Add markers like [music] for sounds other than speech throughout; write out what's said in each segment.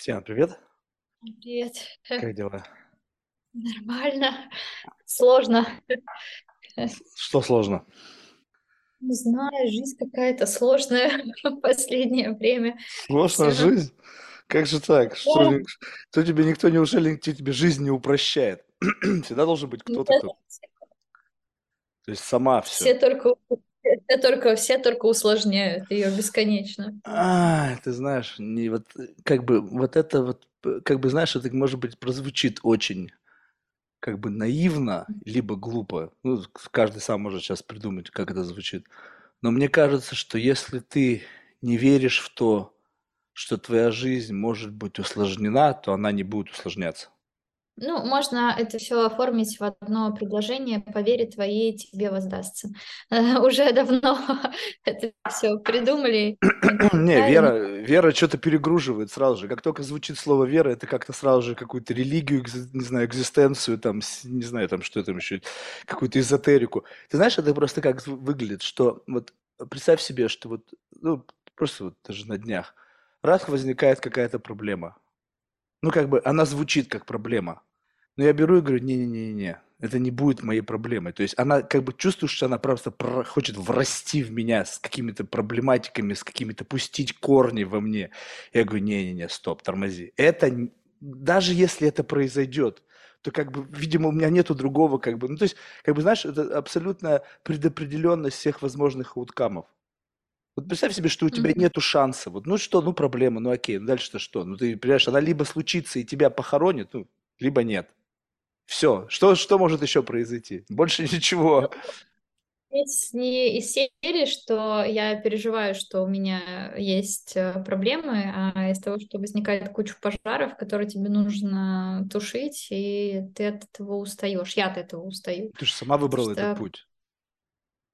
Татьяна, привет. Привет. Как дела? [laughs] Нормально. Сложно. Что сложно? Не знаю, жизнь какая-то сложная [laughs] в последнее время. Сложная Все. жизнь? Как же так? Что, Да, что тебе никто, неужели никто тебе жизнь не упрощает? [clears throat] Всегда должен быть кто-то, нет, кто... То есть сама все. все только, все только, все только усложняют ее бесконечно. А, ты знаешь, не вот как бы вот это вот, как бы знаешь, это может быть прозвучит очень как бы наивно, либо глупо. Ну, каждый сам может сейчас придумать, как это звучит. Но мне кажется, что если ты не веришь в то, что твоя жизнь может быть усложнена, то она не будет усложняться. Ну, можно это все оформить в одно предложение «Поверь, твоей тебе воздастся». Э, Уже давно [laughs] это все придумали. [clears throat] Не, вера, вера что-то перегруживает сразу же. Как только звучит слово вера, это как-то сразу же какую-то религию, не знаю, экзистенцию, там, не знаю, там, что там еще, какую-то эзотерику. Ты знаешь, это просто как выглядит, что вот представь себе, что вот, ну, просто вот даже на днях, раз возникает какая-то проблема. Ну, как бы она звучит как проблема. Но я беру и говорю, не-не-не-не, это не будет моей проблемой. То есть она как бы чувствует, что она просто про- хочет врасти в меня с какими-то проблематиками, с какими-то пустить корни во мне. Я говорю, не-не-не, стоп, тормози. Это даже если это произойдет, то как бы, видимо, у меня нету другого, как бы, ну то есть, как бы, знаешь, это абсолютная предопределенность всех возможных ауткамов. Вот представь себе, что у тебя Мгм. нету шанса. Вот, ну что, ну проблема, ну окей, ну дальше-то что? Ну ты понимаешь, она либо случится и тебя похоронит, ну, либо нет. Все. Что, что может еще произойти? Больше [laughs] ничего. Здесь не из серии, что я переживаю, что у меня есть э, проблемы, а из того, что возникает куча пожаров, которые тебе нужно тушить, и ты от этого устаешь. Я от этого устаю. Ты же сама выбрала этот что, путь.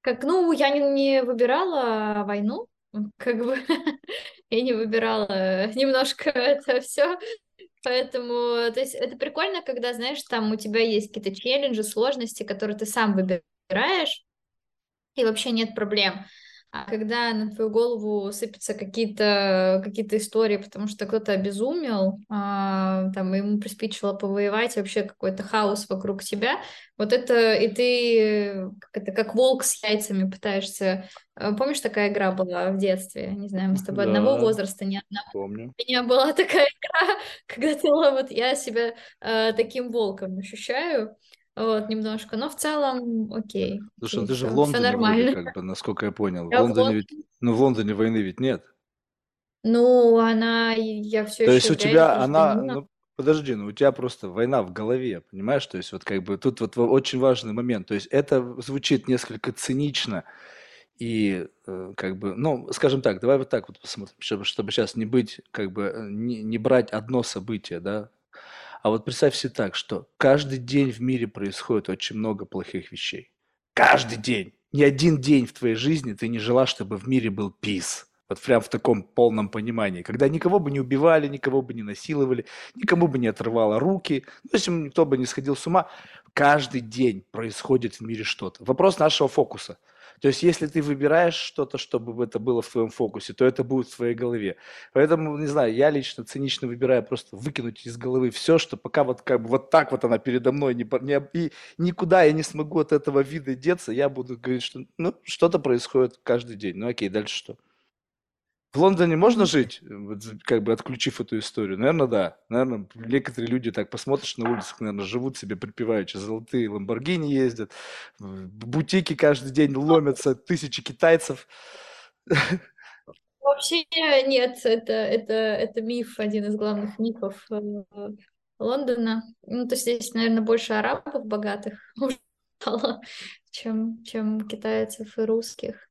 как, ну, я не, не выбирала войну, как бы [laughs] я не выбирала немножко это все. Поэтому, то есть это прикольно, когда, знаешь, там у тебя есть какие-то челленджи, сложности, которые ты сам выбираешь, и вообще нет проблем. А когда на твою голову сыпятся какие-то какие истории, потому что кто-то обезумел, а, там ему приспичило повоевать, вообще какой-то хаос вокруг тебя, вот это и ты как это как волк с яйцами пытаешься. а, Помнишь, такая игра была в детстве? Не знаю, мы с тобой одного Да, возраста, не одного. помню. У меня была [laughs] такая игра, когда ты вот я себя э, таким волком ощущаю, вот немножко, но в целом окей, Слушай, ну окей, ты же в все, все Лондоне вроде нормально. как бы, насколько я понял. [laughs] В Я в Лондоне ведь, ну в Лондоне войны ведь нет. Ну, она, я все То еще есть у тебя она, ну подожди, ну у тебя просто война в голове, понимаешь? То есть вот как бы тут вот во- очень важный момент. То есть это звучит несколько цинично и э, как бы, ну, скажем так, давай вот так вот посмотрим, чтобы, чтобы сейчас не быть, как бы, э, не, не брать одно событие, да, а вот представь себе так, что каждый день в мире происходит очень много плохих вещей. Каждый день. Ни один день в твоей жизни ты не жила, чтобы в мире был пис. Вот прям в таком полном понимании. Когда никого бы не убивали, никого бы не насиловали, никому бы не отрывало руки, ну, если никто бы не сходил с ума. Каждый день происходит в мире что-то. Вопрос нашего фокуса. То есть, если ты выбираешь что-то, чтобы это было в твоем фокусе, то это будет в твоей голове. Поэтому, не знаю, я лично цинично выбираю просто выкинуть из головы все, что пока вот как бы вот так вот она передо мной, не, не и никуда я не смогу от этого вида деться, я буду говорить, что ну, что-то происходит каждый день. Ну окей, дальше что? В Лондоне можно жить, как бы отключив эту историю? Наверное, да. Наверное, некоторые люди так посмотришь на улицах, наверное, живут себе припеваючи, золотые ламборгини ездят, бутики каждый день ломятся, тысячи китайцев. Вообще нет, это, это, это миф, один из главных мифов э, Лондона. Ну, то есть здесь, наверное, больше арабов богатых [laughs] стало, чем, чем китайцев и русских.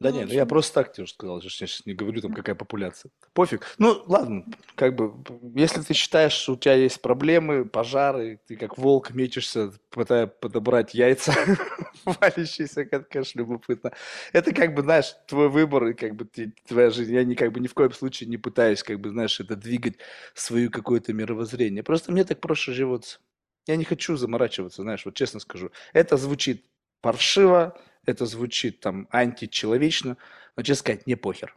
Да Ну, в не, ну я просто так тебе уже сказал, я сейчас не говорю там какая популяция. Пофиг. Ну ладно, как бы, если ты считаешь, что у тебя есть проблемы, пожары, ты как волк мечешься, пытаясь подобрать яйца, [laughs] валящиеся, это, конечно, любопытно. Это как бы, знаешь, твой выбор и как бы ты- твоя жизнь. Я ни, как бы ни в коем случае не пытаюсь, как бы, знаешь, это двигать свою какое-то мировоззрение. Просто мне так проще живется. Я не хочу заморачиваться, знаешь, вот честно скажу. Это звучит паршиво, это звучит там античеловечно, но, честно сказать, мне похер.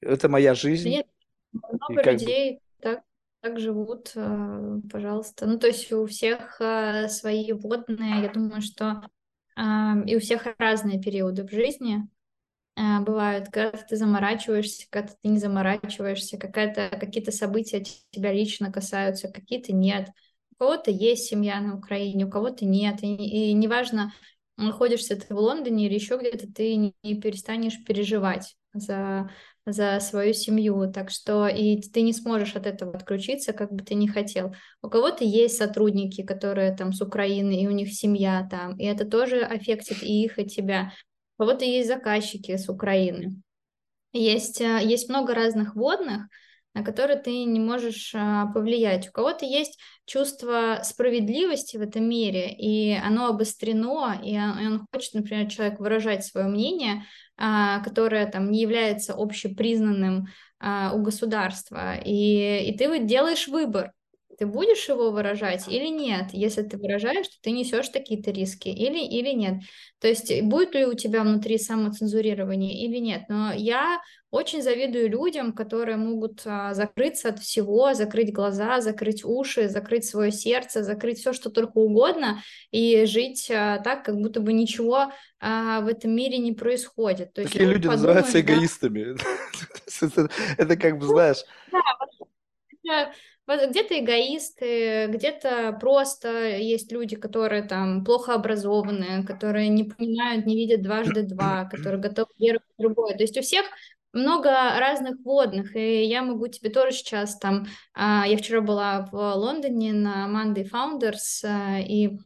Это моя жизнь, нет, много как бы, людей так. так живут, э, пожалуйста. Ну, то есть у всех э, свои водные, я думаю, что и у всех разные периоды в жизни э, бывают, когда ты заморачиваешься, когда ты не заморачиваешься, какие-то события тебя лично касаются, какие-то нет. У кого-то есть семья на Украине, у кого-то нет. И, и неважно, находишься ты в Лондоне или еще где-то, ты не, не перестанешь переживать за за свою семью, так что и ты не сможешь от этого отключиться, как бы ты ни хотел. У кого-то есть сотрудники, которые там с Украины, и у них семья там, и это тоже аффектит и их, и тебя. У кого-то есть заказчики с Украины. Есть, э, есть много разных водных, на которые ты не можешь а, повлиять. У кого-то есть чувство справедливости в этом мире, и оно обострено, и он, хочет, например, человек выражать свое мнение, а, которое там не является общепризнанным а, у государства, и, и ты вот делаешь выбор, ты будешь его выражать или нет? Если ты выражаешь, то ты несешь какие-то риски или, или нет. То есть будет ли у тебя внутри самоцензурирование или нет. Но я очень завидую людям, которые могут а, закрыться от всего, закрыть глаза, закрыть уши, закрыть свое сердце, закрыть все, что только угодно, и жить а, так, как будто бы ничего а, в этом мире не происходит. То Такие люди называются эгоистами. [laughs] Это как бы, знаешь... Да, где-то эгоисты, где-то просто есть люди, которые там плохо образованные, которые не понимают, не видят дважды два, [clears throat] которые готовы верить в другое. То есть у всех много разных водных, и я могу тебе тоже сейчас там... А, я вчера была в Лондоне на Monday Founders, а, и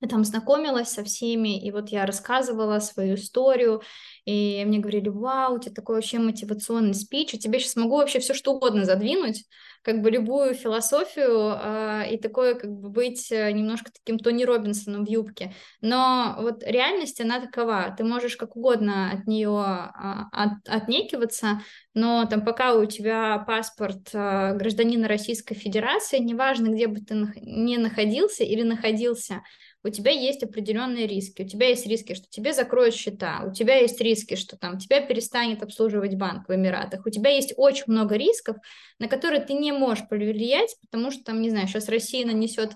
я там знакомилась со всеми, и вот я рассказывала свою историю, и мне говорили, вау, у тебя такой вообще мотивационный спич, у тебя сейчас могу вообще все что угодно задвинуть, как бы любую философию э, и такое как бы быть э, немножко таким Тони Робинсоном в юбке. Но вот реальность, она такова. Ты можешь как угодно от нее э, от, отнекиваться, но там пока у тебя паспорт э, гражданина Российской Федерации, неважно, где бы ты не находился или находился, у тебя есть определенные риски. У тебя есть риски, что тебе закроют счета, у тебя есть риски, что там тебя перестанет обслуживать банк в Эмиратах, у тебя есть очень много рисков, на которые ты не можешь повлиять, потому что там, не знаю, сейчас Россия нанесет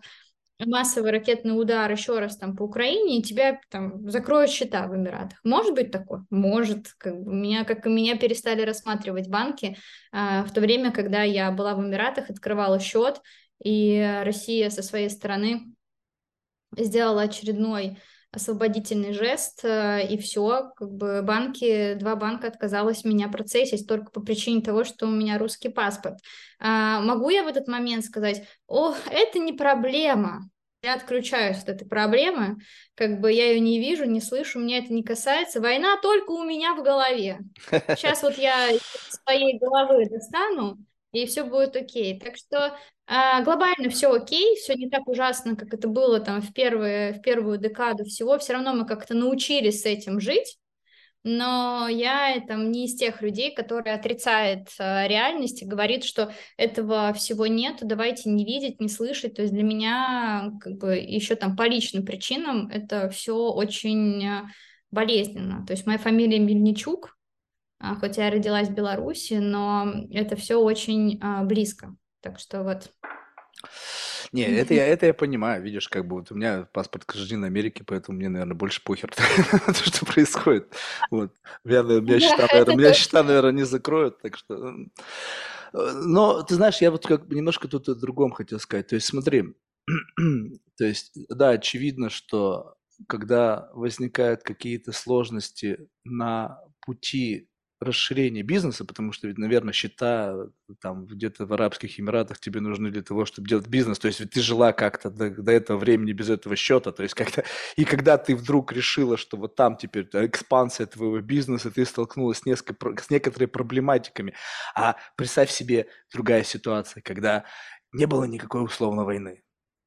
массовый ракетный удар еще раз там по Украине, и тебя там закроют счета в Эмиратах. Может быть такое? Может. Как меня, как и меня перестали рассматривать банки а, в то время, когда я была в Эмиратах, открывала счет, и Россия со своей стороны сделала очередной освободительный жест, э, и все, как бы банки, два банка отказалось меня процессить только по причине того, что у меня русский паспорт. А, могу я в этот момент сказать, о, это не проблема, я отключаюсь от этой проблемы, как бы я ее не вижу, не слышу, меня это не касается. Война только у меня в голове. Сейчас вот я своей головы достану, и все будет окей. Так что а, глобально все окей, все не так ужасно, как это было там в, первые, в первую декаду всего. Все равно мы как-то научились с этим жить. Но я там не из тех людей, которые отрицает э, реальность и говорит, что этого всего нет, давайте не видеть, не слышать. То есть для меня как бы еще там по личным причинам это все очень э, болезненно. То есть моя фамилия Мельничук, а, хоть я родилась в Беларуси, но это все очень а, близко. Так что вот. Не, это я, это я понимаю, видишь, как бы вот у меня паспорт гражданина Америки, поэтому мне, наверное, больше похер [laughs] на то, что происходит. Вот. Меня, меня, счета, наверное, меня счета, наверное, не закроют, так что... Но, ты знаешь, я вот как бы немножко тут о другом хотел сказать. То есть смотри, [clears throat] то есть, да, очевидно, что когда возникают какие-то сложности на пути расширение бизнеса, потому что ведь, наверное, счета там где-то в Арабских Эмиратах тебе нужны для того, чтобы делать бизнес. То есть ведь ты жила как-то до, до этого времени без этого счета. То есть как-то... [laughs] И когда ты вдруг решила, что вот там теперь экспансия твоего бизнеса, ты столкнулась с, несколько, с некоторыми проблематиками. А представь себе другая ситуация, когда не было никакой условно войны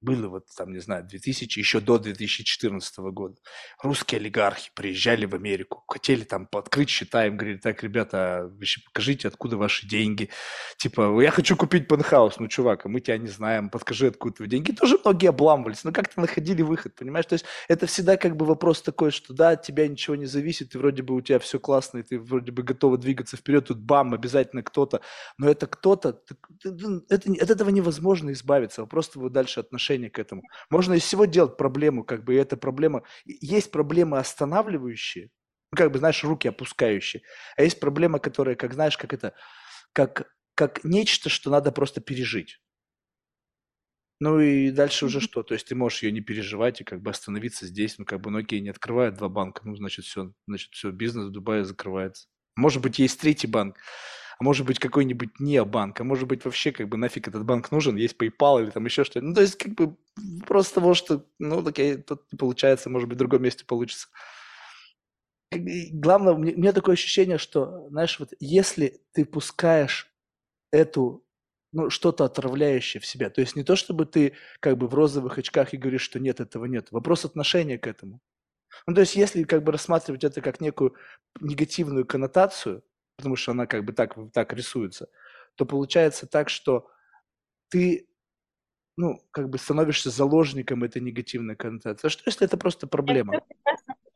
было вот там, не знаю, 2000, еще до 2014 года. Русские олигархи приезжали в Америку, хотели там открыть счета, им говорили, так, ребята, вы покажите, откуда ваши деньги. Типа, я хочу купить пентхаус, ну, чувак, а мы тебя не знаем, подскажи, откуда твои деньги. Тоже многие обламывались, но как-то находили выход, понимаешь? То есть это всегда как бы вопрос такой, что да, от тебя ничего не зависит, и вроде бы у тебя все классно, и ты вроде бы готова двигаться вперед, тут бам, обязательно кто-то, но это кто-то, это, от этого невозможно избавиться, просто вот дальше отношения отношение к этому. Можно из всего делать проблему, как бы, и эта проблема... Есть проблемы останавливающие, ну, как бы, знаешь, руки опускающие, а есть проблема, которая, как знаешь, как это, как, как нечто, что надо просто пережить. Ну и дальше уже что? То есть ты можешь ее не переживать и как бы остановиться здесь. Ну как бы, ну окей, не открывают два банка, ну значит все, значит все, бизнес в Дубае закрывается. Может быть, есть третий банк, а может быть какой-нибудь не банк, а может быть вообще как бы нафиг этот банк нужен, есть PayPal или там еще что-то. Ну, то есть как бы просто того, что, ну, окей, тут не получается, может быть, в другом месте получится. И главное, у меня, такое ощущение, что, знаешь, вот если ты пускаешь эту, ну, что-то отравляющее в себя, то есть не то, чтобы ты как бы в розовых очках и говоришь, что нет, этого нет, вопрос отношения к этому. Ну, то есть если как бы рассматривать это как некую негативную коннотацию, потому что она как бы так, так рисуется, то получается так, что ты, ну, как бы становишься заложником этой негативной коннотации. А что, если это просто проблема? Я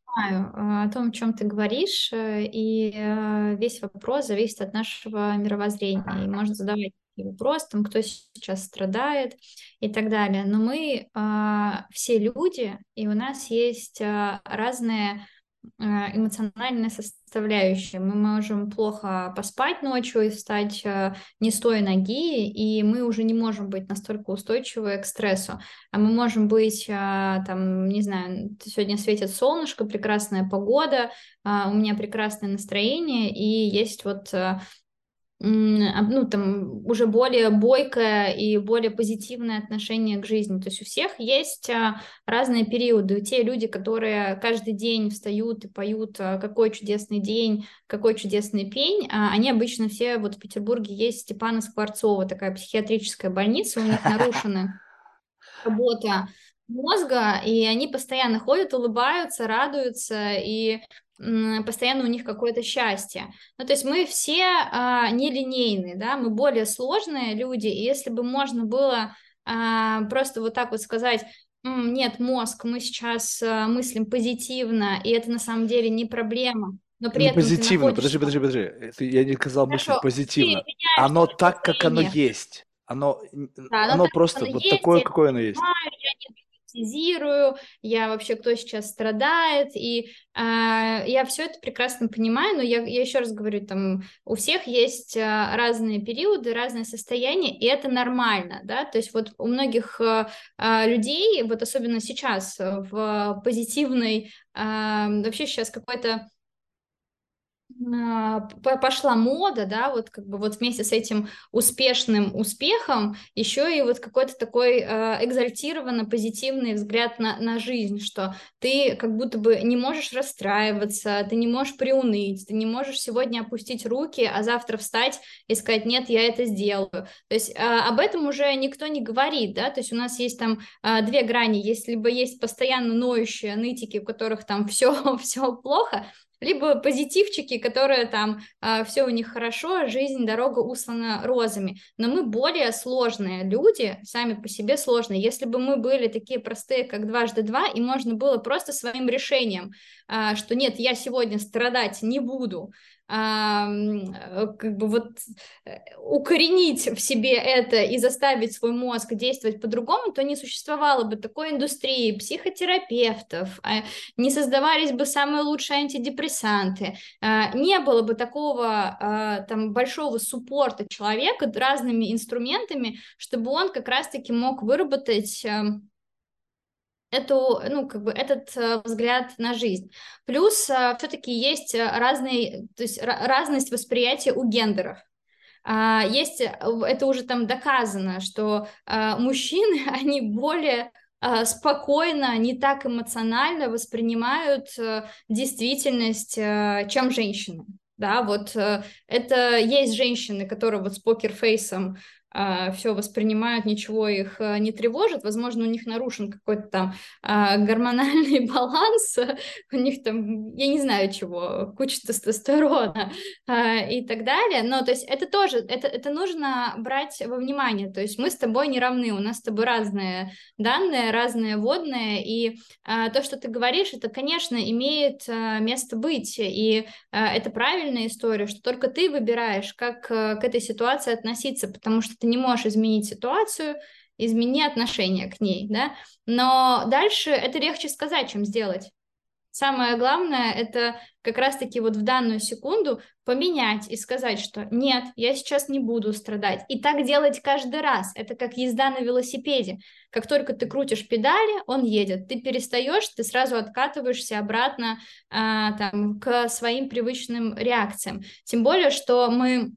понимаю э, о том, о чем ты говоришь, э, и э, весь вопрос зависит от нашего мировоззрения. И можно задавать вопрос, там, кто сейчас страдает и так далее. Но мы э, все люди, и у нас есть э, разные эмоциональная составляющая. Мы можем плохо поспать ночью и встать э, не с той ноги, и мы уже не можем быть настолько устойчивы к стрессу. А мы можем быть, э, там, не знаю, сегодня светит солнышко, прекрасная погода, у меня прекрасное настроение, и есть вот ну, там, уже более бойкое и более позитивное отношение к жизни. То есть у всех есть а, разные периоды. Те люди, которые каждый день встают и поют а, «Какой чудесный день», «Какой чудесный пень», а, они обычно все, вот в Петербурге есть Степана Скворцова, такая психиатрическая больница, у них нарушена работа мозга, и они постоянно ходят, улыбаются, радуются, и постоянно у них какое-то счастье. Ну, то есть мы все а, нелинейные, да, мы более сложные люди, и если бы можно было а, просто вот так вот сказать, нет, мозг, мы сейчас а, мыслим позитивно, и это на самом деле не проблема, но при не этом позитивно, подожди, подожди, подожди, это я не сказал мысль позитивно. Оно так, как оно есть. Оно, да, оно, оно так, просто оно вот есть, такое, какое оно есть. Я не драматизирую, я вообще кто сейчас страдает, и э, я все это прекрасно понимаю, но я, я еще раз говорю, там у всех есть э, разные периоды, разные состояния, и это нормально, да, то есть вот у многих э, людей, вот особенно сейчас в позитивной, э, вообще сейчас какой-то а, пошла мода, да, вот как бы вот вместе с этим успешным успехом еще и вот какой-то такой э, экзальтированно позитивный взгляд на, на жизнь, что ты как будто бы не можешь расстраиваться, ты не можешь приуныть, ты не можешь сегодня опустить руки, а завтра встать и сказать, нет, я это сделаю. То есть э, об этом уже никто не говорит, да, то есть у нас есть там э, две грани, есть либо есть постоянно ноющие нытики, у которых там все, [laughs] все плохо, либо позитивчики, которые там э, а, все у них хорошо, жизнь, дорога услана розами. Но мы более сложные люди, сами по себе сложные. Если бы мы были такие простые, как дважды два, и можно было просто своим решением, э, что нет, я сегодня страдать не буду, как бы вот э, укоренить в себе это и заставить свой мозг действовать по-другому, то не существовало бы такой индустрии психотерапевтов, а не создавались бы самые лучшие антидепрессанты, а, не было бы такого а, там большого суппорта человека разными инструментами, чтобы он как раз-таки мог выработать эм, эту, ну, как бы этот э, взгляд на жизнь. Плюс э, все-таки есть э, разные, то есть разность восприятия у гендеров. А, есть, это уже там доказано, что мужчины, [laughs] они более спокойно, не так эмоционально воспринимают действительность, чем женщины. Да, вот это есть женщины, которые вот с покерфейсом все воспринимают, ничего их а, не тревожит, возможно, у них нарушен какой-то там а, гормональный [laughs] баланс, у них там, я не знаю чего, куча тестостерона а, и так далее, но то есть это тоже, это, это нужно брать во внимание, то есть мы с тобой не равны, у нас с тобой разные данные, разные водные, и а, то, что ты говоришь, это, конечно, имеет а, место быть, и а, это правильная история, что только ты выбираешь, как а, к этой ситуации относиться, потому что ты не можешь изменить ситуацию, измени отношение к ней, да, но дальше это легче сказать, чем сделать. Самое главное это как раз-таки вот в данную секунду поменять и сказать, что нет, я сейчас не буду страдать. И так делать каждый раз. Это как езда на велосипеде. Как только ты крутишь педали, он едет. Ты перестаешь, ты сразу откатываешься обратно а, там, к своим привычным реакциям. Тем более, что мы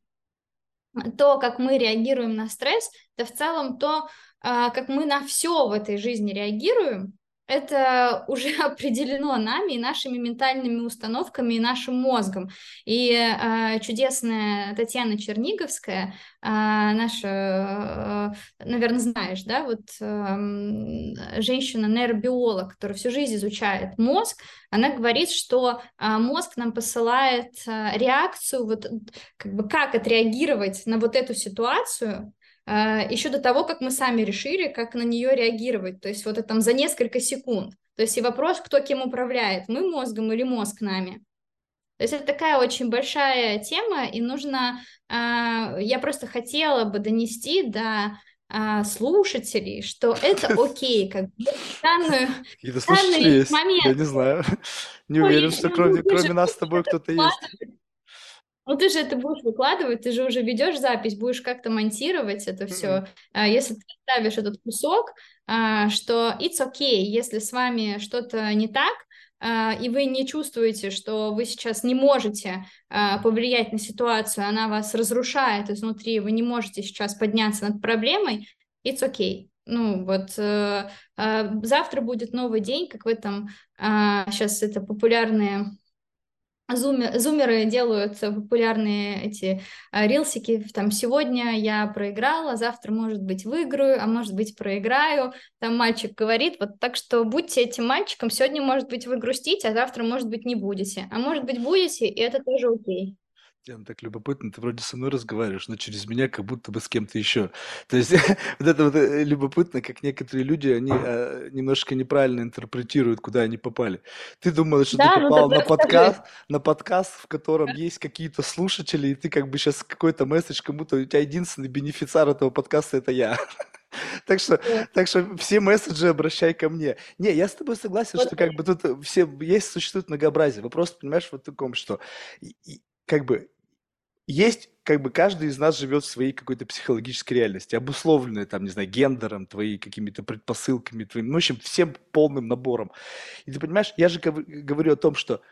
то, как мы реагируем на стресс, это в целом то, а, как мы на все в этой жизни реагируем, это уже [laughs] определено нами и нашими ментальными установками и нашим мозгом. И э, чудесная Татьяна Черниговская, э, наша, э, наверное, знаешь, да, вот э, женщина-нейробиолог, которая всю жизнь изучает мозг, она говорит, что э, мозг нам посылает э, реакцию, вот как бы как отреагировать на вот эту ситуацию, еще до того, как мы сами решили, как на нее реагировать. То есть вот это там за несколько секунд. То есть и вопрос, кто кем управляет, мы мозгом или мозг нами. То есть это такая очень большая тема, и нужно, а, я просто хотела бы донести до а, слушателей, что это [laughs] окей, как бы данную, данный момент. Я не знаю, [laughs] не уверен, что кроме, кроме нас с тобой кто-то есть. Ну, ты же это будешь выкладывать, ты же уже ведешь запись, будешь как-то монтировать это все. Mm-hmm. Если ты ставишь этот кусок, а, что it's okay, если с вами что-то не так, а, и вы не чувствуете, что вы сейчас не можете а, повлиять на ситуацию, она вас разрушает изнутри, вы не можете сейчас подняться над проблемой, it's okay. Ну вот э, завтра будет новый день, как в этом сейчас это популярные Зумер, зумеры делают популярные эти а, рилсики, там сегодня я проиграла, завтра, может быть, выиграю, а может быть, проиграю, там мальчик говорит, вот так что будьте этим мальчиком, сегодня, может быть, вы грустите, а завтра, может быть, не будете, а может быть, будете, и это тоже окей. Тем так любопытно, ты вроде со мной разговариваешь, но через меня как будто бы с кем-то еще. То есть [laughs] вот это вот э, любопытно, как некоторые люди, они э, немножко неправильно интерпретируют, куда они попали. Ты думала, что Да, ты ну попал на подкаст, на подкаст, в котором есть какие-то слушатели, и ты как бы сейчас какой-то месседж кому-то, у тебя единственный бенефициар этого подкаста это я. [laughs] Так что, так что все месседжи обращай ко мне. Не, я с тобой согласен, что как бы тут все есть, существует многообразие. Вопрос, понимаешь, вот в таком, что как бы есть, как бы каждый из нас живет в своей какой-то психологической реальности, обусловленной, там, не знаю, гендером, твоими какими-то предпосылками, твоим, ну, в общем, всем полным набором. И ты понимаешь, я же говорю о том, что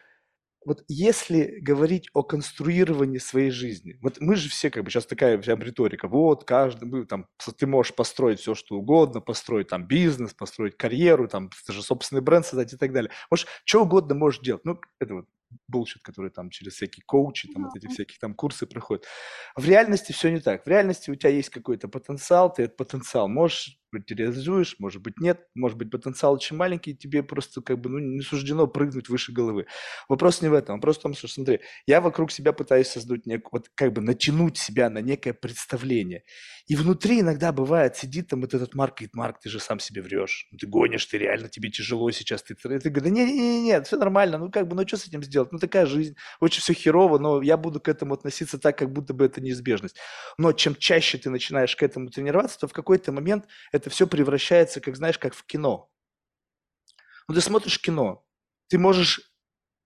вот если говорить о конструировании своей жизни, вот мы же все как бы сейчас такая прям риторика, вот каждый, там, ты можешь построить все, что угодно, построить там бизнес, построить карьеру, там, даже собственный бренд создать и так далее. Можешь, что угодно можешь делать. Ну, это вот bullshit, который там через всякие коучи, там вот эти всякие там курсы проходят. В реальности все не так. В реальности у тебя есть какой-то потенциал, ты этот потенциал можешь быть, реализуешь, может быть, нет, может быть, потенциал очень маленький, тебе просто как бы ну, не суждено прыгнуть выше головы. Вопрос не в этом, вопрос в том, что, смотри, я вокруг себя пытаюсь создать, нек, вот как бы натянуть себя на некое представление. И внутри иногда бывает, сидит там вот этот Марк, говорит, Марк, ты же сам себе врешь, ну, ты гонишь, ты реально, тебе тяжело сейчас, ты, ты, ты говоришь, нет-нет-нет, все нормально, ну как бы, ну что с этим сделать, ну такая жизнь, очень все херово, но я буду к этому относиться так, как будто бы это неизбежность. Но чем чаще ты начинаешь к этому тренироваться, то в какой-то момент это все превращается, как знаешь, как в кино. Ну, ты смотришь кино, ты можешь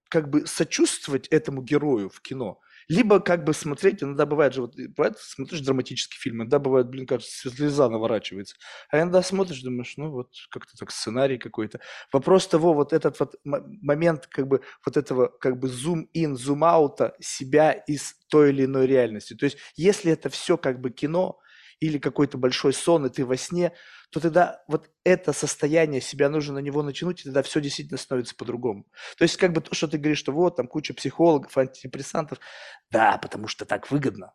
как бы сочувствовать этому герою в кино, либо как бы смотреть, иногда бывает же, вот, бывает, смотришь драматический фильм, иногда бывает, блин, кажется, слеза наворачивается. А иногда смотришь, думаешь, ну вот как-то так сценарий какой-то. Вопрос того, вот этот вот момент как бы вот этого как бы зум-ин, зум-аута себя из той или иной реальности. То есть если это все как бы кино, или какой-то большой сон, и ты во сне, то тогда вот это состояние себя нужно на него натянуть, и тогда все действительно становится по-другому. То есть как бы то, что ты говоришь, что вот там куча психологов, антидепрессантов, да, потому что так выгодно.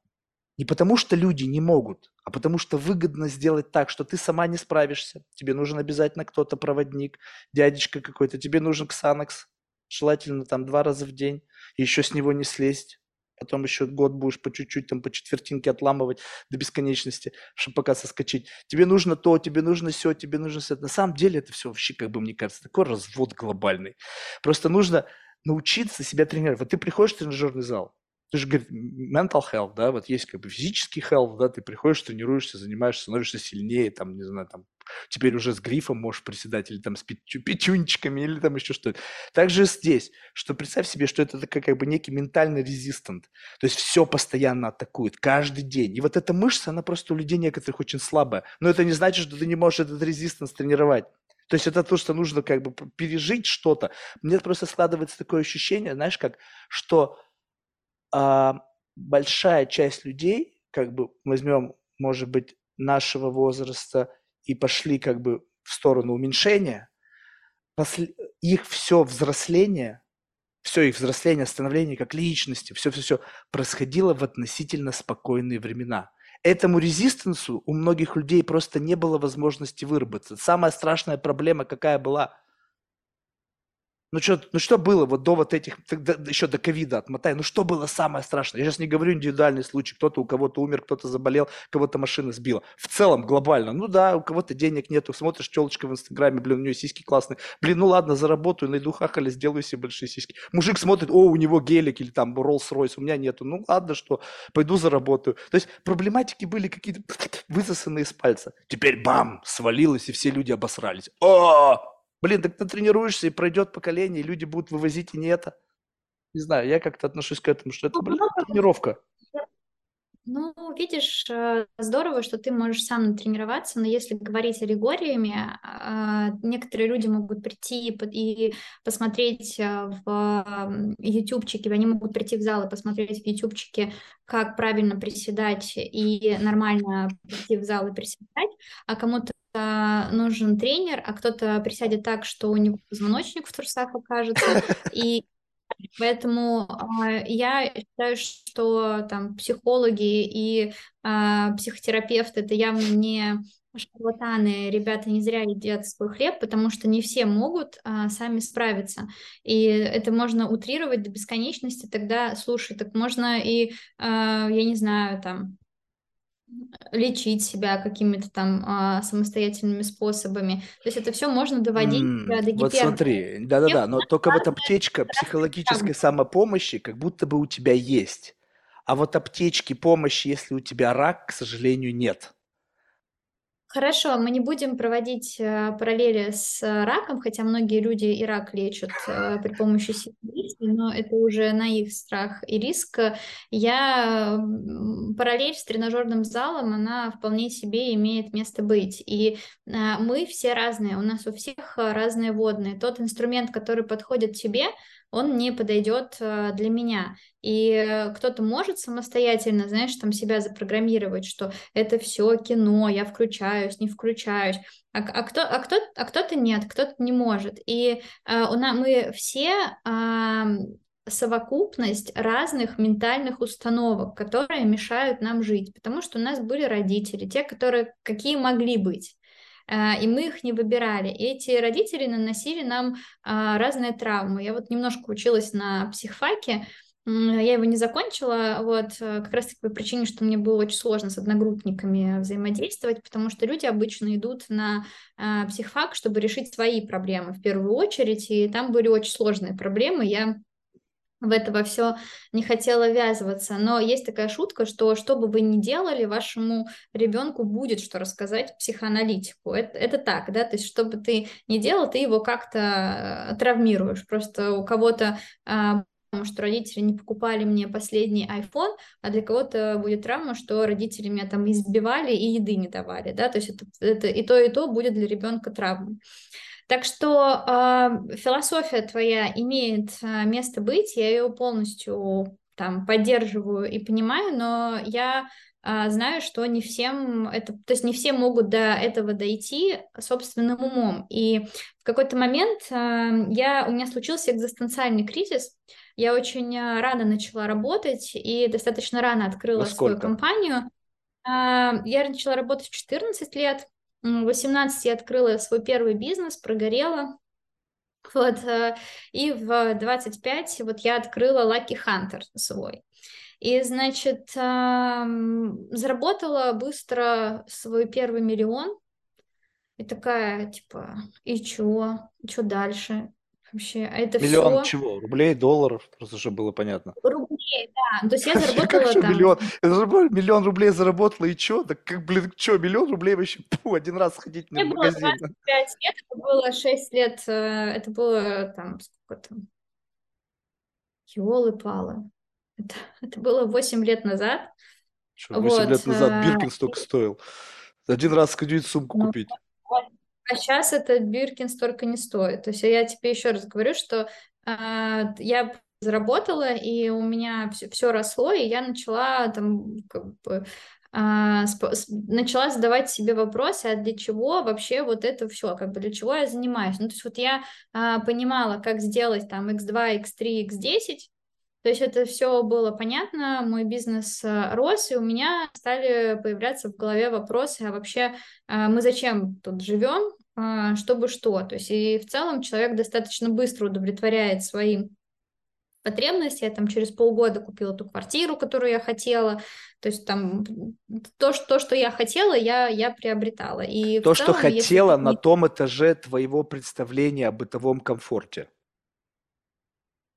Не потому что люди не могут, а потому что выгодно сделать так, что ты сама не справишься. Тебе нужен обязательно кто-то проводник, дядечка какой-то, тебе нужен ксанакс, желательно там два раза в день, и еще с него не слезть. Потом еще год будешь по чуть-чуть, там по четвертинке отламывать до бесконечности, чтобы пока соскочить. Тебе нужно то, тебе нужно все, тебе нужно все. На самом деле это все вообще, как бы мне кажется, такой развод глобальный. Просто нужно научиться себя тренировать. Вот ты приходишь в тренажерный зал, ты же говоришь, mental health, да, вот есть как бы физический health, да, ты приходишь, тренируешься, занимаешься, становишься сильнее, там, не знаю, там, теперь уже с грифом можешь приседать, или там с пятю, пятюнчиками, или там еще что-то. Также здесь, что представь себе, что это такой как бы некий ментальный резистант, то есть все постоянно атакует, каждый день. И вот эта мышца, она просто у людей некоторых очень слабая, но это не значит, что ты не можешь этот резистанс тренировать. То есть это то, что нужно как бы пережить что-то. Мне просто складывается такое ощущение, знаешь, как, что а, большая часть людей, как бы возьмем, может быть, нашего возраста и пошли как бы в сторону уменьшения, после, их все взросление, все их взросление, становление как личности, все-все-все происходило в относительно спокойные времена. Этому резистенсу у многих людей просто не было возможности выработаться. Самая страшная проблема какая была – ну что, ну что было вот до вот этих, еще до ковида отмотай, ну что было самое страшное? Я сейчас не говорю индивидуальный случай, кто-то у кого-то умер, кто-то заболел, кого-то машина сбила. В целом, глобально, ну да, у кого-то денег нету, смотришь телочка в инстаграме, блин, у нее сиськи классные. Блин, ну ладно, заработаю, найду хахали, сделаю себе большие сиськи. Мужик смотрит, о, у него гелик или там Rolls-Royce, у меня нету. Ну ладно, что, пойду заработаю. То есть проблематики были какие-то [laughs] высосанные из пальца. Теперь бам, свалилось, и все люди обосрались. О, Блин, так ты тренируешься, и пройдет поколение, и люди будут вывозить и не это. Не знаю, я как-то отношусь к этому, что это, блин, тренировка. Ну, видишь, э, здорово, что ты можешь сам тренироваться, но если говорить аллегориями, а, некоторые люди могут прийти и посмотреть э, в ютубчике, они могут прийти в зал и посмотреть в ютубчике, как правильно приседать и нормально прийти в зал и приседать, а кому-то нужен тренер, а кто-то присядет так, что у него позвоночник в трусах окажется, [laughs] и Поэтому э, я считаю, что там психологи и э, психотерапевты это явно не шарлатаны, ребята не зря едят свой хлеб, потому что не все могут а, сами справиться. И это можно утрировать до бесконечности, тогда, слушай, так можно и, а, я не знаю, там, лечить себя какими-то там а, самостоятельными способами. То есть это все можно доводить mm, до гипер... Вот смотри, да-да-да, но только вот аптечка психологической самопомощи как будто бы у тебя есть. А вот аптечки помощи, если у тебя рак, к сожалению, нет. Хорошо, мы не будем проводить э, параллели с э, раком, хотя многие люди и рак лечат э, при помощи символизма, но это уже на их страх и риск. Я параллель с тренажерным залом, она вполне себе имеет место быть. И мы все разные, у нас у всех разные водные. Тот инструмент, который подходит тебе, он не подойдет э, для меня. И э, кто-то может самостоятельно, знаешь, там себя запрограммировать, что это все кино, я включаюсь, не включаюсь. А, а, кто, а, кто, а кто-то нет, кто-то не может. И а, у нас, мы все а, совокупность разных ментальных установок, которые мешают нам жить, потому что у нас были родители, те, которые какие могли быть. А, и мы их не выбирали. И эти родители наносили нам а, разные травмы. Я вот немножко училась на психфаке, я его не закончила, вот, э, как раз-таки по причине, что мне было очень сложно с одногруппниками взаимодействовать, потому что люди обычно идут на э, психфак, чтобы решить свои проблемы в первую очередь, и там были очень сложные проблемы, я в это во все не хотела ввязываться. Но есть такая шутка, что что бы вы ни делали, вашему ребенку будет что рассказать психоаналитику. Это, это так, да, то есть что бы ты ни делал, ты его как-то э, травмируешь. Просто у кого-то а, потому что родители не покупали мне последний iPhone, а для кого-то будет травма, что родители меня там избивали и еды не давали, да, то есть это, это и то, и то будет для ребенка травмой. Так что э, философия твоя имеет э, место быть, я ее полностью там поддерживаю и понимаю, но я э, знаю, что не всем это, то есть не все могут до этого дойти собственным умом. И в какой-то момент э, я, у меня случился экзистенциальный кризис, я очень рано начала работать и достаточно рано открыла свою компанию. А, я начала работать в 14 лет, в 18 я открыла свой первый бизнес, прогорела. Вот, э, и в 25 вот я открыла Lucky Hunter свой. И, значит, заработала быстро свой первый миллион. И такая, типа, и чё? И чё дальше? Вообще, а это Миллион все чего? Рублей, долларов? Просто чтобы было понятно. рублей, да. То есть я [laughs] Как заработала что там, миллион? Было миллион рублей заработала, и чё? Так как, блин, чё, миллион рублей вообще [laughs] пу, один раз сходить мне в мне было магазин. 25 лет, это было 6 лет, э, это было там, сколько там, елы-палы. Это, [laughs] это было 8 лет назад. Что, 8 Вот. лет назад э, Биркин столько стоил. Один раз сходить сумку Ну, купить. вот. А сейчас этот Биркин столько не стоит. То есть я тебе еще раз говорю, что а, я заработала, и у меня все, все росло, и я начала там как бы а, начала задавать себе вопросы, а для чего вообще вот это все, как бы для чего я занимаюсь. Ну, то есть вот я а, понимала, как сделать там x2, x3, x10, то есть это все было понятно, мой бизнес э, рос, и у меня стали появляться в голове вопросы, а вообще э, мы зачем тут живем, а, чтобы что? То есть и в целом человек достаточно быстро удовлетворяет свои потребности. Я там через полгода купила ту квартиру, которую я хотела. То есть там то, что, то, что я хотела, я, я приобретала. И То, что целом, если хотела ты на том этаже твоего представления о бытовом комфорте.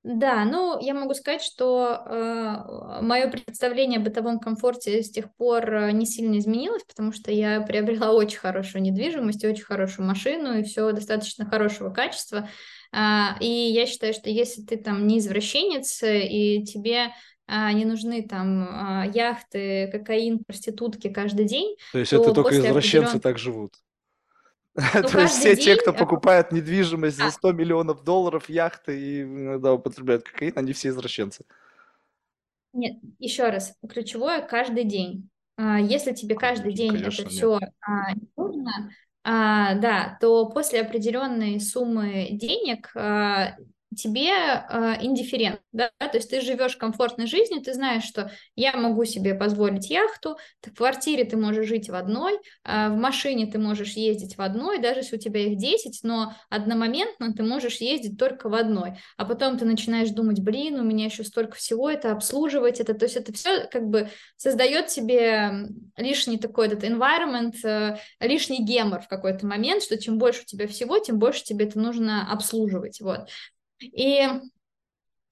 Да, ну, я могу сказать, что э, мое представление о бытовом комфорте с тех пор э, не сильно изменилось, потому что я приобрела очень хорошую недвижимость, очень хорошую машину и все достаточно хорошего качества. А, и я считаю, что если ты там не извращенец и тебе а, не нужны там а, яхты, кокаин, проститутки каждый день, То есть это то только после извращенцы определенного... так живут. [laughs] Ну, То есть все те, кто э, покупает недвижимость за да, 100 миллионов долларов, яхты и иногда употребляют кокаин, они все извращенцы. Нет, еще раз, ключевое каждый день. А, Если тебе каждый день это Конечно, нет. все нужно, а, да, то после определенной суммы денег а, тебе а, индифферент, да, то есть ты живешь комфортной жизнью, ты знаешь, что я могу себе позволить яхту, в квартире ты можешь жить в одной, а, в машине ты можешь ездить в одной, даже если у тебя их 10, но одномоментно ты можешь ездить только в одной, а потом ты начинаешь думать, блин, у меня еще столько всего, это обслуживать, это, то есть это все как бы создает себе лишний такой этот environment, э, лишний гемор в какой-то момент, что чем больше у тебя всего, тем больше тебе это нужно обслуживать, вот. И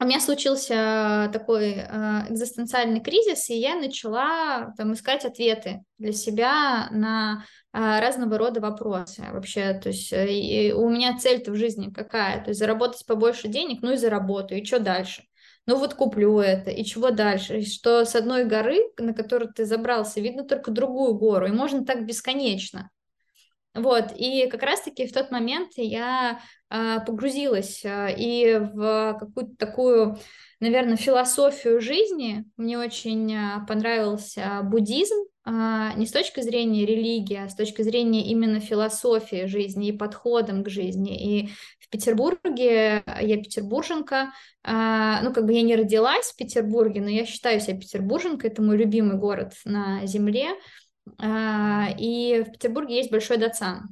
у меня случился такой э, экзистенциальный кризис, и я начала там искать ответы для себя на э, разного рода вопросы вообще. То есть э, у меня цель-то в жизни какая? То есть заработать побольше денег, ну и заработаю, и что дальше? Ну вот куплю это, и чего дальше? Что с одной горы, на которую ты забрался, видно только другую гору, и можно так бесконечно. Вот, и как раз-таки в тот момент я а, погрузилась а, и в какую-то такую, наверное, философию жизни. Мне очень а, понравился буддизм, а, не с точки зрения религии, а с точки зрения именно философии жизни и подходом к жизни. И в Петербурге, я петербурженка, а, ну, как бы я не родилась в Петербурге, но я считаю себя петербурженкой, это мой любимый город на земле. А, И в Петербурге есть большой Датсан.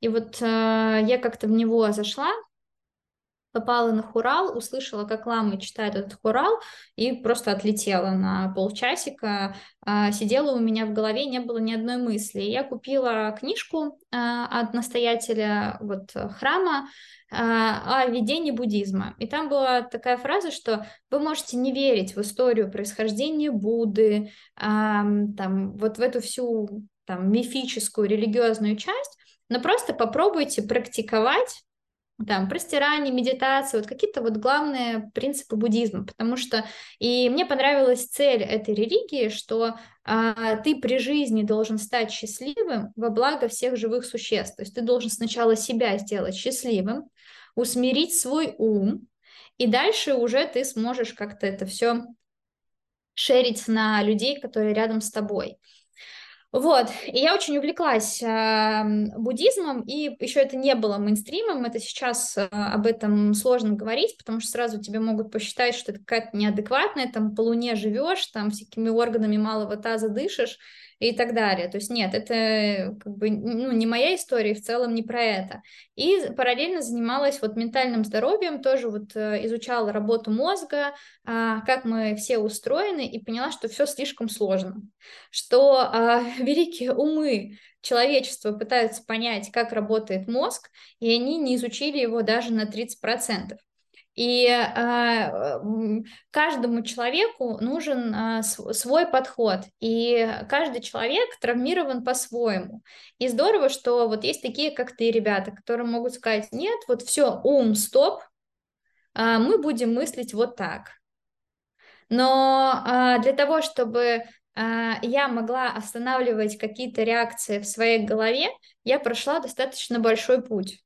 И вот а, я как-то в него зашла, попала на хурал, услышала, как ламы читают этот хурал, и просто отлетела на полчасика. А, Сидела у меня в голове, не было ни одной мысли. Я купила книжку от настоятеля вот храма о ведении буддизма. И там была такая фраза, что вы можете не верить в историю происхождения Будды, ам, там, вот в эту всю там, мифическую религиозную часть, но просто попробуйте практиковать там, простирание, медитация, вот какие-то вот главные принципы буддизма, потому что и мне понравилась цель этой религии, что а, ты при жизни должен стать счастливым во благо всех живых существ, то есть ты должен сначала себя сделать счастливым, усмирить свой ум, и дальше уже ты сможешь как-то это все шерить на людей, которые рядом с тобой. Вот, и я очень увлеклась э, буддизмом, и еще это не было мейнстримом, это сейчас э, об этом сложно говорить, потому что сразу тебе могут посчитать, что это какая-то неадекватная, там по луне живешь, там всякими органами малого таза дышишь, и так далее. То есть нет, это как бы ну, не моя история, в целом не про это. И параллельно занималась вот ментальным здоровьем, тоже вот э, изучала работу мозга, а, как мы все устроены, и поняла, что все слишком сложно, что а, [laughs] великие умы человечества пытаются понять, как работает мозг, и они не изучили его даже на 30%. И э, каждому человеку нужен э, свой подход, и каждый человек травмирован по-своему. И здорово, что вот есть такие, как ты, ребята, которые могут сказать, нет, вот все, ум, стоп, э, мы будем мыслить вот так. Но э, для того, чтобы я могла останавливать какие-то реакции в своей голове, я прошла достаточно большой путь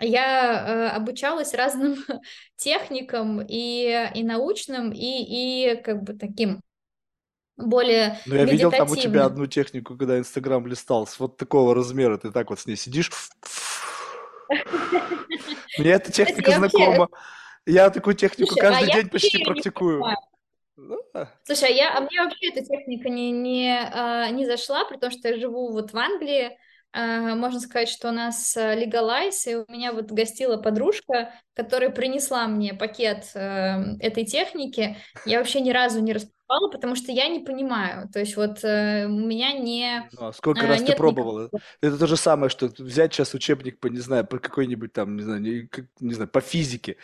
я э, обучалась разным [laughs] техникам и, и научным, и, и как бы таким более Ну, я видел там у тебя одну технику, когда Инстаграм листал, с вот такого размера, ты так вот с ней сидишь. Мне эта техника знакома. Я такую технику а каждый день почти практикую. Ну, Слушай, а, я, а мне вообще эта техника не, не, а, не зашла, потому что я живу вот в Англии, можно сказать, что у нас легалайз, и у меня вот гостила подружка, которая принесла мне пакет э, этой техники. Я вообще ни разу не распаковала, потому что я не понимаю. То есть вот э, у меня не... Ну, а сколько э, раз ты пробовала? Никакого... Это то же самое, что взять сейчас учебник по, не знаю, по какой-нибудь там, не знаю, не, не знаю, по физике,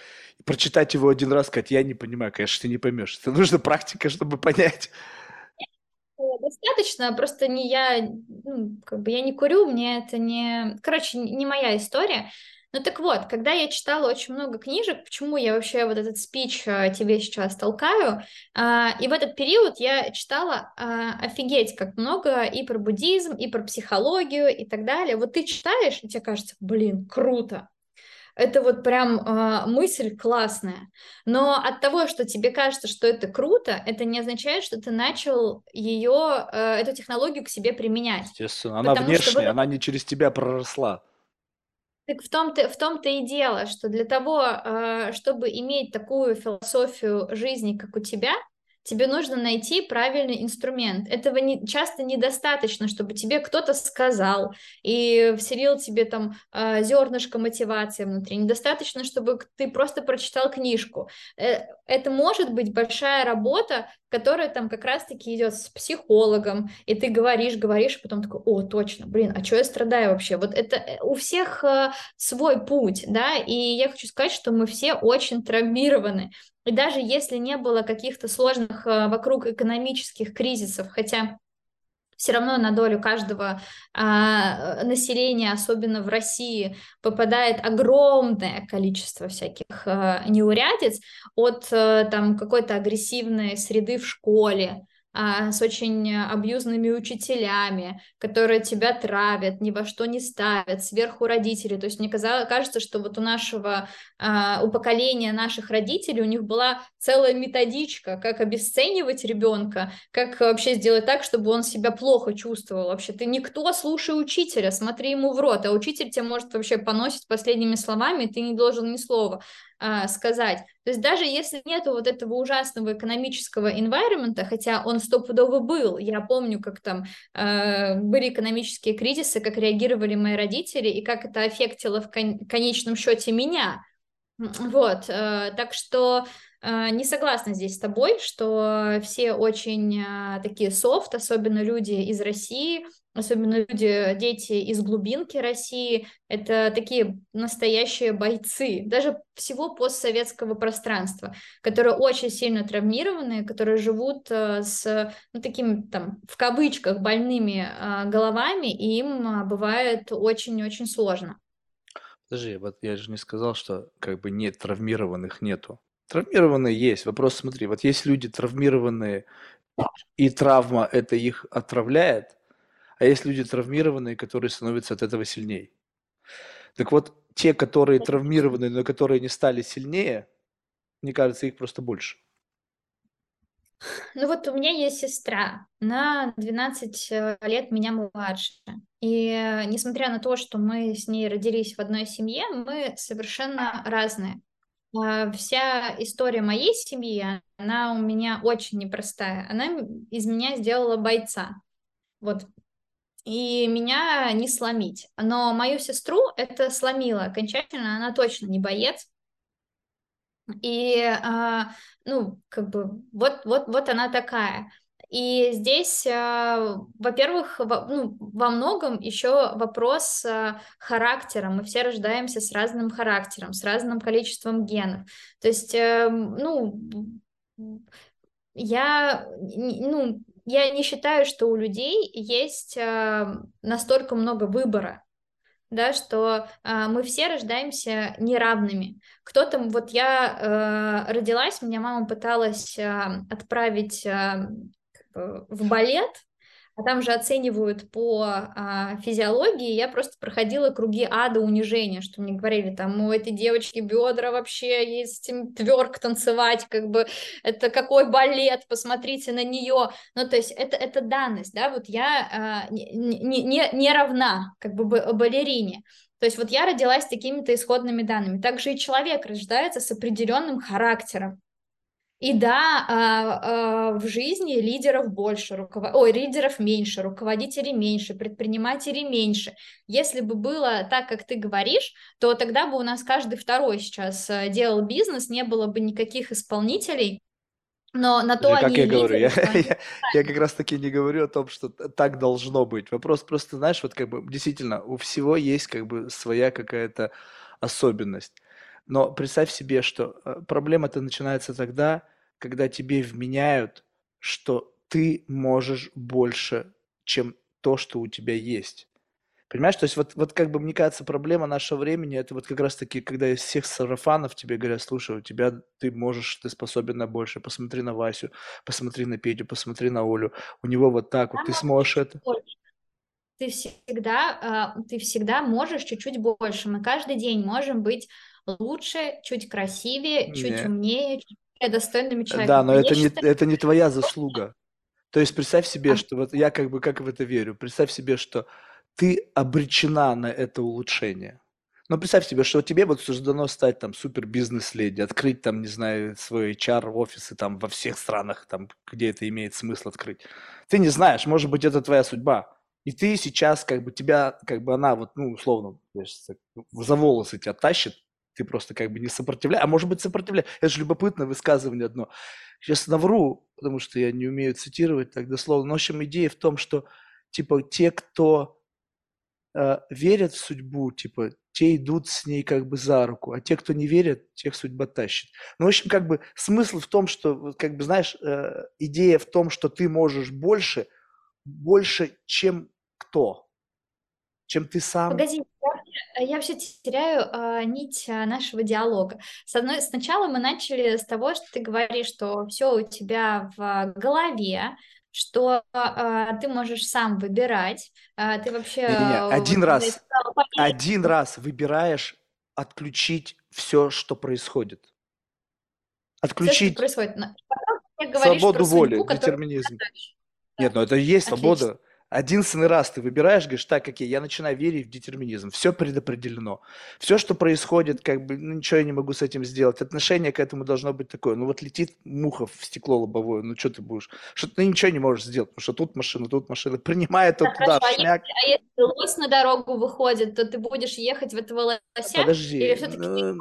прочитать его один раз, сказать, я не понимаю, конечно, ты не поймешь. Это нужна практика, чтобы понять достаточно, просто не я, ну, как бы я не курю, мне это не, короче, не моя история. Ну так вот, когда я читала очень много книжек, почему я вообще вот этот спич а, тебе сейчас толкаю, а, и в этот период я читала а, офигеть как много и про буддизм, и про психологию и так далее. Вот ты читаешь, и тебе кажется, блин, круто, это вот прям э, мысль классная. Но от того, что тебе кажется, что это круто, это не означает, что ты начал ее, э, эту технологию к себе применять. Естественно, она Потому внешняя, что... она не через тебя проросла. Так в том-то, в том-то и дело, что для того, э, чтобы иметь такую философию жизни, как у тебя, тебе нужно найти правильный инструмент. Этого не, часто недостаточно, чтобы тебе кто-то сказал и вселил тебе там э, зернышко мотивации внутри. Недостаточно, чтобы ты просто прочитал книжку. Э, это может быть большая работа, которая там как раз-таки идет с психологом, и ты говоришь, говоришь, а потом такой, о, точно, блин, а что я страдаю вообще? Вот это э, у всех э, свой путь, да, и я хочу сказать, что мы все очень травмированы, и даже если не было каких-то сложных э, вокруг экономических кризисов, хотя все равно на долю каждого а, населения, особенно в России, попадает огромное количество всяких а, неурядиц от а, там какой-то агрессивной среды в школе, с очень абьюзными учителями, которые тебя травят, ни во что не ставят, сверху родители. То есть мне казалось, кажется, что вот у нашего, а, у поколения наших родителей у них была целая методичка, как обесценивать ребенка, как вообще сделать так, чтобы он себя плохо чувствовал. Вообще ты никто, слушай учителя, смотри ему в рот, а учитель тебя может вообще поносить последними словами, и ты не должен ни слова а, сказать. То есть даже если нету вот этого ужасного экономического environment, хотя он стопудово был, я помню, как там э, были экономические кризисы, как реагировали мои родители и как это аффектило в кон- конечном счете меня. Вот, э, так что э, не согласна здесь с тобой, что все очень э, такие софт, особенно люди из России, особенно люди, дети из глубинки России, это такие настоящие бойцы, даже всего постсоветского пространства, которые очень сильно травмированы, которые живут э, с ну, такими там в кавычках больными э, головами, и им э, бывает очень-очень сложно. Подожди, вот я же не сказал, что как бы нет травмированных нету. Травмированные есть. Вопрос, смотри, вот есть люди травмированные, и травма это их отравляет, а есть люди травмированные, которые становятся от этого сильнее. Так вот, те, которые травмированы, но которые не стали сильнее, мне кажется, их просто больше. Ну вот у меня есть сестра, на 12 э, лет меня младше. И э, несмотря на то, что мы с ней родились в одной семье, мы совершенно разные. А, вся история моей семьи, она у меня очень непростая. Она из меня сделала бойца. Вот. И меня не сломить. Но мою сестру это сломило окончательно. Она точно не боец. И, а, ну, как бы, вот, вот, вот она такая. И здесь, а, во-первых, во, ну, во многом еще вопрос а, характера. Мы все рождаемся с разным характером, с разным количеством генов. То есть, а, ну, я, ну, я не считаю, что у людей есть а, настолько много выбора да, что э, мы все рождаемся неравными. Кто-то, вот я э, родилась, меня мама пыталась э, отправить э, в балет, а там же оценивают по а, физиологии, я просто проходила круги ада унижения, что мне говорили, там, у этой девочки бедра вообще есть тверк танцевать, как бы, это какой балет, посмотрите на нее, ну, то есть это, это данность, да, вот я а, не, не, не равна, как бы, балерине, то есть вот я родилась с такими-то исходными данными. Также и человек рождается с определенным характером. И да, а, а, в жизни лидеров больше, руков... ой, лидеров меньше, руководителей меньше, предпринимателей меньше. Если бы было так, как ты говоришь, то тогда бы у нас каждый второй сейчас э, делал бизнес, не было бы никаких исполнителей, но на то как они я говорю, я, лидеры, я, я как раз таки не говорю о том, что так должно быть. Вопрос просто, знаешь, вот как бы действительно у всего есть как бы своя какая-то особенность. Но представь себе, что э, проблема-то начинается тогда, когда тебе вменяют, что ты можешь больше, чем то, что у тебя есть. Понимаешь, то есть вот, вот как бы мне кажется, проблема нашего времени, это вот как раз таки, когда из всех сарафанов тебе говорят, слушай, у тебя, ты можешь, ты способен на больше, посмотри на Васю, посмотри на Петю, посмотри на Олю, у него вот так вот, ты сможешь это. Ты всегда, а, ты всегда можешь чуть-чуть больше. Мы каждый день можем быть лучше, чуть красивее, чуть Не. умнее, чуть достойными человеком. Да, но а это, не, это не твоя заслуга. То есть представь себе, а. что вот я как бы как в это верю. Представь себе, что ты обречена на это улучшение. Но представь себе, что тебе вот суждено стать там супер бизнес-леди, открыть там, не знаю, свой HR-офисы там во всех странах, там, где это имеет смысл открыть. Ты не знаешь, может быть, это твоя судьба. И ты сейчас, как бы, тебя, как бы она вот, ну, условно, за волосы тебя тащит, ты просто как бы не сопротивляешь, а может быть сопротивляешь. Это же любопытное высказывание одно. Сейчас навру, потому что я не умею цитировать так дословно. Но, в общем, идея в том, что, типа, те, кто э, верят в судьбу, типа, те идут с ней как бы за руку, а те, кто не верят, тех судьба тащит. Ну, в общем, как бы смысл в том, что, как бы, знаешь, э, идея в том, что ты можешь больше, больше, чем кто? Чем ты сам? Погоди, я вообще теряю а, нить а, нашего диалога. С одной, сначала мы начали с того, что ты говоришь, что все у тебя в голове, что а, ты можешь сам выбирать. А, ты вообще... Не, не, не. Один вот, раз, один раз выбираешь отключить все, что происходит. Отключить все, что происходит. свободу воли, судьбу, детерминизм. Нет, ну это и есть Отлично. свобода единственный раз ты выбираешь, говоришь, так, окей, я начинаю верить в детерминизм, все предопределено. Все, что происходит, как бы, ну, ничего я не могу с этим сделать. Отношение к этому должно быть такое. Ну, вот летит муха в стекло лобовое, ну, что ты будешь? Что ты ничего не можешь сделать, потому что тут машина, тут машина. [laughs] Принимай это да, туда, хорошо, шмяк. А если, а если лось на дорогу выходит, то ты будешь ехать в этого лося? Подожди. Или все-таки ну,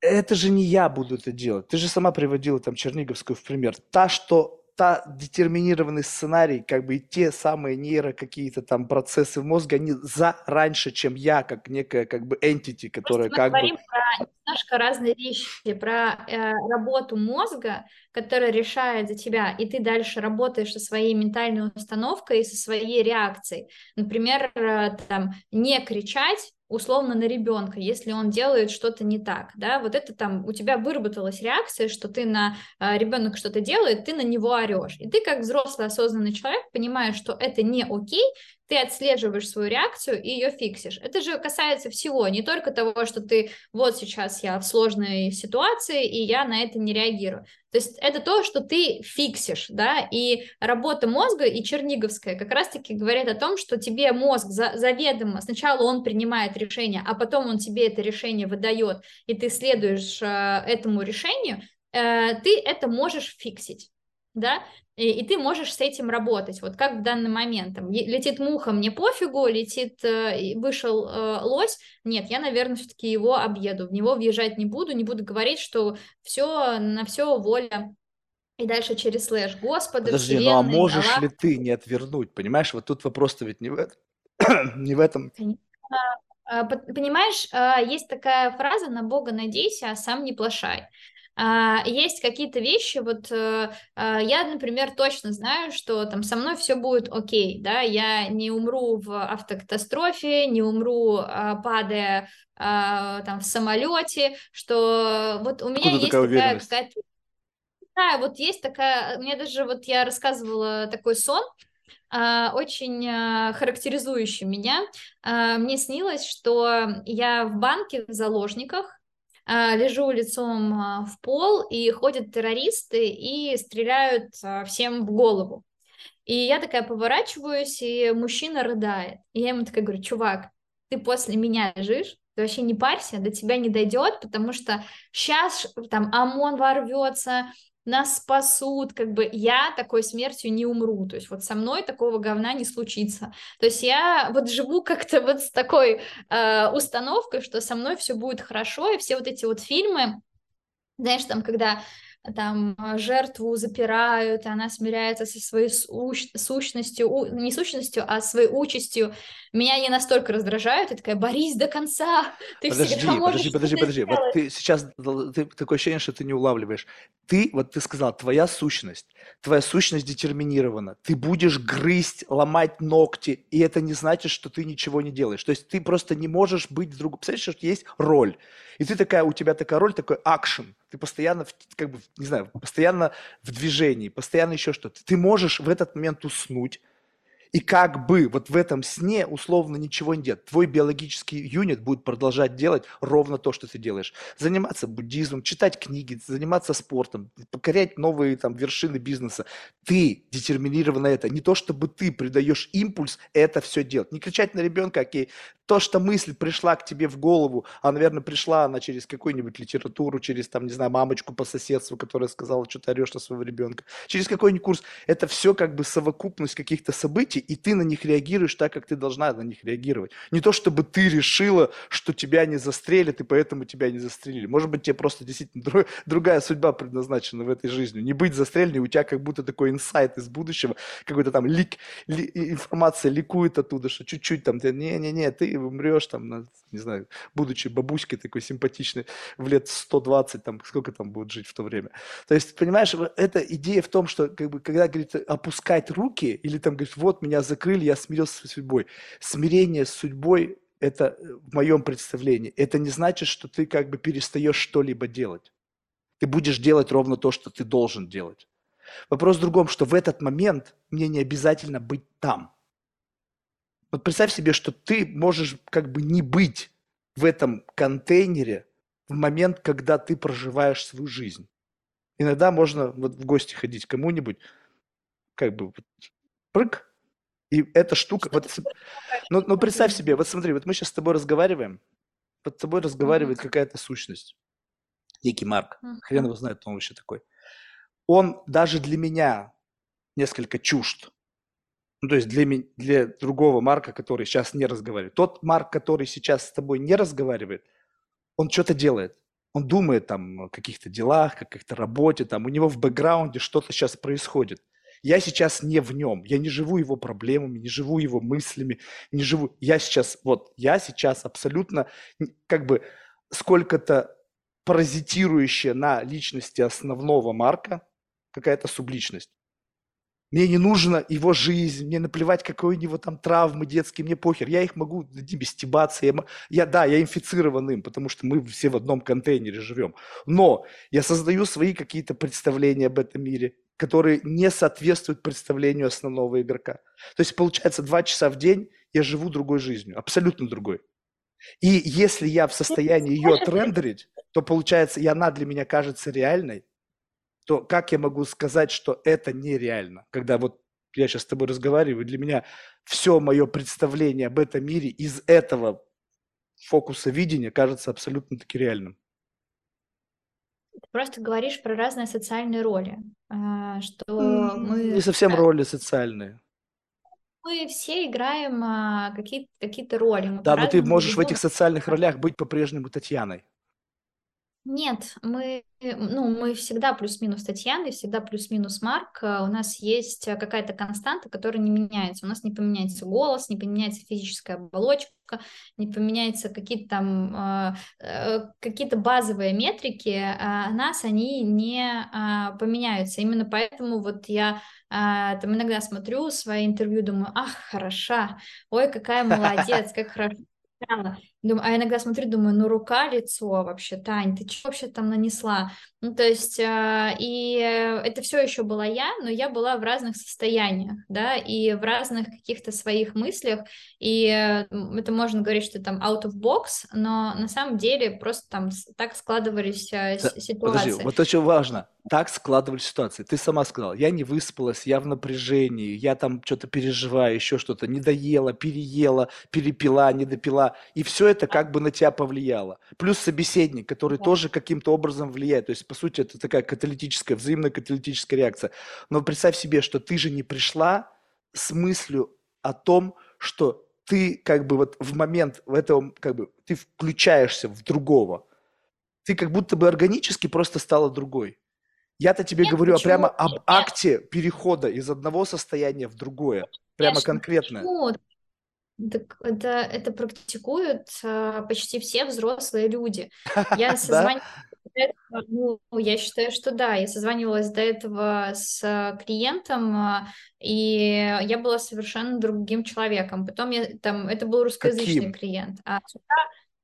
Это же не я буду это делать. Ты же сама приводила там Черниговскую в пример. Та, что та детерминированный сценарий, как бы и те самые нейро какие-то там процессы мозга, они за раньше, чем я, как некая как бы entity, которая Просто как мы говорим бы... про немножко разные вещи, про э, работу мозга, которая решает за тебя, и ты дальше работаешь со своей ментальной установкой и со своей реакцией. Например, э, там, не кричать, условно на ребенка, если он делает что-то не так, да, вот это там у тебя выработалась реакция, что ты на э, ребенок что-то делает, ты на него орешь, и ты как взрослый осознанный человек понимаешь, что это не окей, ты отслеживаешь свою реакцию и ее фиксишь. Это же касается всего, не только того, что ты вот сейчас я в сложной ситуации, и я на это не реагирую. То есть это то, что ты фиксишь, да, и работа мозга и Черниговская как раз-таки говорят о том, что тебе мозг за, заведомо, сначала он принимает решение, а потом он тебе это решение выдает, и ты следуешь э, этому решению, э, ты это можешь фиксить да, и, и ты можешь с этим работать, вот как в данный момент, там, летит муха, мне пофигу, летит, э, вышел э, лось, нет, я, наверное, все-таки его объеду, в него въезжать не буду, не буду говорить, что все, на все воля. И дальше через слэш, Господи, Подожди, ну а можешь Аллах... ли ты не отвернуть, понимаешь, вот тут вопрос-то ведь не в этом, [coughs] не в этом. А, понимаешь, а, есть такая фраза «на Бога надейся, а сам не плашай». А, есть какие-то вещи, вот э, а, я, например, точно знаю, что там со мной все будет окей, да, я не умру в автокатастрофе, не умру, а, падая там в самолете, что вот у меня Откуда есть такая какая-то... Да, вот есть такая, мне даже вот я рассказывала такой сон, очень характеризующий меня. Мне снилось, что я в банке в заложниках, лежу лицом а, в пол, и ходят террористы и стреляют а, всем в голову. И я такая поворачиваюсь, и мужчина рыдает. И я ему такая говорю, чувак, ты после меня лежишь, ты вообще не парься, до тебя не дойдет, потому что сейчас там ОМОН ворвется, нас спасут, как бы я такой смертью не умру, то есть вот со мной такого говна не случится. То есть я вот живу как-то вот с такой э, установкой, что со мной все будет хорошо, и все вот эти вот фильмы, знаешь, там, когда там а, жертву запирают, и она смиряется со своей суч- сущностью, у- не сущностью, а своей участью. Меня не настолько раздражают, я такая, борись до конца, [laughs] ты подожди, всегда можешь подожди, подожди, подожди, вот ты сейчас, ты, такое ощущение, что ты не улавливаешь. Ты, вот ты сказал, твоя сущность, твоя сущность детерминирована, ты будешь грызть, ломать ногти, и это не значит, что ты ничего не делаешь. То есть ты просто не можешь быть другом. Представляешь, что есть роль, и ты такая, у тебя такая роль, такой акшен, ты постоянно, как бы, не знаю, постоянно в движении, постоянно еще что-то. Ты можешь в этот момент уснуть, и как бы вот в этом сне условно ничего не делать. Твой биологический юнит будет продолжать делать ровно то, что ты делаешь. Заниматься буддизмом, читать книги, заниматься спортом, покорять новые там вершины бизнеса. Ты детерминирован на это. Не то, чтобы ты придаешь импульс это все делать. Не кричать на ребенка, окей, то, что мысль пришла к тебе в голову, а, наверное, пришла она через какую-нибудь литературу, через, там, не знаю, мамочку по соседству, которая сказала, что ты орешь на своего ребенка, через какой-нибудь курс. Это все как бы совокупность каких-то событий, и ты на них реагируешь так, как ты должна на них реагировать. Не то, чтобы ты решила, что тебя не застрелят, и поэтому тебя не застрелили. Может быть, тебе просто действительно друг, другая судьба предназначена в этой жизни. Не быть застреленной, у тебя как будто такой инсайт из будущего, какой-то там лик, ли, информация ликует оттуда, что чуть-чуть там, не-не-не, ты умрешь там, на, не знаю, будучи бабуськой такой симпатичной в лет 120, там, сколько там будет жить в то время. То есть, понимаешь, эта идея в том, что, как бы, когда, говорит, опускать руки, или там, говорит, вот, меня закрыли, я смирился с судьбой. Смирение с судьбой, это э, в моем представлении, это не значит, что ты как бы перестаешь что-либо делать. Ты будешь делать ровно то, что ты должен делать. Вопрос в другом, что в этот момент мне не обязательно быть там. Вот представь себе, что ты можешь как бы не быть в этом контейнере в момент, когда ты проживаешь свою жизнь. Иногда можно вот в гости ходить кому-нибудь, как бы прыг, и эта штука, вот, ну, ну представь себе, вот смотри, вот мы сейчас с тобой разговариваем, под тобой разговаривает mm-hmm. какая-то сущность, некий Марк, mm-hmm. хрен его знает, он вообще такой. Он даже для меня несколько чужд. Ну, то есть для, для другого Марка, который сейчас не разговаривает. Тот Марк, который сейчас с тобой не разговаривает, он что-то делает. Он думает там о каких-то делах, каких-то работе, там у него в бэкграунде что-то сейчас происходит. Я сейчас не в нем, я не живу его проблемами, не живу его мыслями, не живу. Я сейчас, вот, я сейчас абсолютно как бы сколько-то паразитирующая на личности основного Марка, какая-то субличность. Мне не нужна его жизнь, мне наплевать, какой у него там травмы детские, мне похер. Я их могу стебаться. Я, я, да, я инфицирован им, потому что мы все в одном контейнере живем. Но я создаю свои какие-то представления об этом мире. Которые не соответствуют представлению основного игрока. То есть, получается, два часа в день я живу другой жизнью, абсолютно другой. И если я в состоянии ее отрендерить, то получается, и она для меня кажется реальной, то как я могу сказать, что это нереально? Когда вот я сейчас с тобой разговариваю, для меня все мое представление об этом мире из этого фокуса видения кажется абсолютно таки реальным. Ты просто говоришь про разные социальные роли, а, что мы... Не совсем роли социальные. Мы все играем а, какие-то какие роли. Да, но ты можешь в этих социальных ролях быть по-прежнему Татьяной. Нет, мы, ну, мы всегда плюс-минус Татьяна, всегда плюс-минус Марк. А, у нас есть а, какая-то константа, которая не меняется. У нас не поменяется голос, не поменяется физическая оболочка, не поменяется какие-то там э, какие-то базовые метрики, а нас они не поменяются. Именно поэтому вот я там иногда смотрю свои интервью, думаю, ах, хороша, ой, какая [laughs] молодец, как хорошо Думаю, а иногда смотрю, думаю, ну рука, лицо вообще, Тань, ты что вообще там нанесла? Ну, то есть, э, и это все еще была я, но я была в разных состояниях, да, и в разных каких-то своих мыслях, и это можно говорить, что там out of box, но на самом деле просто там так складывались э, да, ситуации. Подожди, вот очень важно, так складывались ситуации. Ты сама сказала, я не выспалась, я в напряжении, я там что-то переживаю, еще что-то, не доела, переела, перепила, не допила, и все это как бы на тебя повлияло. Плюс собеседник, который да. тоже каким-то образом влияет. То есть, по сути, это такая каталитическая, взаимная каталитическая реакция. Но представь себе, что ты же не пришла с мыслью о том, что ты как бы вот в момент в этом, как бы, ты включаешься в другого. Ты как будто бы органически просто стала другой. Я-то тебе Нет, говорю почему? прямо об акте перехода из одного состояния в другое. Прямо Конечно, конкретно. Почему? Так это, это практикуют а, почти все взрослые люди. [laughs] Я созванивалась ну, я считаю, что да. Я созванивалась до этого с клиентом, а, и я была совершенно другим человеком. Потом я там, это был русскоязычный Каким? клиент. А с утра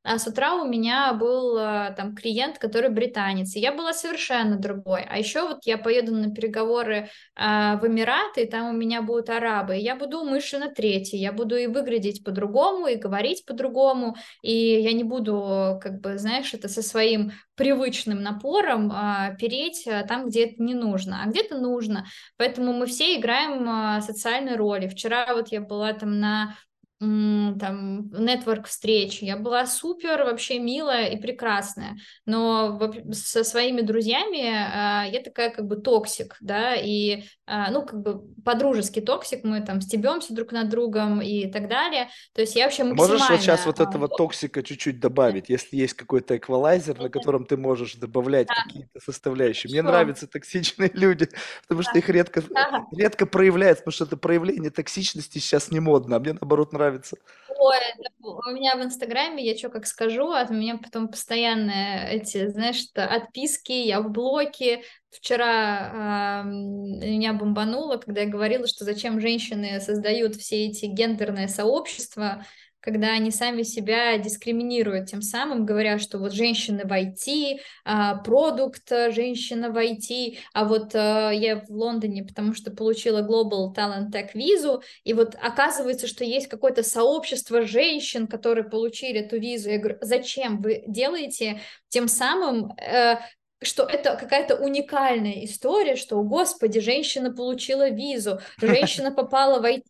а с утра у меня был э, там клиент, который британец, и я была совершенно другой. А еще вот я поеду на переговоры а, в Эмираты, и там у меня будут арабы, и я буду умышленно третий, я буду и выглядеть по-другому, и говорить по-другому, и я не буду, как бы, знаешь, это со своим привычным напором а, переть а, там, где это не нужно, а где-то нужно. Поэтому мы все играем а, социальные роли. Вчера вот я была там на там, network встреч. Я была супер, вообще милая и прекрасная. Но со своими друзьями э, я такая как бы toxic, да, и, э, ну, как бы подружеский toxic, мы там стебемся друг над другом и так далее. То есть я вообще максимально... Можешь вот сейчас вот этого toxic -а чуть-чуть добавить, если есть какой-то эквалайзер, на котором ты можешь добавлять да. какие-то составляющие. Мне что? нравятся токсичные [laughs] люди, потому что их редко, редко проявляется, потому что это проявление токсичности сейчас не модно, а мне наоборот нравится нравится. Ой, у меня в Инстаграме, я что как скажу, от меня потом постоянно эти, знаешь, отписки, я в блоке. Вчера э, меня бомбануло, когда я говорила, что зачем женщины создают все эти гендерные сообщества, когда они сами себя дискриминируют, тем самым говоря, что вот женщины в IT, а, продукт э, женщина в IT, а вот а, я в Лондоне, потому что получила Global Talent Tech визу, и вот оказывается, что есть какое-то сообщество женщин, которые получили эту визу. Я говорю, зачем вы делаете? Тем самым э, что это какая-то уникальная история, что, о господи, женщина получила визу, [laughs] женщина попала в IT,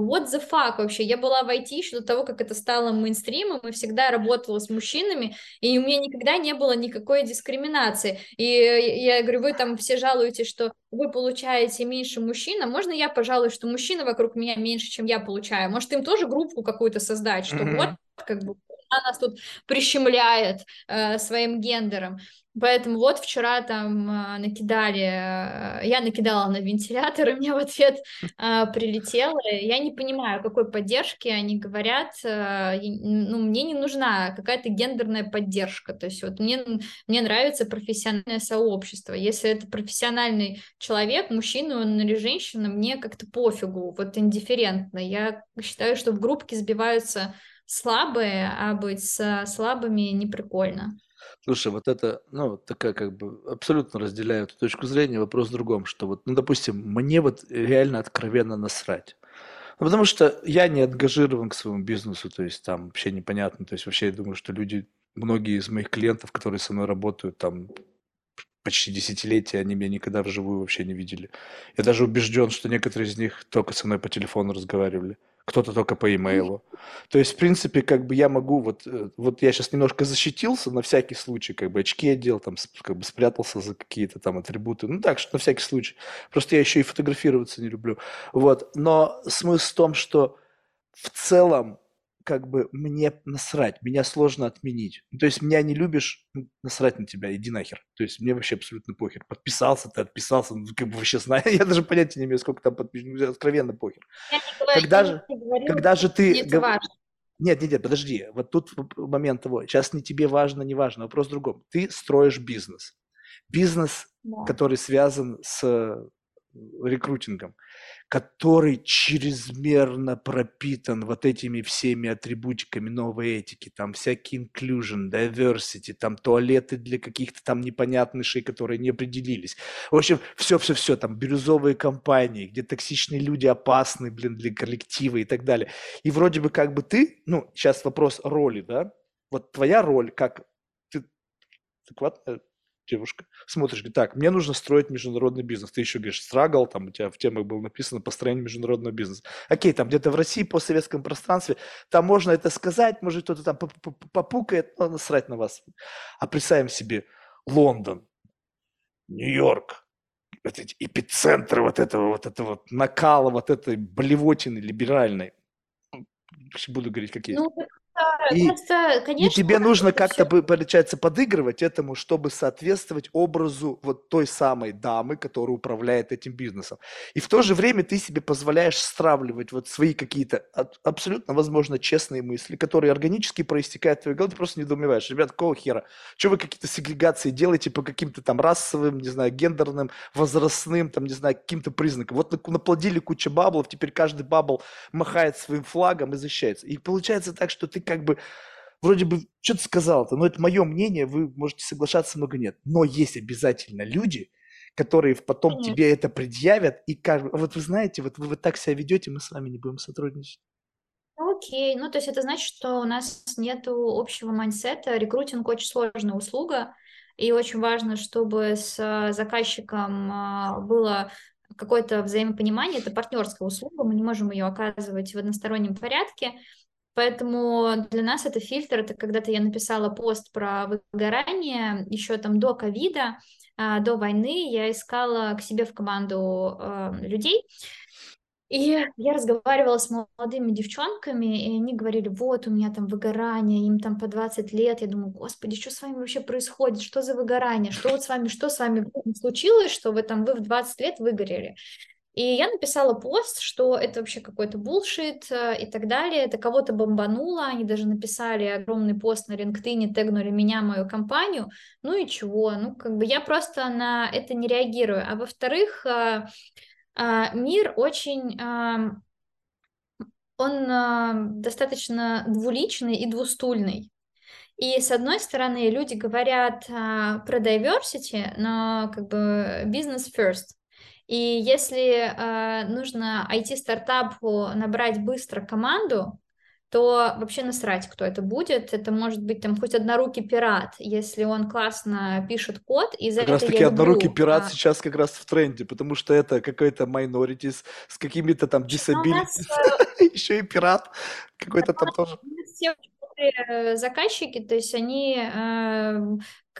what the fuck вообще? Я была в IT еще до того, как это стало мейнстримом, и всегда работала с мужчинами, и у меня никогда не было никакой дискриминации. И я говорю, вы там все жалуетесь, что вы получаете меньше мужчин, а можно я пожалуй, что мужчины вокруг меня меньше, чем я получаю? Может, им тоже группу какую-то создать, что mm-hmm. вот как бы она нас тут прищемляет э, своим гендером. Поэтому вот вчера там э, накидали, э, я накидала на вентилятор, [laughs] и мне в ответ э, прилетело. Я не понимаю, какой поддержки они говорят. Ну, мне не нужна какая-то гендерная поддержка. То есть вот мне, мне нравится профессиональное сообщество. Если это профессиональный человек, мужчина он или женщина, мне как-то пофигу, вот индифферентно. Я считаю, что в группке сбиваются слабые, а быть с слабыми не прикольно. Слушай, вот это, ну, такая как бы абсолютно разделяю эту точку зрения. Вопрос в другом, что вот, ну, допустим, мне вот реально откровенно насрать. Ну, потому что я не ангажирован к своему бизнесу, то есть там вообще непонятно. То есть вообще я думаю, что люди, многие из моих клиентов, которые со мной работают, там почти десятилетия, они меня никогда вживую вообще не видели. Я даже убежден, что некоторые из них только со мной по телефону разговаривали кто-то только по имейлу. То есть, в принципе, как бы я могу, вот, э, вот я сейчас немножко защитился на всякий случай, как бы очки одел, там, как бы спрятался за какие-то там атрибуты, ну так, что на всякий случай. Просто я еще и фотографироваться не люблю. Вот, но смысл в том, что в целом как бы мне насрать, меня сложно отменить. Ну, то есть меня не любишь, ну, насрать на тебя, иди нахер. То есть мне вообще абсолютно похер. Подписался ты, отписался, ну, как бы вообще знаю, [laughs] я даже понятия не имею, сколько там подписчиков, откровенно похер. Я не говорю, когда, я же, говорю, когда же ты... Гов... нет, нет, нет, подожди, вот тут момент того, сейчас не тебе важно, не важно, вопрос в другом. Ты строишь бизнес. Бизнес, да. который связан с рекрутингом который чрезмерно пропитан вот этими всеми атрибутиками новой этики, там всякий inclusion, diversity, там туалеты для каких-то там непонятных шей, которые не определились. В общем, все-все-все, там бирюзовые компании, где токсичные люди опасны, блин, для коллектива и так далее. И вроде бы как бы ты, ну, сейчас вопрос роли, да, вот твоя роль как ты, адекватно девушка, смотришь, говорит, так, мне нужно строить международный бизнес. Ты еще говоришь, страгал, там у тебя в темах было написано построение международного бизнеса. Окей, там где-то в России, по советском пространстве, там можно это сказать, может кто-то там попукает, но насрать на вас. А представим себе Лондон, Нью-Йорк, вот эти эпицентры вот этого вот этого вот накала, вот этой блевотины либеральной. Буду говорить, какие. Ну, и, Просто, конечно, и тебе нужно как-то, все... получается, подыгрывать этому, чтобы соответствовать образу вот той самой дамы, которая управляет этим бизнесом. И в то же время ты себе позволяешь стравливать вот свои какие-то абсолютно, возможно, честные мысли, которые органически проистекают в твоей голове, ты просто недоумеваешь. Ребят, какого хера? Что вы какие-то сегрегации делаете по каким-то там расовым, не знаю, гендерным, возрастным, там, не знаю, каким-то признакам? Вот наплодили кучу bubble -ов, теперь каждый bubble махает своим флагом и защищается. И получается так, что ты как бы вроде бы что-то сказал-то, но это мое мнение, вы можете соглашаться, можете нет. Но есть обязательно люди, которые потом Конечно. тебе это предъявят и скажут, вот вы знаете, вот вы вот так себя ведете, мы с вами не будем сотрудничать. Окей, ну то есть это значит, что у нас нет общего mindset -а, рекрутинг очень сложная услуга, и очень важно, чтобы с а, заказчиком а, было какое-то взаимопонимание, это партнерская услуга, мы не можем ее оказывать в одностороннем порядке, Поэтому для нас это фильтр, это когда-то я написала пост про выгорание еще там до ковида, а, до войны, я искала к себе в команду э, людей, и я разговаривала с молодыми девчонками, и они говорили, вот, у меня там выгорание, им там по 20 лет. Я думаю, господи, что с вами вообще происходит? Что за выгорание? Что вот с вами, что с вами случилось, что вы там, вы в 20 лет выгорели? И я написала пост, что это вообще какой-то булшит э, и так далее. Это кого-то бомбануло. Они даже написали огромный пост на LinkedIn, тегнули меня, мою компанию. Ну и чего? Ну, как бы я просто на это не реагирую. А во-вторых, э, э, мир очень он достаточно двуличный и двустульный. И с одной стороны, люди говорят про diversity, но как бы business first. И если э, нужно IT-стартапу набрать быстро команду, то вообще насрать, кто это будет. Это может быть там хоть однорукий пират, если он классно пишет код. И за как раз таки однорукий люблю. пират а... сейчас как раз в тренде, потому что это какой-то minorities с какими-то там disabilities. Нас... Э, [laughs] Еще и пират какой-то там тоже. Все э, заказчики, то есть они э,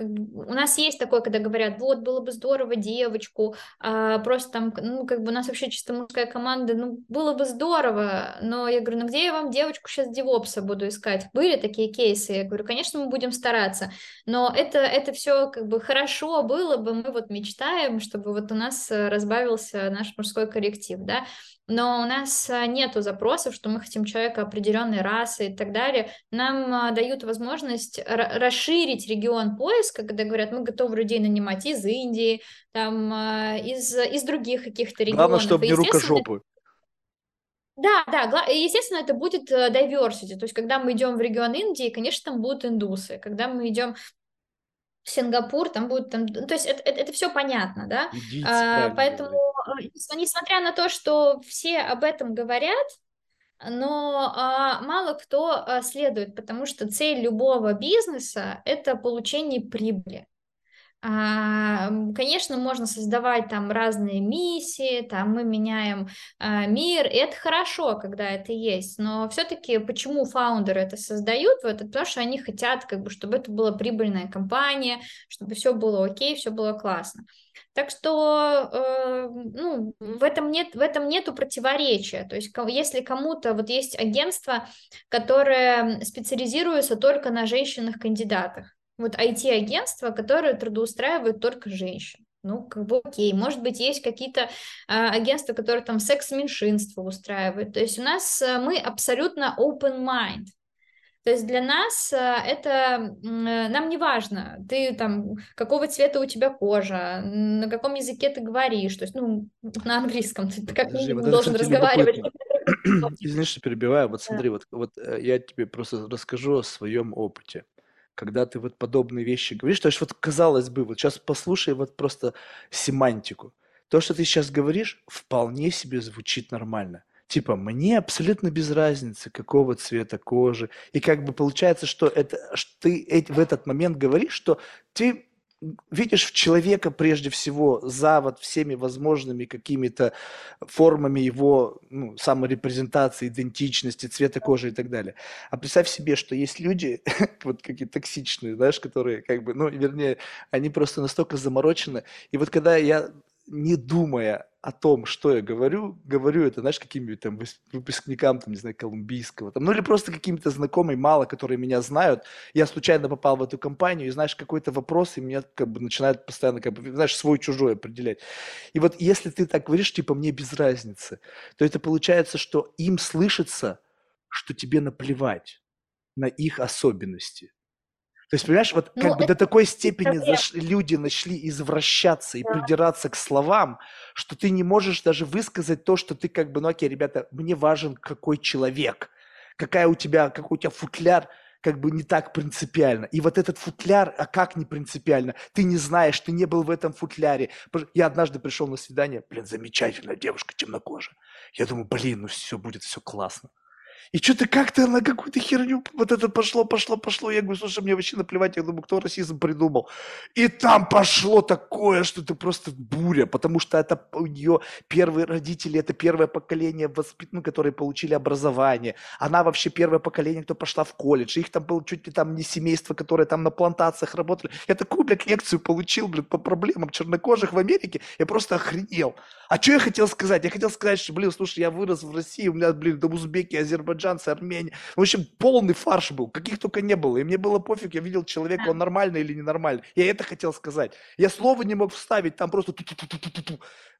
у нас есть такое, когда говорят, вот, было бы здорово девочку, а, просто там, ну, как бы у нас вообще чисто мужская команда, ну, было бы здорово, но я говорю, ну, где я вам девочку сейчас девопса буду искать? Были такие кейсы? Я говорю, конечно, мы будем стараться, но это, это все как бы хорошо было бы, мы вот мечтаем, чтобы вот у нас разбавился наш мужской коллектив, да, но у нас а, нету запросов, что мы хотим человека определенной расы и так далее. Нам а, дают возможность расширить регион поиска, когда говорят, мы готовы людей нанимать из Индии, там, а, из, из других каких-то регионов. Главное, чтобы не рукожопы. Да, да, естественно, это будет э, diversity, то есть когда мы идем в регион Индии, конечно, там будут индусы, когда мы идем в Сингапур, там будет, там, ну, то есть это, это, это все понятно, да, Идите, а, поэтому, э, несмотря на то, что все об этом говорят, но а, мало кто а, следует, потому что цель любого бизнеса – это получение прибыли. А, конечно, можно создавать там разные миссии, там мы меняем а, мир, и это хорошо, когда это есть, но все-таки почему фаундеры это создают, вот, это потому что они хотят, как бы, чтобы это была прибыльная компания, чтобы все было окей, все было классно. Так что э, ну, в этом нет в этом нету противоречия. То есть если кому-то вот есть агентство, которое специализируется только на женщинах-кандидатах, вот IT-агентство, которое трудоустраивает только женщин. Ну, как бы окей. Может быть, есть какие-то э, агентства, которые там секс-меньшинство устраивают. То есть у нас э, мы абсолютно open mind. То есть для нас э, это э, нам не важно, ты там какого цвета у тебя кожа, на каком языке ты говоришь, то есть ну на английском ты как Подожди, вот это, должен кстати, разговаривать. [clears throat] Извини, что перебиваю. Вот Да. смотри, вот, вот э, я тебе просто расскажу о своем опыте. Когда ты вот подобные вещи говоришь, то есть вот казалось бы, вот сейчас послушай вот просто семантику. То, что ты сейчас говоришь, вполне себе звучит нормально. Типа, мне абсолютно без разницы, какого цвета кожи. И как бы получается, что это, что ты в этот момент говоришь, что ты видишь в человека прежде всего за вот всеми возможными какими-то формами его ну, саморепрезентации, идентичности, цвета кожи и так далее. А представь себе, что есть люди, [laughs] вот какие токсичные, знаешь, которые как бы, ну, вернее, они просто настолько заморочены. И вот когда я не думая о том, что я говорю, говорю это, знаешь, каким-нибудь там выпускникам, там, не знаю, колумбийского, там, ну или просто каким-то знакомым мало, которые меня знают. Я случайно попал в эту компанию, и знаешь, какой-то вопрос, и меня как бы начинают постоянно, как бы, знаешь, свой-чужой определять. И вот если ты так говоришь, типа, мне без разницы, то это получается, что им слышится, что тебе наплевать на их особенности. То есть, понимаешь, вот Ну, как бы это до такой степени заш- люди начали извращаться и Да. придираться к словам, что ты не можешь даже высказать то, что ты как бы, ну окей, ребята, мне важен какой человек, какая у тебя, какой у тебя футляр, как бы не так принципиально. И вот этот футляр, а как не принципиально? Ты не знаешь, ты не был в этом футляре. Я однажды пришел на свидание, блин, замечательная девушка, темнокожая. Я думаю, блин, ну все, будет все классно. И что-то как-то на какую-то херню вот это пошло, пошло, пошло. Я говорю, слушай, мне вообще наплевать, я думаю, кто расизм придумал. И там пошло такое, что это просто буря, потому что это у нее первые родители, это первое поколение, воспит... ну, которые получили образование. Она вообще первое поколение, кто пошла в колледж. Их там было чуть ли там не семейство, которое там на плантациях работали. Я такую, блядь, лекцию получил, блядь, по проблемам чернокожих в Америке. Я просто охренел. А что я хотел сказать? Я хотел сказать, что, блин, слушай, я вырос в России, у меня, блин, там узбеки, азербайджанцы, армяне. В общем, полный фарш был, каких только не было. И мне было пофиг, я видел человека, он нормальный или ненормальный. Я это хотел сказать. Я слова не мог вставить, там просто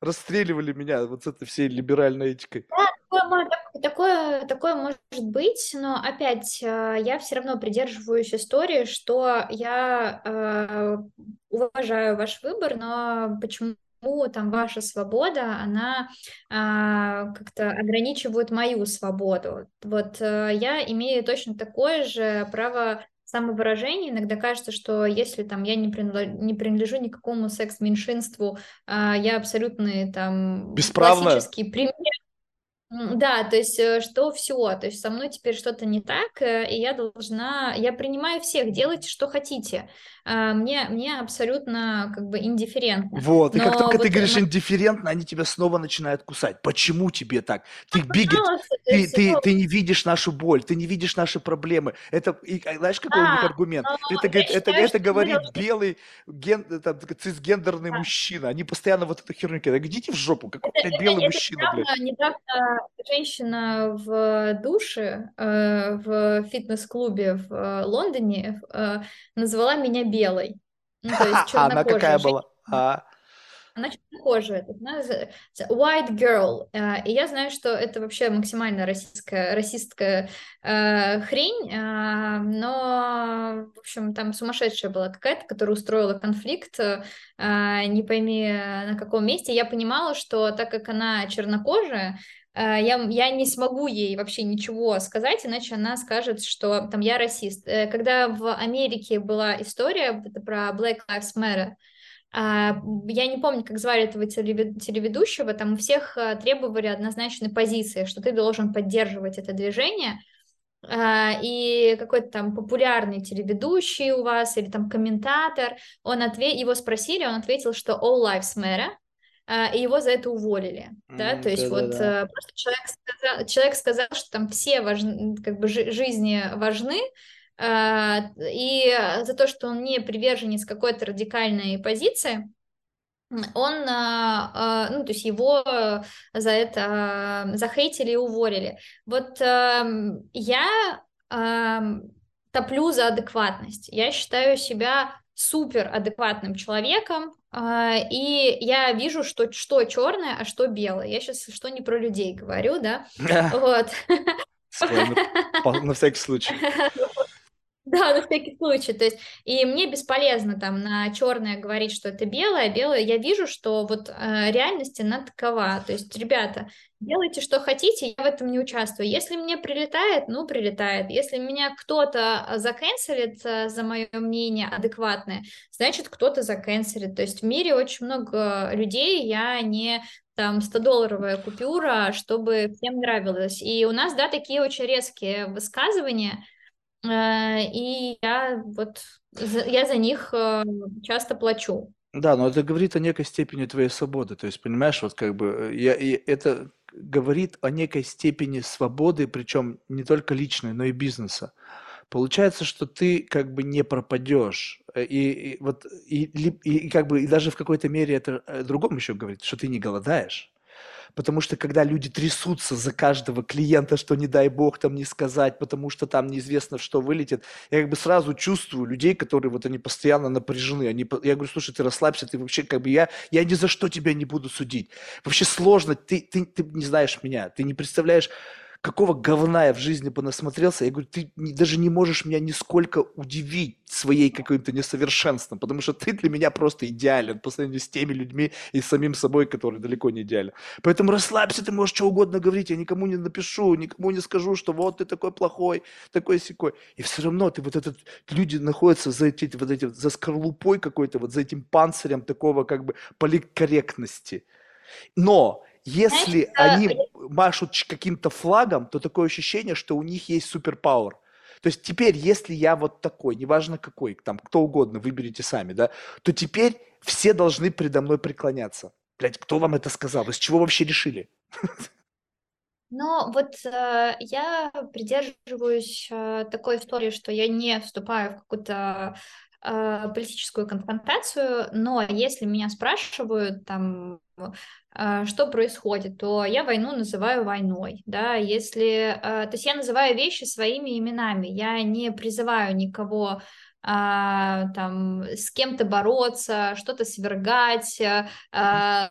расстреливали меня вот с этой всей либеральной этикой. Так- такое, такое может быть, но опять э, я все равно придерживаюсь истории, что я э, уважаю ваш выбор, но почему там ваша свобода, она а, как-то ограничивает мою свободу. Вот э, я имею точно такое же право самовыражения. Иногда кажется, что если там я не принадлежу, не принадлежу никакому секс-меньшинству, а, я абсолютный там Бесправная. классический пример Да, то есть э, что все, то есть со мной теперь что-то не так, э, и я должна, я принимаю всех, делайте, что хотите. А, Мне, мне абсолютно как бы индифферентно. Вот, и как Но только ты вот, говоришь м, индифферентно, они тебя снова начинают кусать. Почему тебе так? Ты пожалуйста, то ты, ты, ну, ты не видишь нашу боль, ты не видишь наши проблемы. Это, и, а знаешь, какой у них аргумент? Это, говорит, это, считаю, это что мы говорит должны белый ген, э, такой цисгендерный да. мужчина. Они постоянно вот эту херню кидают. Идите в жопу, какой, Это, блядь, это, белый это мужчина, блядь. недавно, недавно женщина в душе э, в фитнес-клубе в э, Лондоне э, назвала меня белой. Ну, то есть [laughs] она какая была? А, Она чернокожая, это white girl. Э, И я знаю, что это вообще максимально российская, расистская э, хрень, э, но, в общем, там сумасшедшая была какая-то, которая устроила конфликт, э, не пойми на каком месте. Я понимала, что так как она чернокожая, э, я, я не смогу ей вообще ничего сказать, иначе она скажет, что там я расист. Э, когда в Америке была история про Black Lives Matter, а, я не помню, как звали этого телеведущего, там у всех э, требовали однозначной позиции, что ты должен поддерживать это движение, а, и какой-то там популярный телеведущий у вас или там комментатор, он ответ... его спросили, он ответил, что all lives matter, и его за это уволили, mm, да, то есть да, вот да. Просто человек сказал, человек сказал, что там все важны, как бы жизни важны, а, и за то, что он не приверженец какой-то радикальной позиции, он, ну, то есть его за это захейтили и уволили. Вот я топлю за адекватность. Я считаю себя супер адекватным человеком, а, и я вижу, что что черное, а что белое. Я сейчас что не про людей говорю, да? [laughs] Вот. На всякий случай. [laughs] Да, на всякий случай. То есть, и мне бесполезно там на черное говорить, что это белое, белое. Я вижу, что вот э, реальность она такова. То есть, ребята, делайте, что хотите, я в этом не участвую. Если мне прилетает, ну, прилетает. Если меня кто-то заканцелит э, за мое мнение адекватное, значит, кто-то заканцелит. То есть, в мире очень много людей, я не там 100-долларовая купюра, чтобы всем нравилось. И у нас, да, такие очень резкие высказывания, и я вот я за них часто плачу. Да, но это говорит о некой степени твоей свободы. То есть, понимаешь, вот как бы э, я, и это говорит о некой степени свободы, причем не только личной, но и бизнеса. Получается, что ты как бы не пропадешь. И, и вот и, и, и как бы и даже в какой-то мере это другому еще говорит, что ты не голодаешь. Потому что когда люди трясутся за каждого клиента, что не дай бог там не сказать, потому что там неизвестно, что вылетит, я как бы сразу чувствую людей, которые вот они постоянно напряжены. Они, я говорю, слушай, ты расслабься, ты вообще как бы я, я ни за что тебя не буду судить. Вообще сложно, ты, ты, ты не знаешь меня, ты не представляешь, какого говна я в жизни понасмотрелся. Я говорю, ты даже не можешь меня нисколько удивить своей каким-то несовершенством, потому что ты для меня просто идеален по сравнению с теми людьми и самим собой, которые далеко не идеален. Поэтому расслабься, ты можешь что угодно говорить, я никому не напишу, никому не скажу, что вот ты такой плохой, такой секой. И все равно ты вот этот, люди находятся за, эти, вот эти, за скорлупой какой-то, вот за этим панцирем такого как бы политкорректности. Но если Знаешь, они машут каким-то флагом, то такое ощущение, что у них есть суперпауэр. То есть теперь, если я вот такой, неважно какой, там кто угодно, выберите сами, да, то теперь все должны предо мной преклоняться. Блять, кто вам это сказал? Вы с чего вообще решили? Но вот э, я придерживаюсь э, такой истории, что я не вступаю в какую-то э, политическую конфронтацию, но если меня спрашивают там что происходит, то я войну называю войной, да, если, а, то есть я называю вещи своими именами, я не призываю никого а, там с кем-то бороться, что-то свергать, а,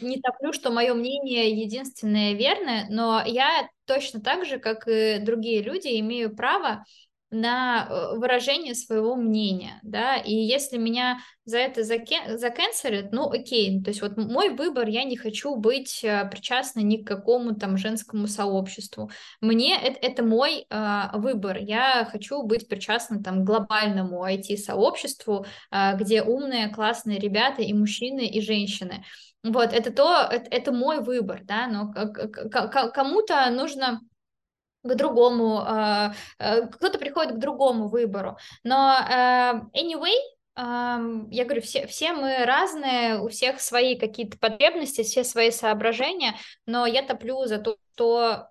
не топлю, что мое мнение единственное верное, но я точно так же, как и другие люди, имею право на э, выражение своего мнения, да, и если меня за это заканцелят, ну окей, то есть вот мой выбор, я не хочу быть э, причастна ни к какому там женскому сообществу, мне это, это мой э, выбор, я хочу быть причастна там глобальному IT-сообществу, э, где умные, классные ребята и мужчины, и женщины, вот, это то, это, это мой выбор, да, но кому-то нужно к другому, а, э, кто-то приходит к другому выбору. Но э, anyway, я говорю, все, все мы разные, у всех свои какие-то потребности, все свои соображения, но я топлю за то, что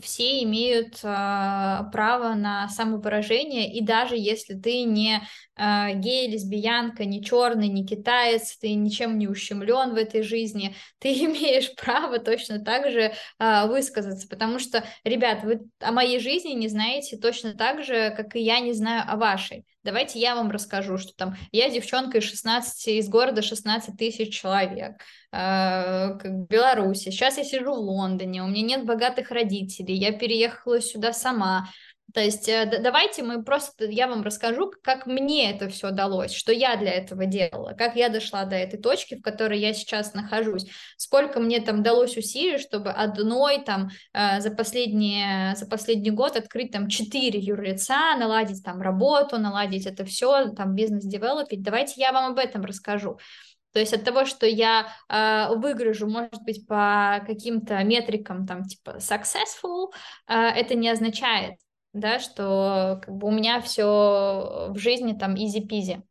все имеют э, право на самовыражение, и даже если ты не э, гей, лесбиянка, не черный, не китаец, ты ничем не ущемлен в этой жизни, [laughs] ты имеешь право точно так же э, высказаться, потому что, ребят, вы о моей жизни не знаете точно так же, как и я не знаю о вашей. Давайте я вам расскажу, что там я девчонка из 16, из города 16 тысяч человек, э, как Беларуси. Сейчас я сижу в Лондоне, у меня нет богатых родителей, я переехала сюда сама. То есть э, давайте мы просто, я вам расскажу, как мне это все далось, что я для этого делала, как я дошла до этой точки, в которой я сейчас нахожусь, сколько мне там далось усилий, чтобы одной там э, за, последние, за последний год открыть там четыре юрлица, наладить там работу, наладить это все, там бизнес-девелопить. Давайте я вам об этом расскажу. То есть от того, что я э, выгляжу, может быть, по каким-то метрикам, там, типа successful, э, это не означает, да, что как бы у меня все в жизни там изи-пизи.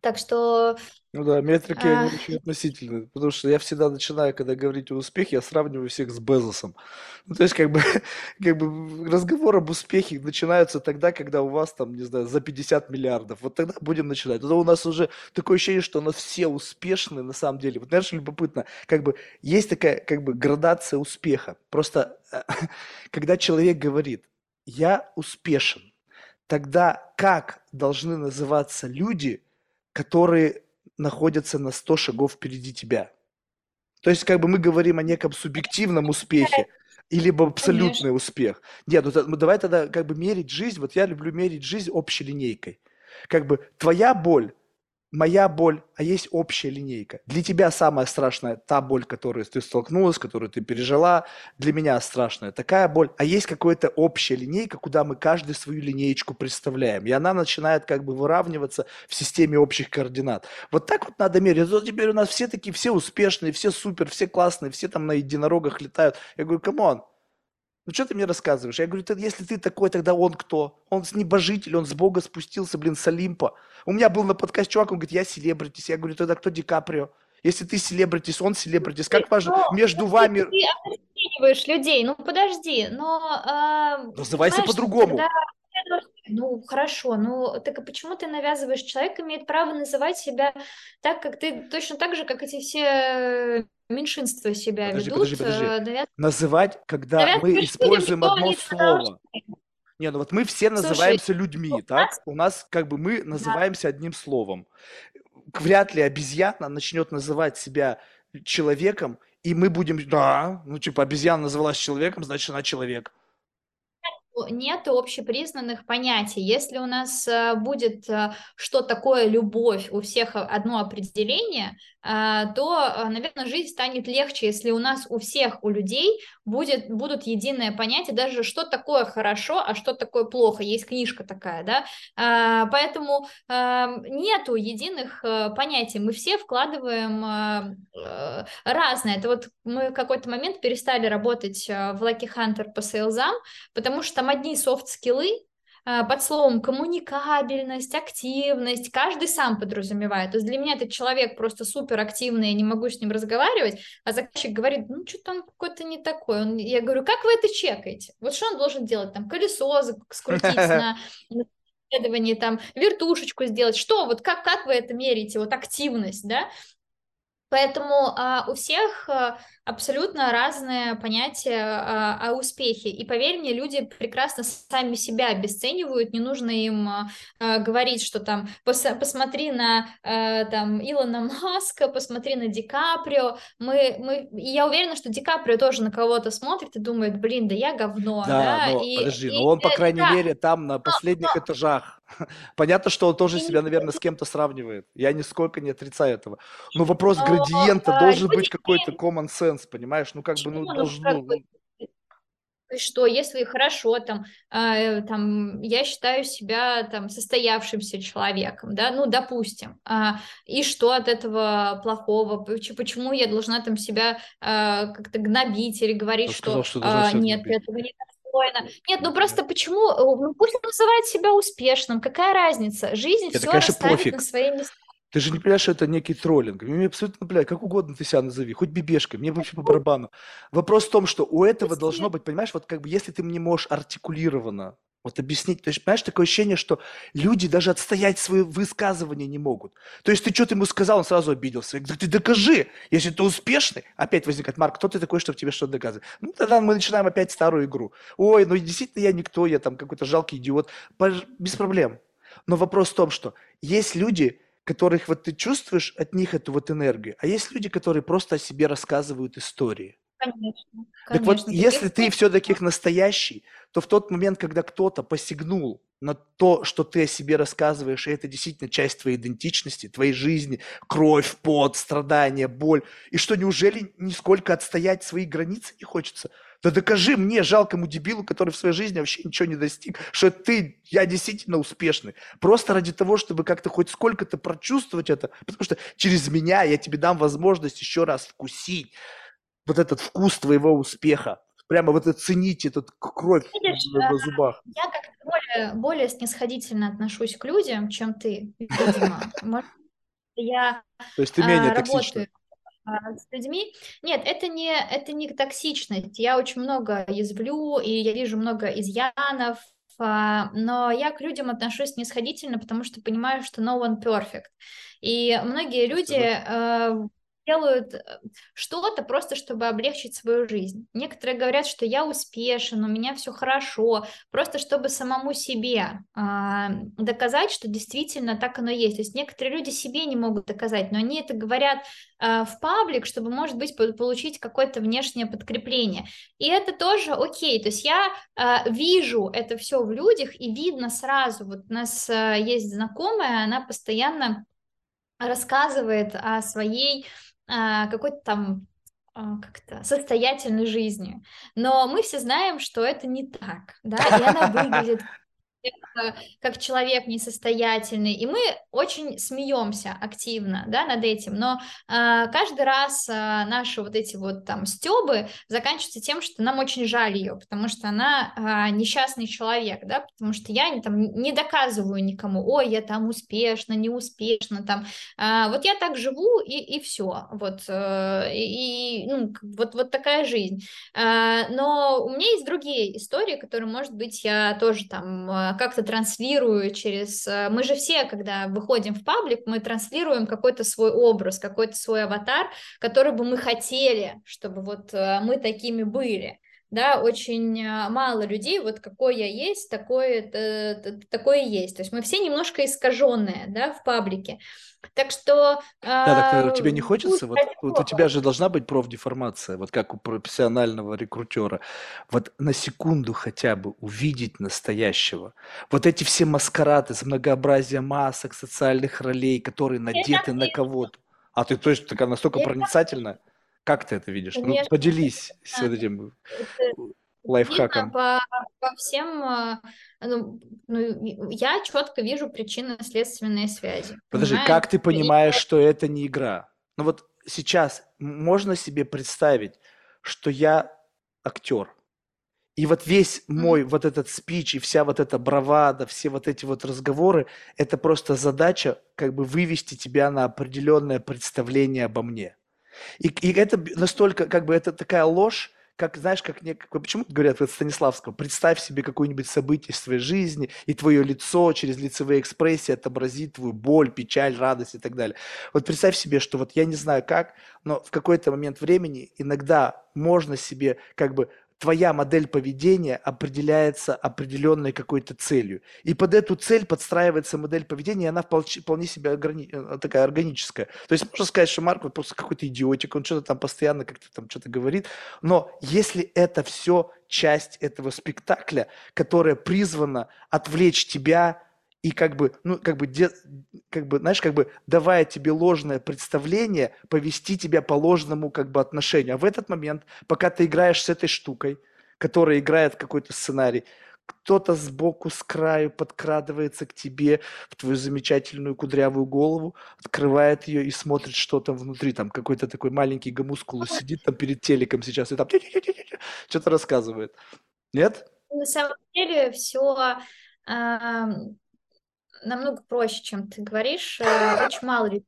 Так что... Ну да, метрики, а... они очень относительны, потому что я всегда начинаю, когда говорить о успехе, я сравниваю всех с Безосом. [laughs] Ну, то есть, как бы, [laughs] как бы разговор об успехе начинается тогда, когда у вас там, не знаю, за 50 миллиардов. Вот тогда будем начинать. Тогда у нас уже такое ощущение, что у нас все успешны на самом деле. Вот, знаешь, любопытно, как бы есть такая, как бы, градация успеха. Просто, [laughs] когда человек говорит, я успешен, тогда как должны называться люди, которые находятся на 100 шагов впереди тебя? То есть как бы мы говорим о неком субъективном успехе, или абсолютный Конечно. успех. Нет, ну давай тогда как бы мерить жизнь, вот я люблю мерить жизнь общей линейкой. Как бы твоя боль моя боль, а есть общая линейка. Для тебя самая страшная та боль, которую ты столкнулась, которую ты пережила. Для меня страшная такая боль. А есть какая-то общая линейка, куда мы каждый свою линеечку представляем. И она начинает как бы выравниваться в системе общих координат. Вот так вот надо мерить. Вот теперь у нас все такие, все успешные, все супер, все классные, все там на единорогах летают. Я говорю, come on, ну что ты мне рассказываешь? Я говорю, ты, если ты такой, тогда он кто? Он с небожитель, он с Бога спустился, блин, с Олимпа. У меня был на подкасте чувак, он говорит, я селебритис. Я говорю, тогда кто Ди Каприо? Если ты селебритис, он селебритис, как важно но, между вами... Ты обесцениваешь людей, ну подожди, но... Э, Называйся по-другому. Когда... Ну, хорошо, ну так а почему ты навязываешь? Человек имеет право называть себя так, как ты, точно так же, как эти все меньшинства себя подожди, ведут. Подожди, подожди. Э, навяз... Называть, когда навяз... мы используем одно слово. Не, ну вот мы все называемся Слушай, людьми, так? У нас как бы мы называемся да. одним словом. Вряд ли обезьяна начнет называть себя человеком, и мы будем, да, ну типа обезьяна называлась человеком, значит она человек нет общепризнанных понятий. Если у нас э, будет, э, что такое любовь, у всех одно определение, э, то, наверное, жизнь станет легче, если у нас у всех, у людей будет, будут единое понятие, даже что такое хорошо, а что такое плохо. Есть книжка такая, да? Поэтому нету единых понятий. Мы все вкладываем разное. Это вот мы в какой-то момент перестали работать в Lucky Hunter по сейлзам, потому что там одни софт-скиллы, а, под словом коммуникабельность, активность, каждый сам подразумевает. То есть для меня этот человек просто супер активный, я не могу с ним разговаривать, а заказчик говорит, ну что-то он какой-то не такой. Он, я говорю, как вы это чекаете? Вот что он должен делать? Там колесо скрутить на исследовании, там вертушечку сделать. Что? Вот как, как вы это мерите? Вот активность, да? Поэтому а, у всех а, абсолютно разное понятие а, о успехе. И поверь мне, люди прекрасно сами себя обесценивают. Не нужно им а, а, говорить, что там пос, посмотри на а, там Илона Маска, посмотри на Ди Каприо. Мы, мы, и я уверена, что Ди Каприо тоже на кого-то смотрит и думает, блин, да я говно. Да, да? но и, подожди, и, но он, по крайней да. мере, там на последних но, этажах [laughs] Понятно, что он тоже себя, наверное, с кем-то сравнивает. Я нисколько не отрицаю этого. Но вопрос Но, градиента должен быть какой-то common sense, понимаешь? Ну, как бы, ну, должен... Ну, что если хорошо там, э, там я считаю себя там состоявшимся человеком, да, ну допустим, э, и что от этого плохого, почему я должна там себя э, как-то гнобить или говорить, что, что э, нет, гнобить. этого не спокойно. Нет, ну просто почему? Ну пусть он называет себя успешным. Какая разница? Жизнь это, все конечно, расставит пофиг. на свои места. Ты же не понимаешь, что это некий троллинг. Мне абсолютно, блядь, как угодно ты себя назови, хоть бибешкой, мне вообще по барабану. Вопрос в том, что у этого должно быть, понимаешь, вот как бы если ты мне можешь артикулированно вот объяснить. То есть, понимаешь, такое ощущение, что люди даже отстоять свои высказывания не могут. То есть ты что-то ему сказал, он сразу обиделся. Говорю, ты докажи, если ты успешный. Опять возникает, Марк, кто ты такой, чтобы тебе что-то доказывать? Ну, тогда мы начинаем опять старую игру. Ой, ну действительно я никто, я там какой-то жалкий идиот. Без проблем. Но вопрос в том, что есть люди, которых вот ты чувствуешь от них эту вот энергию, а есть люди, которые просто о себе рассказывают истории. Конечно, Так вот, конечно, если таких ты все-таки настоящий, то в тот момент, когда кто-то посягнул на то, что ты о себе рассказываешь, и это действительно часть твоей идентичности, твоей жизни, кровь, пот, страдания, боль, и что неужели нисколько отстоять свои границы не хочется? Да докажи мне, жалкому дебилу, который в своей жизни вообще ничего не достиг, что ты, я действительно успешный. Просто ради того, чтобы как-то хоть сколько-то прочувствовать это, потому что через меня я тебе дам возможность еще раз вкусить вот этот вкус твоего успеха. Прямо вот это ценить этот кровь Видишь, в, в зубах. я как-то более, более снисходительно отношусь к людям, чем ты, видимо. [laughs] Я То есть ты менее токсична. работаю а, с людьми. Нет, это не, это не токсичность. Я очень много язвлю, и я вижу много изъянов, а, но я к людям отношусь снисходительно, потому что понимаю, что no one perfect. И многие люди э, делают э, что-то просто, чтобы облегчить свою жизнь. Некоторые говорят, что я успешен, у меня все хорошо, просто чтобы самому себе э, доказать, что действительно так оно есть. То есть некоторые люди себе не могут доказать, но они это говорят э, в паблик, чтобы, может быть, получить какое-то внешнее подкрепление. И это тоже окей. То есть я э, вижу это все в людях, и видно сразу. Вот у нас э, есть знакомая, она постоянно рассказывает о своей какой-то там а, как-то состоятельной жизнью. Но мы все знаем, что это не так, да, и она [laughs] выглядит как человек несостоятельный, и мы очень смеемся активно, да, над этим, но э, каждый раз э, наши вот эти вот там стебы заканчиваются тем, что нам очень жаль ее, потому что она э, несчастный человек, да, потому что я там не доказываю никому, ой, я там успешно, неуспешно, там, э, вот я так живу и, и все, вот, э, и, ну, вот, вот такая жизнь, э, но у меня есть другие истории, которые, может быть, я тоже там как-то транслирую через... Э, мы же все, когда выходим в паблик, мы транслируем какой-то свой образ, какой-то свой аватар, который бы мы хотели, чтобы вот э, мы такими были да, очень э, мало людей, вот какой я есть, такое, такое есть. То есть мы все немножко искаженные, да, в паблике. Так что... Да, так тебе не хочется, вот, вот у тебя же должна быть профдеформация, вот как у профессионального рекрутера, вот на секунду хотя бы увидеть настоящего. Вот эти все маскарады с многообразием масок, социальных ролей, которые надеты на кого-то. А ты то есть такая настолько проницательная? Как ты это видишь? Ну, поделись с этим лайфхаком. По, по всем, а, ну, ну, я четко вижу причинно-следственные связи. Подожди, понимаешь? как ты понимаешь, И... что это не игра? Ну вот сейчас можно себе представить, что я актер, и вот весь мой mm-hmm. вот этот спич и вся вот эта бравада, все вот эти вот разговоры, это просто задача как бы вывести тебя на определенное представление обо мне. И, и это настолько, как бы, это такая ложь, как, знаешь, как, не, почему говорят от Станиславского, представь себе какое-нибудь событие из своей жизни, и твое лицо через лицевые экспрессии отобразит твою боль, печаль, радость и так далее. Вот представь себе, что вот я не знаю как, но в какой-то момент времени иногда можно себе как бы твоя модель поведения определяется определенной какой-то целью. И под эту цель подстраивается модель поведения, и она вполне себе органи... Э, такая органическая. То есть можно сказать, что Марк вот просто какой-то идиотик, он что-то там постоянно как-то там что-то говорит. Но если это все часть этого спектакля, которая призвана отвлечь тебя и как бы, ну, как бы, де, как бы, знаешь, как бы давая тебе ложное представление, повести тебя по ложному как бы отношению. А в этот момент, пока ты играешь с этой штукой, которая играет какой-то сценарий, кто-то сбоку, с краю подкрадывается к тебе в твою замечательную кудрявую голову, открывает ее и смотрит, что там внутри. Там какой-то такой маленький гомускулус сидит там перед телеком сейчас и там что-то рассказывает. Нет? На самом деле все намного проще, чем ты говоришь. Э, очень мало людей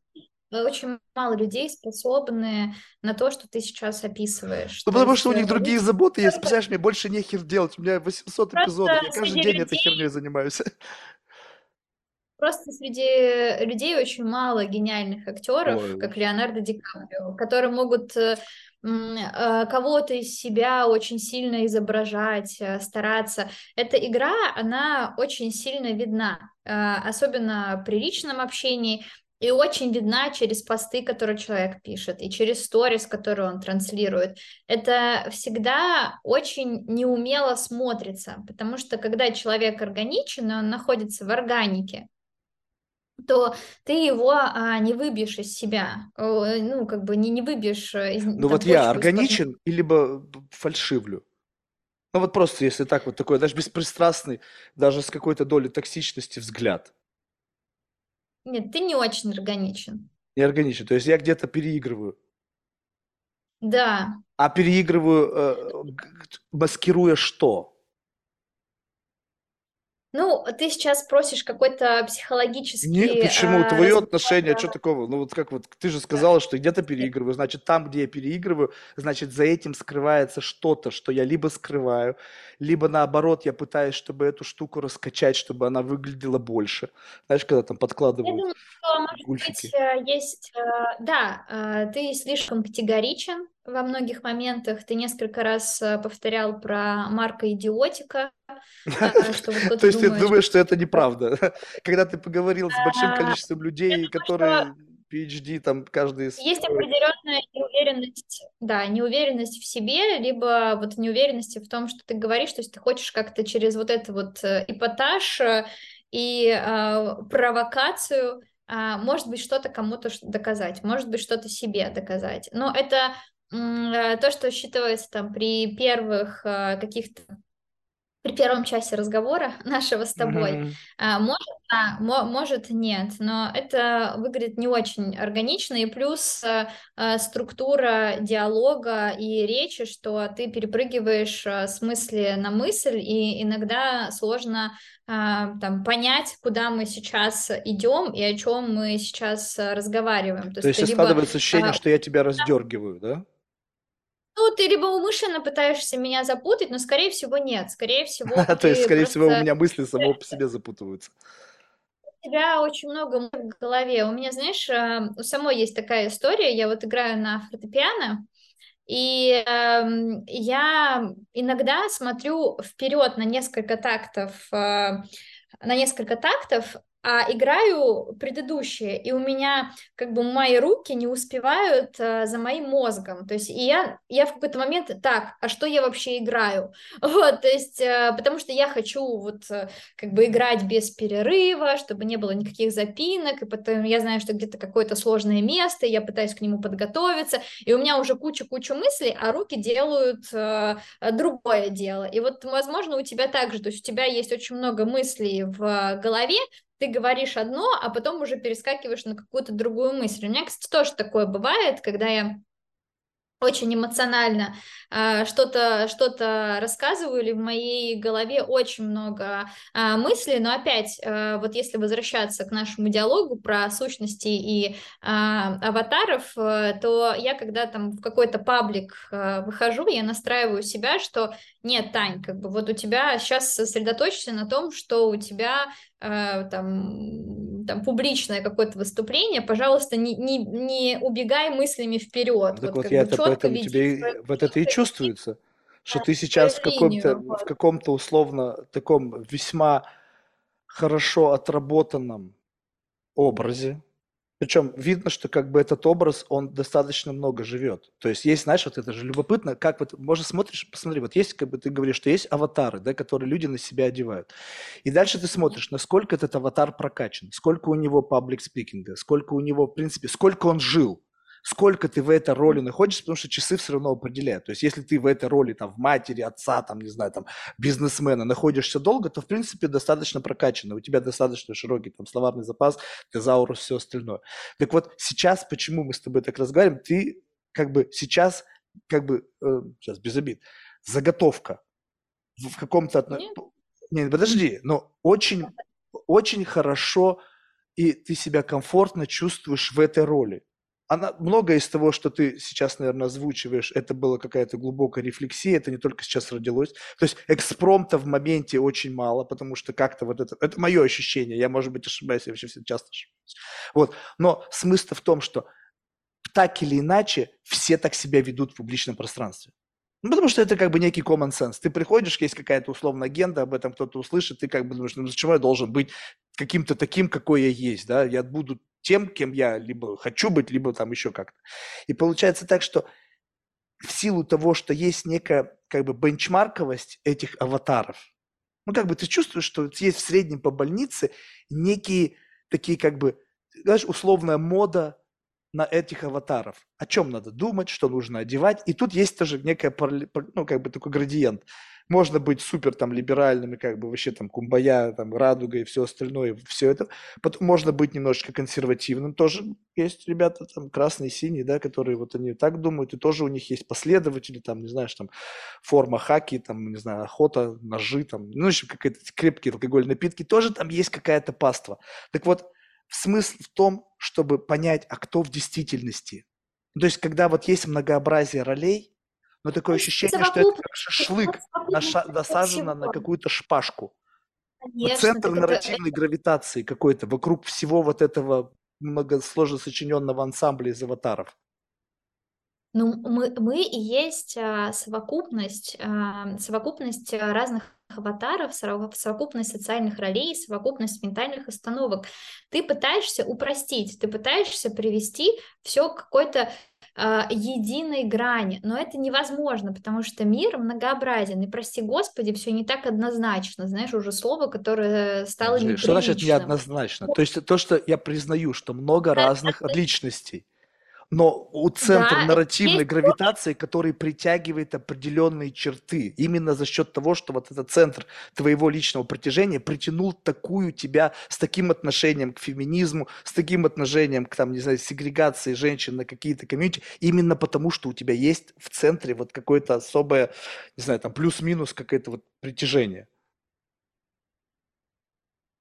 очень мало людей способны на то, что ты сейчас описываешь. Ну, потому есть, что у них э, другие заботы есть. Представляешь, мне больше нехер делать. У меня 800 Просто эпизодов. Я каждый день людей... этой херней занимаюсь. [laughs] Просто среди людей очень мало гениальных актеров, Ой. как Леонардо Ди Каприо, которые могут э, э, кого-то из себя очень сильно изображать, э, стараться. Эта игра, она очень сильно видна, особенно при личном общении. и очень видна через посты, которые человек пишет, и через сторис, которые он транслирует. Это всегда очень неумело смотрится, потому что когда человек органичен, он находится в органике, то ты его а, не выбьешь из себя, ну, как бы не, не выбьешь э, из Ну вот я органичен и либо фальшивлю. Ну вот просто, если так вот такой, даже беспристрастный, даже с какой-то долей токсичности взгляд. Нет, ты не очень органичен. Не органичен, то есть я где-то переигрываю. Да. А переигрываю, э, маскируя что? Ну, ты сейчас просишь какой-то психологический... Нет, почему? А, Твое отношение, что такого? Ну, вот как вот, ты же сказала, что где-то переигрываю. Значит, там, где я переигрываю, значит, за этим скрывается что-то, что я либо скрываю, либо наоборот, я пытаюсь, чтобы эту штуку раскачать, чтобы она выглядела больше. Знаешь, когда там подкладывают Я думаю, что, может гульфики. быть, э, есть... Э, да, э, ты слишком категоричен во многих моментах. Ты несколько раз повторял про Марка Идиотика, [laughs] То есть ты думаешь, что это неправда? [laughs] Когда ты поговорил с большим а, количеством людей, которые PhD, там каждый... Есть определенная неуверенность, да, неуверенность в себе, либо вот неуверенность в том, что ты говоришь, то есть ты хочешь как-то через вот это вот э, эпатаж э, и э, провокацию, э, может быть, что-то кому-то доказать, может быть, что-то себе доказать. Но это э, то, что считывается там при первых э, каких-то при первом часе разговора [laughs] нашего с тобой. Mm-hmm. Может, да, может, нет, но это выглядит не очень органично, и плюс а, структура диалога и речи, что ты перепрыгиваешь с мысли на мысль, и иногда сложно а, там, понять, куда мы сейчас идем и о чем мы сейчас разговариваем. То, То есть, есть складывается ощущение, а, что я тебя раздергиваю, да? Ну, ты либо умышленно пытаешься меня запутать, но, скорее всего, нет. Скорее всего, [laughs] То есть, скорее всего, у меня мысли само по себе запутываются. У тебя очень много в голове. У меня, знаешь, э, у самой есть такая история. Я вот играю на фортепиано, и э, я иногда смотрю вперед на несколько тактов, э, на несколько тактов, а играю предыдущие, и у меня как бы мои руки не успевают а, за моим мозгом, то есть и я, я в какой-то момент, так, а что я вообще играю? [laughs] Вот, то есть, а, потому что я хочу вот а, как бы играть без перерыва, чтобы не было никаких запинок, и потом я знаю, что где-то какое-то сложное место, я пытаюсь к нему подготовиться, и у меня уже куча-куча мыслей, а руки делают а, другое дело, и вот, возможно, у тебя также, то есть у тебя есть очень много мыслей в голове, ты говоришь одно, а потом уже перескакиваешь на какую-то другую мысль. У меня, кстати, тоже такое бывает, когда я очень эмоционально что-то что рассказываю, или в моей голове очень много э, мыслей, но опять, э, вот если возвращаться к нашему диалогу про сущности и аватаров, э, то я когда там в какой-то паблик э, выхожу, я настраиваю себя, что нет, Тань, как бы вот у тебя сейчас сосредоточься на том, что у тебя э, там, там публичное какое-то выступление, пожалуйста, не, не, не убегай мыслями вперед. Так вот, вот я это поэтому тебе вот это и чувствуется, что ты сейчас в каком-то, вот. в каком-то условно таком весьма хорошо отработанном образе, причем видно, что как бы этот образ, он достаточно много живет. То есть есть, знаешь, вот это же любопытно, как вот, можно смотришь, посмотри, вот есть, как бы ты говоришь, что есть аватары, да, которые люди на себя одевают. И дальше ты смотришь, насколько этот аватар прокачан, сколько у него паблик спикинга, сколько у него, в принципе, сколько он жил сколько ты в этой роли находишься, потому что часы все равно определяют. То есть если ты в этой роли, там, в матери, отца, там, не знаю, там, бизнесмена находишься долго, то, в принципе, достаточно прокачано, у тебя достаточно широкий там словарный запас, тезаурус, все остальное. Так вот, сейчас, почему мы с тобой так разговариваем, ты как бы сейчас, как бы, э, сейчас без обид, заготовка в каком-то... Отно... Не, подожди, но очень, очень хорошо и ты себя комфортно чувствуешь в этой роли она, многое из того, что ты сейчас, наверное, озвучиваешь, это была какая-то глубокая рефлексия, это не только сейчас родилось. То есть экспромта в моменте очень мало, потому что как-то вот это, это мое ощущение, я, может быть, ошибаюсь, я вообще часто ошибаюсь. Вот. Но смысл в том, что так или иначе все так себя ведут в публичном пространстве. Ну, потому что это как бы некий common sense. Ты приходишь, есть какая-то условная агenda, об этом кто-то услышит, ты как бы думаешь, ну, зачем я должен быть каким-то таким, какой я есть, да? Я буду тем, кем я либо хочу быть, либо там еще как-то. И получается так, что в силу того, что есть некая как бы бенчмарковость этих аватаров, ну как бы ты чувствуешь, что есть в среднем по больнице некие такие как бы, знаешь, условная мода на этих аватаров. О чем надо думать, что нужно одевать. И тут есть тоже некая, ну, как бы такой градиент. Можно быть супер там либеральным и как бы вообще там кумбая, там радуга и все остальное, все это. Потом можно быть немножечко консервативным. Тоже есть ребята там красные, синие, да, которые вот они так думают, и тоже у них есть последователи, там, не знаешь, там форма хаки, там, не знаю, охота, ножи, там, ну, в общем, какие-то крепкие алкогольные напитки. Тоже там есть какая-то паства. Так вот, Смысл в том, чтобы понять, а кто в действительности. То есть, когда вот есть многообразие ролей, но такое ощущение, что это как шашлык насажено на какую-то шпажку. Конечно, центр нарративной это... гравитации какой-то вокруг всего вот этого многосложно сочиненного ансамбля из аватаров. Ну, мы, мы и есть а, совокупность, а, совокупность разных аватаров, совокупность социальных ролей, совокупность ментальных остановок. Ты пытаешься упростить, ты пытаешься привести все к какой-то э, единой грани, но это невозможно, потому что мир многообразен, и прости господи, все не так однозначно, знаешь, уже слово, которое стало неприличным. Что значит неоднозначно? То есть то, что я признаю, что много разных личностей, но у центра да, нарративной есть... гравитации, который притягивает определенные черты, именно за счет того, что вот этот центр твоего личного притяжения притянул такую тебя с таким отношением к феминизму, с таким отношением к, там, не знаю, сегрегации женщин на какие-то комьюнити, именно потому, что у тебя есть в центре вот какое-то особое, не знаю, там плюс-минус какое-то вот притяжение.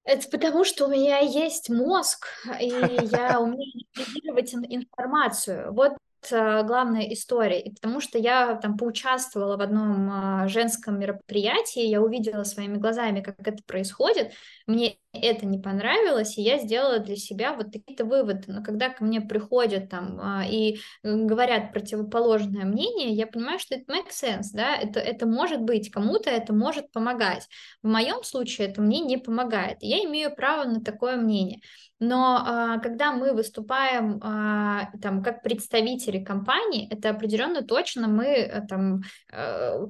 Это потому, что у меня есть мозг, и я умею анализировать информацию. Вот Э, главная история. И потому что я там поучаствовала в одном а, женском мероприятии, я увидела своими глазами, как это происходит, мне это не понравилось, и я сделала для себя вот такие-то выводы. Но когда ко мне приходят там а, и говорят противоположное мнение, я понимаю, что это makes sense, да, это, это может быть, кому-то это может помогать. В моем случае это мне не помогает. Я имею право на такое мнение. Но а, когда мы выступаем а, там как представители компании, это определенно точно мы э, там а,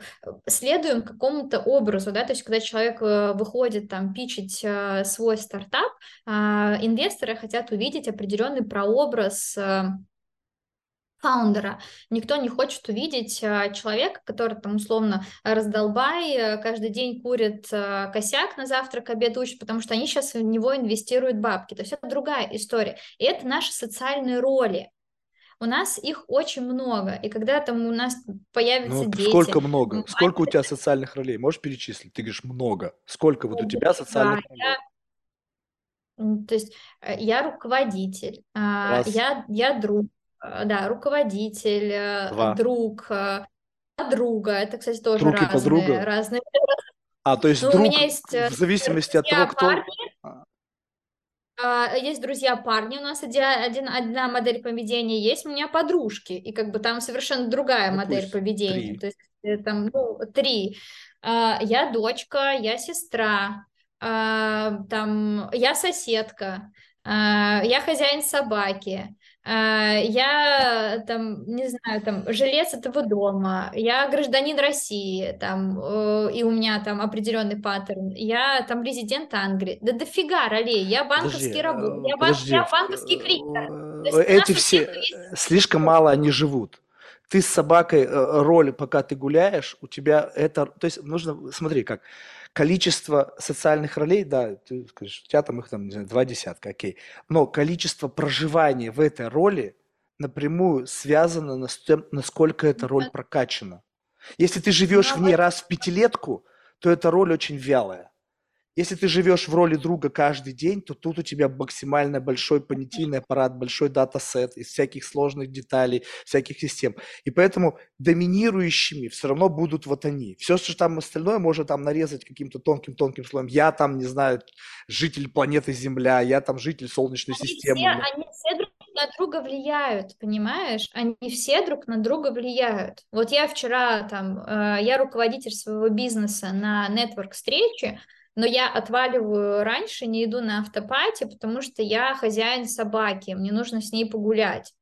следуем какому-то образу, да, то есть когда человек а, выходит там пичить свой стартап, а, инвесторы хотят увидеть определенный прообраз а, фаундера. Никто не хочет увидеть а, человека, который там условно раздолбай, э, каждый день курит а, косяк на завтрак, обед, ужин, потому что они сейчас в него инвестируют бабки. То есть это другая история. И это наши социальные роли. У нас их очень много, и когда там у нас появятся ну, дети... Сколько много? Мы... Сколько у тебя социальных ролей? Можешь перечислить? Ты говоришь много. Сколько вот у тебя социальных да, ролей? Я... То есть э, я руководитель, а, Раз. я, я друг, Э, да, руководитель, э, Два. друг, э, подруга. Это, кстати, тоже друг разные, подруга? разные. А, то есть ну, друг у меня есть в зависимости от того, кто... Парни, а, есть друзья парни, у нас один, одна модель поведения есть, у меня подружки, и как бы там совершенно другая ну, модель поведения, три. то есть там ну, три. А, я дочка, я сестра, а, там я соседка, я хозяин собаки, а, я там, не знаю, там, жилец этого дома, я гражданин России, там, э, и у меня там определенный паттерн, я там резидент Англии, да дофига ролей, я банковский работник, я, подожди, я банковский кредитор. Эти все, есть... слишком мало они живут. Ты с собакой э, роли, пока ты гуляешь, у тебя это, то есть нужно, смотри, как, количество социальных ролей, да, ты скажешь, у тебя там их там, не знаю, два десятка, окей, но количество проживания в этой роли напрямую связано с тем, насколько эта роль прокачана. Если ты живешь в ней раз в пятилетку, то эта роль очень вялая. Если ты живешь в роли друга каждый день, то тут у тебя максимально большой понятийный аппарат, большой датасет из всяких сложных деталей, всяких систем. И поэтому доминирующими все равно будут вот они. Все, что там остальное, можно там нарезать каким-то тонким-тонким слоем. Я там, не знаю, житель планеты Земля, я там житель Солнечной они системы. Все, они все друг на друга влияют, понимаешь? Они все друг на друга влияют. Вот я вчера там, э, я руководитель своего бизнеса на нетворк встрече, но я отваливаю раньше, не иду на автопати, потому что я хозяин собаки, мне нужно с ней погулять.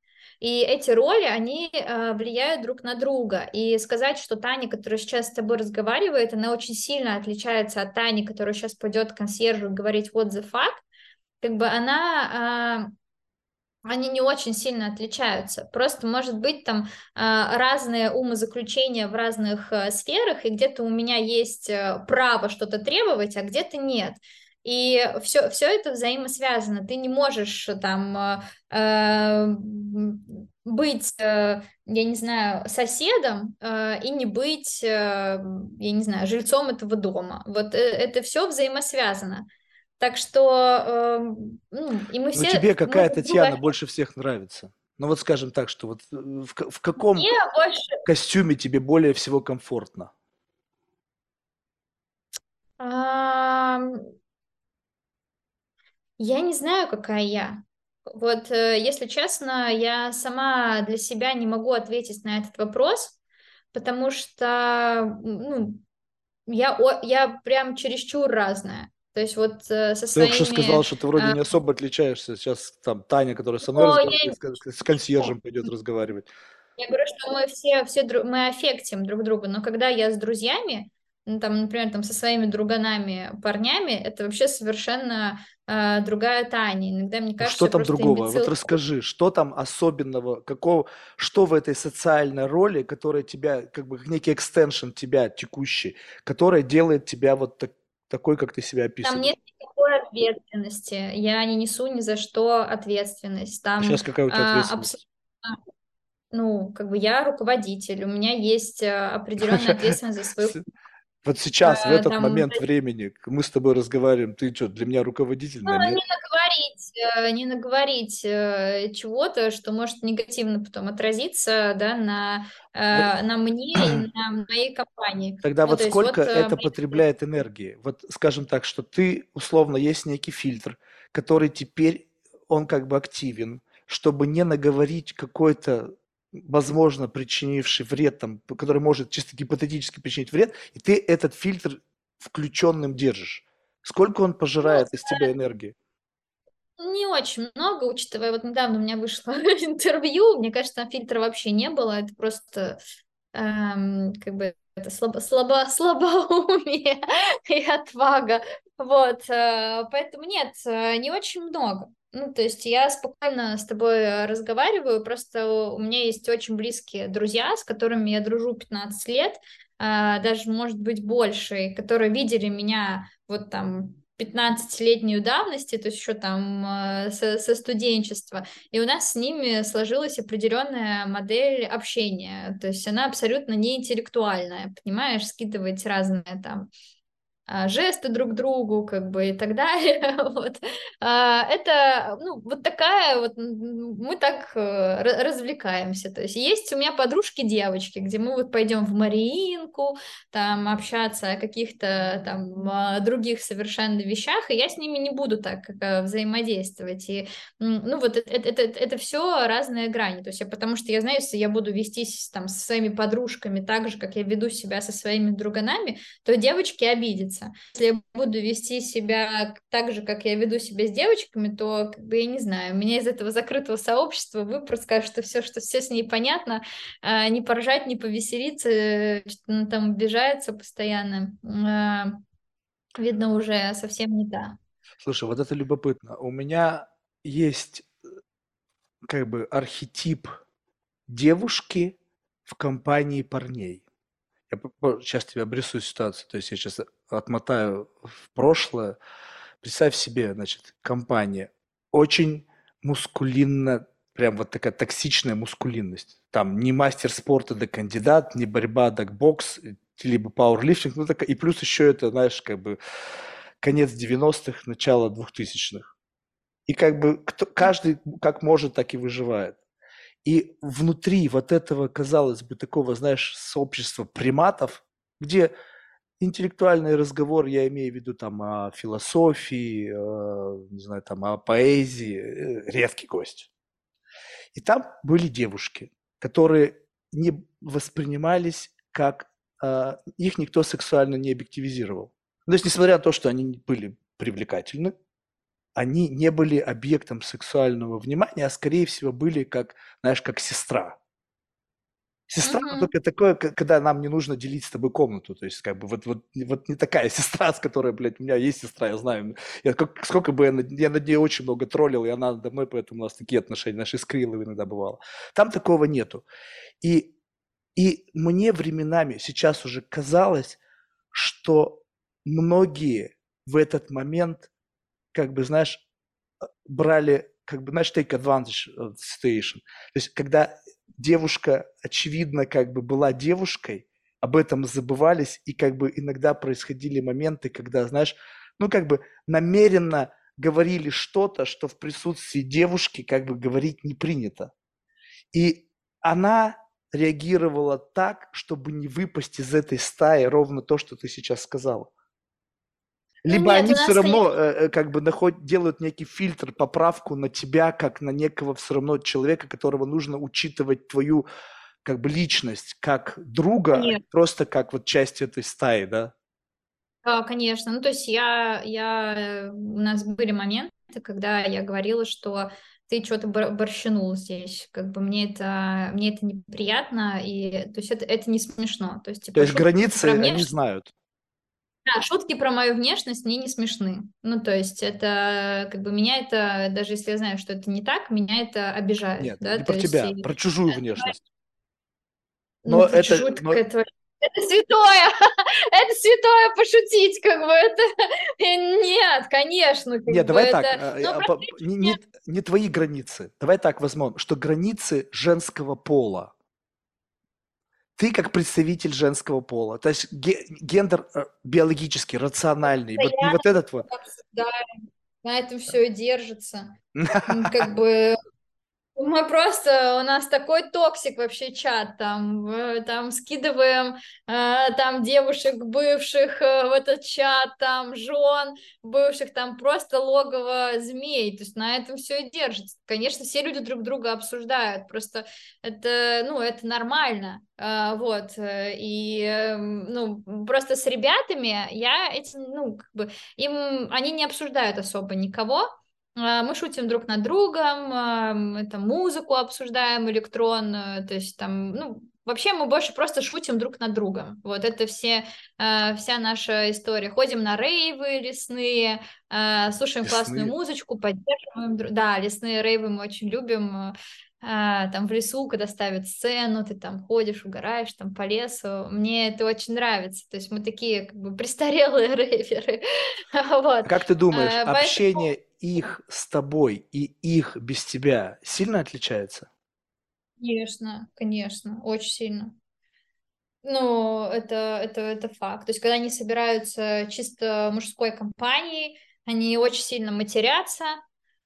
И эти роли, они э, влияют друг на друга. И сказать, что Таня, которая сейчас с тобой разговаривает, она очень сильно отличается от Тани, которая сейчас пойдет к консьержу говорить what the fuck, как бы она... Э, они не очень сильно отличаются. Просто, может быть, там э, разные умозаключения в разных э, сферах, и где-то у меня есть э, право что-то требовать, а где-то нет. И все, все это взаимосвязано. Ты не можешь э, там быть, я не знаю, соседом и не быть, я не знаю, жильцом этого дома. Вот это все взаимосвязано. Так что, э, ну, и мы Но все... тебе какая мы Татьяна друга- больше всех нравится? Ну вот скажем так, что вот э, в, в каком Мне больше... костюме тебе более всего комфортно? Я не знаю, какая я. Вот, э, если честно, я сама для себя не могу ответить на этот вопрос, потому что, ну, я, я прям чересчур разная. То есть вот э, со Ты только что сказал, своими... что ты вроде а, не особо отличаешься. Сейчас там Таня, которая со мной но разговаривает, я, с консьержем пойдет разговаривать. я говорю, что мы все, все мы аффектим друг друга, но когда я с друзьями, ну, там, например, там со своими друганами, парнями, это вообще совершенно э, другая Таня. Иногда мне Ну кажется, что там другого? Вот имбецил расскажи, что там особенного, какого, что в этой социальной роли, которая тебя, как бы как некий экстеншн тебя текущий, которая делает тебя вот так- такой, как ты себя Там описываешь? нет никакой ответственности. Я не несу ни за что ответственность. А Там сейчас какая у тебя а, ответственность? абсолютно, ну, как бы я руководитель, у меня есть [laughs] а, определенная ответственность за свою... Вот сейчас, в а, этот там, момент времени, мы с тобой разговариваем, ты что, для меня руководитель? ну, нет. не наговорить, э, не наговорить э, чего-то, что может негативно потом отразиться, да, на, Вот э, на мне и [clears throat] на моей компании. Тогда Ну, вот то сколько вот это мои потребляет энергии? Вот скажем так, что ты, условно, есть некий фильтр, который теперь, он как бы активен, чтобы не наговорить какой-то, возможно, причинивший вред, там, который может чисто гипотетически причинить вред, и ты этот фильтр включенным держишь. Сколько он пожирает из тебя энергии? Не очень много, учитывая, вот недавно у меня вышло [laughs] интервью, мне кажется, там фильтра вообще не было, это просто эм, как бы это слабо, слабо, [laughs] слабоумие и отвага, вот, э, поэтому нет, э, не очень много. Ну, то есть я спокойно с тобой разговариваю, просто у меня есть очень близкие друзья, с которыми я дружу 15 лет, а, даже, может быть, больше, которые видели меня вот там 15-летнюю давности, то есть еще там э, со, со студенчества, и у нас с ними сложилась определенная модель общения, то есть она абсолютно не интеллектуальная, понимаешь, скидывать разные там а, жесты друг другу, как бы и так далее. [laughs] Вот. А, Это, ну, вот такая вот, мы так э, ра- развлекаемся. То есть есть у меня подружки-девочки, где мы вот пойдем в Мариинку, там общаться о каких-то там а, других совершенно вещах, и я с ними не буду так э, взаимодействовать. И, ну, вот это, это, это, все разные грани. То есть я, потому что я знаю, если я буду вестись там со своими подружками так же, как я веду себя со своими друганами, то девочки обидятся. Если я буду вести себя так же, как я веду себя с девочками, то, как бы, я не знаю, меня из этого закрытого сообщества выпрут, скажут, что все, что все с ней понятно, а, не поржать, не повеселиться, э, что она там обижается постоянно, а, видно, уже совсем не та. Слушай, вот это любопытно. У меня есть э, как бы архетип девушки в компании парней. Я сейчас тебе обрисую ситуацию. То есть я сейчас отмотаю в прошлое. Представь себе, значит, компания очень мускулинно, прям вот такая токсичная мускулинность. Там не мастер спорта да кандидат, не борьба да бокс, либо пауэрлифтинг, ну такая, и плюс еще это, знаешь, как бы конец 90-х, начало 2000-х. И как бы кто, каждый как может, так и выживает. И внутри вот этого, казалось бы, такого, знаешь, сообщества приматов, где интеллектуальный разговор, я имею в виду там о философии, э, не знаю, там о поэзии, э, редкий гость. И там были девушки, которые не воспринимались как, э, их никто сексуально не объективизировал. То есть, несмотря на то, что они были привлекательны, они не были объектом сексуального внимания, а скорее всего были как, знаешь, как сестра. Сестра Мгм. только такое, когда нам не нужно делить с тобой комнату. То есть, как бы, вот, вот, вот не такая [laughs] сестра, с которой, блядь, у меня есть сестра, я знаю. Я, как, сколько бы я над, я над ней очень много троллил, и она надо мной, поэтому у нас такие отношения, наши скрилы иногда бывало. Там такого нету. И, и мне временами сейчас уже казалось, что многие в этот момент, как бы, знаешь, э, брали, как бы, знаешь, take advantage of the situation. То есть, когда девушка, очевидно, как бы была девушкой, об этом забывались, и как бы иногда происходили моменты, когда, знаешь, ну, как бы намеренно говорили что-то, что в присутствии девушки как бы говорить не принято. И она реагировала так, чтобы не выпасть из этой стаи ровно то, что ты сейчас сказала. Ну Либо нет, они все равно конечно, э, э, как бы наход... делают некий фильтр, поправку на тебя, как на некого все равно человека, которого нужно учитывать твою как бы личность как друга, а не конечно, просто как вот часть этой стаи, да? да, конечно. Ну, то есть я, я, э, у нас были моменты, когда я говорила, что ты что-то борщанул здесь, как бы мне это, мне это неприятно, и то есть это, это не смешно. То есть, То типа, есть шутки про границы они внешность, знают. Да, шутки про мою внешность мне не смешны. Ну, то есть это, как бы, меня это, даже если я знаю, что это не так, меня это обижает, Нет, да, не то про есть, тебя, и, про чужую внешность. ну, Но про это, чужую, так но это, это святое, [laughs] это святое пошутить, как бы, это, нет, конечно, Нет, давай так, это, а, ну, а, просто не, не- не твои границы. Давай так возьмем, что границы женского пола. Ты как представитель женского пола, то есть ге- гендер э, биологический, рациональный, вот вот этот вот. обсуждаем, на этом все и держится, [laughs] как бы, Мы просто, у нас такой toxic вообще чат, там, там скидываем э, там девушек бывших э, в этот чат, там жен бывших, там просто логово змей, то есть на этом все и держится. Конечно, все люди друг друга обсуждают, просто это, ну, это нормально, э, вот, и, э, ну, просто с ребятами я эти, ну, как бы, им, они не обсуждают особо никого, Мы шутим друг над другом, а, там музыку обсуждаем электронную, то есть там, ну, вообще мы больше просто шутим друг над другом. Вот это все, а, вся наша история. Ходим на рейвы лесные, а, слушаем классную Лесные. музычку, поддерживаем. Да, лесные рейвы мы очень любим. а, Там в лесу, когда ставят сцену, ты там ходишь, угораешь там по лесу. Мне это очень нравится. То есть мы такие как бы [laughs] престарелые рейверы. А [laughs] Вот. как ты думаешь, А, Поэтому общение их с тобой и их без тебя сильно отличается? Конечно, конечно, очень сильно. Ну, это, это, это факт. То есть, когда они собираются чисто мужской компанией, они очень сильно матерятся,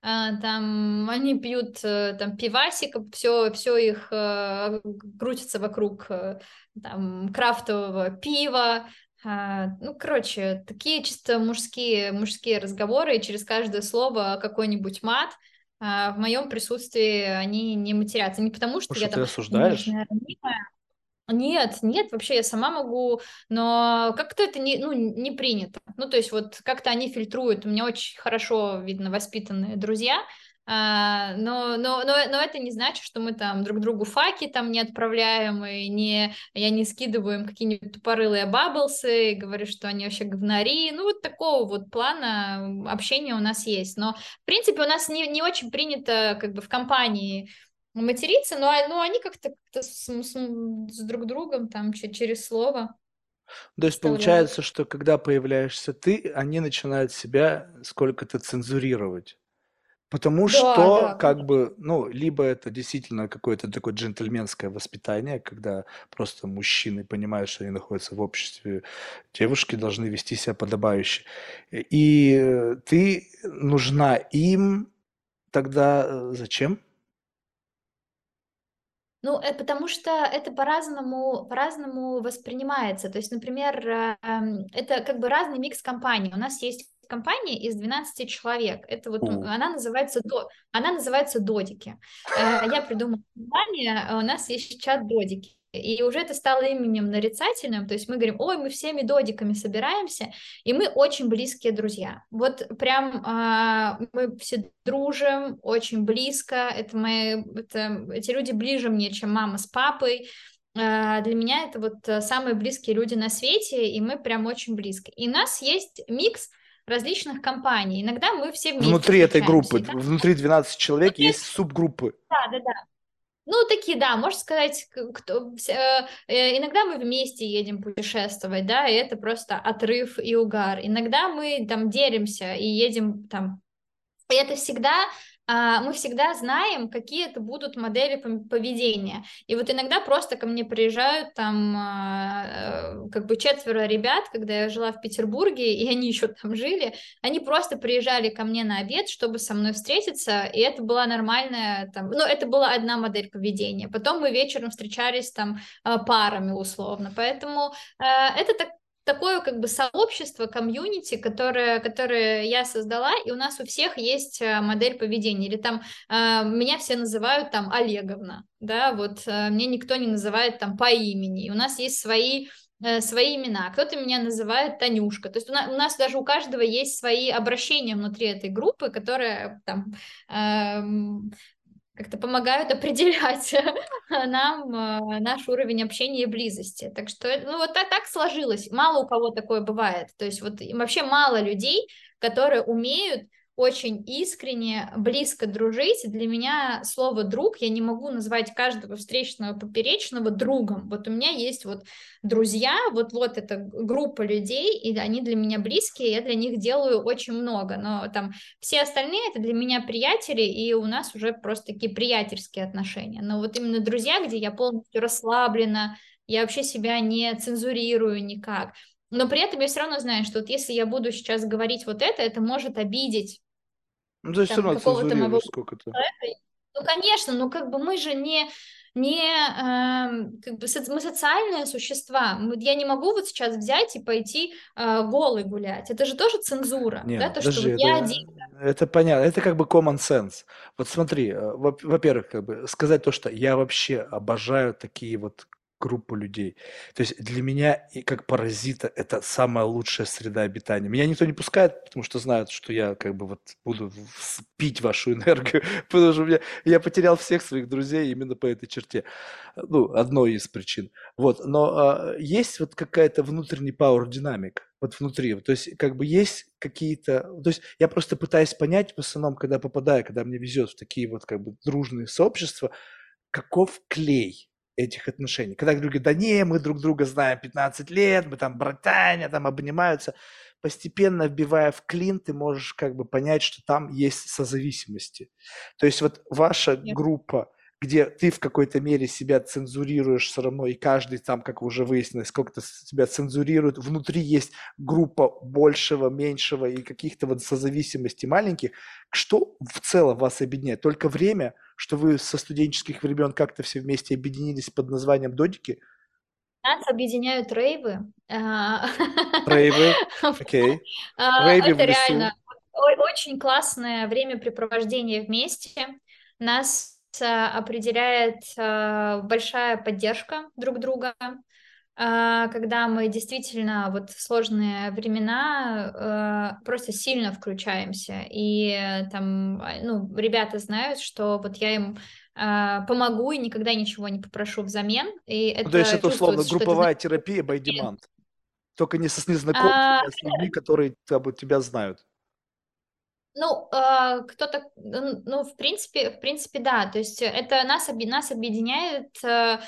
а, там они пьют э, там пивасик, все, все их э, крутится вокруг э, там крафтового пива. А, ну, короче, такие чисто мужские, мужские разговоры, и через каждое слово какой-нибудь мат. А, в моем присутствии они не матерятся. Не потому, что что, я ты там осуждаешь? нет, нет, вообще я сама могу, но как-то это не, ну, не принято. Ну, то есть вот как-то они фильтруют. У меня очень хорошо, видно, воспитанные друзья, но, но, но, но это не значит, что мы там друг другу факи там не отправляем, и не, я не скидываю им какие-нибудь тупорылые баблсы, и говорю, что они вообще говнари. Ну, вот такого вот плана общения у нас есть. Но, в принципе, у нас не, не очень принято как бы в компании материться, но, а- но они как-то как с, с- с друг другом там че- через слово То есть получается, что когда появляешься ты, они начинают себя сколько-то цензурировать. Потому Да, что, да, как бы, ну, либо это действительно какое-то такое джентльменское воспитание, когда просто мужчины понимают, что они находятся в обществе, девушки должны вести себя подобающе. И э, ты нужна им тогда э, зачем? Ну, это потому что это по-разному, по-разному воспринимается. То есть, например, э, эм, это как бы разный микс компаний. У нас есть компания из 12 человек. Это вот, У. она называется, до, она называется Додики. Э, Я придумала название, а у нас есть чат Додики. и уже это стало именем нарицательным, то есть мы говорим, ой, мы всеми додиками собираемся, и мы очень близкие друзья. Вот прям а, мы все дружим очень близко, это мои, это, эти люди ближе мне, чем мама с папой, а, для меня это вот э, самые близкие люди на свете, и мы прям очень близко. И у нас есть микс различных компаний. Иногда мы все вместе Внутри этой группы, там... внутри 12 человек внутри... есть субгруппы. Да, да, да. Ну, такие, да, можно сказать, кто, э, э, иногда мы вместе едем путешествовать, да, и это просто отрыв и угар. Иногда мы там делимся и едем там, и это всегда мы всегда знаем, какие это будут модели поведения. И вот иногда просто ко мне приезжают там а, э, как бы четверо ребят, когда я жила в Петербурге, и они еще там жили, они просто приезжали ко мне на обед, чтобы со мной встретиться, и это была нормальная, там, ну, это была одна модель поведения. Потом мы вечером встречались там а, парами условно. Поэтому это так такое как бы сообщество, комьюнити, которое, которое я создала, и у нас у всех есть э, модель поведения. Или там э, меня все называют там Олеговна, да, вот э, мне никто не называет там по имени. И у нас есть свои э, свои имена, кто-то меня называет Танюшка, то есть у нас, у нас даже у каждого есть свои обращения внутри этой группы, которые там э, как-то помогают [laughs] определять [laughs] нам э, наш уровень общения и близости. Так что, ну вот так, так сложилось. Мало у кого такое бывает. То есть вот вообще мало людей, которые умеют очень искренне, близко дружить. Для меня слово «друг» я не могу назвать каждого встречного поперечного другом. Вот у меня есть вот друзья, вот-вот это группа людей, и они для меня близкие, я для них делаю очень много, но там все остальные это для меня приятели, и у нас уже просто такие приятельские отношения. Но вот именно друзья, где я полностью расслаблена, я вообще себя не цензурирую никак. Но при этом я все равно знаю, что вот если я буду сейчас говорить вот это, это может обидеть ну, то есть все равно цензурируешь сколько-то. Ну, конечно, но как бы мы же не, не э, как бы мы социальные существа. Я не могу вот сейчас взять и пойти э, голый гулять. Это же тоже цензура, Нет, да, то, подожди, что это, я один. Это понятно, это как бы common sense. Вот смотри, э, во-первых, как бы сказать то, что я вообще обожаю такие вот группу людей. То есть для меня, и как паразита, это самая лучшая среда обитания. Меня никто не пускает, потому что знают, что я как бы вот буду пить вашу [laughs] энергию, потому что меня, я потерял всех своих друзей именно по этой черте. Ну, одной из причин. Вот, но а, есть вот какая-то внутренний power динамик вот внутри. То есть как бы есть какие-то... То есть я просто пытаюсь понять в основном, когда попадаю, когда мне везет в такие вот как бы дружные сообщества, каков клей этих отношений. Когда люди говорят, да не, мы друг друга знаем 15 лет, мы там братания, там обнимаются, постепенно вбивая в клин, ты можешь как бы понять, что там есть созависимости. То есть вот ваша Нет. группа, где ты в какой-то мере себя цензурируешь все равно, и каждый там, как уже выяснилось, сколько-то себя цензурирует, внутри есть группа большего, меньшего и каких-то вот созависимостей маленьких. Что в целом вас объединяет? Только время – что вы со студенческих времен как-то все вместе объединились под названием Додики? Нас объединяют рейвы. А, рейвы, [laughs] окей. А, Рейвы Это реально очень классное времяпрепровождение вместе. Нас определяет большая поддержка друг друга. А, когда мы действительно вот в сложные времена э, просто сильно включаемся. И там, а, ну, ребята знают, что вот я им а, помогу и никогда ничего не попрошу взамен. И это ну, то есть это условно групповая терапия by demand. Только не с незнакомыми, а, а с людьми, которые тебя знают. Ну, э, кто-то, ну, в принципе, в принципе, да. То есть это нас, нас объединяет э,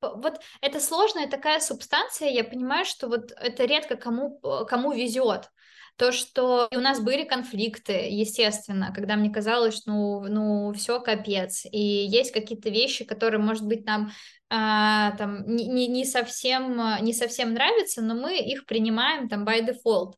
вот это сложная такая субстанция, я понимаю, что вот это редко кому, кому везет. То, что у нас были конфликты, естественно, когда мне казалось, ну, ну, все капец. И есть какие-то вещи, которые, может быть, нам а, там не, не, не, совсем, не совсем нравятся, но мы их принимаем там by default.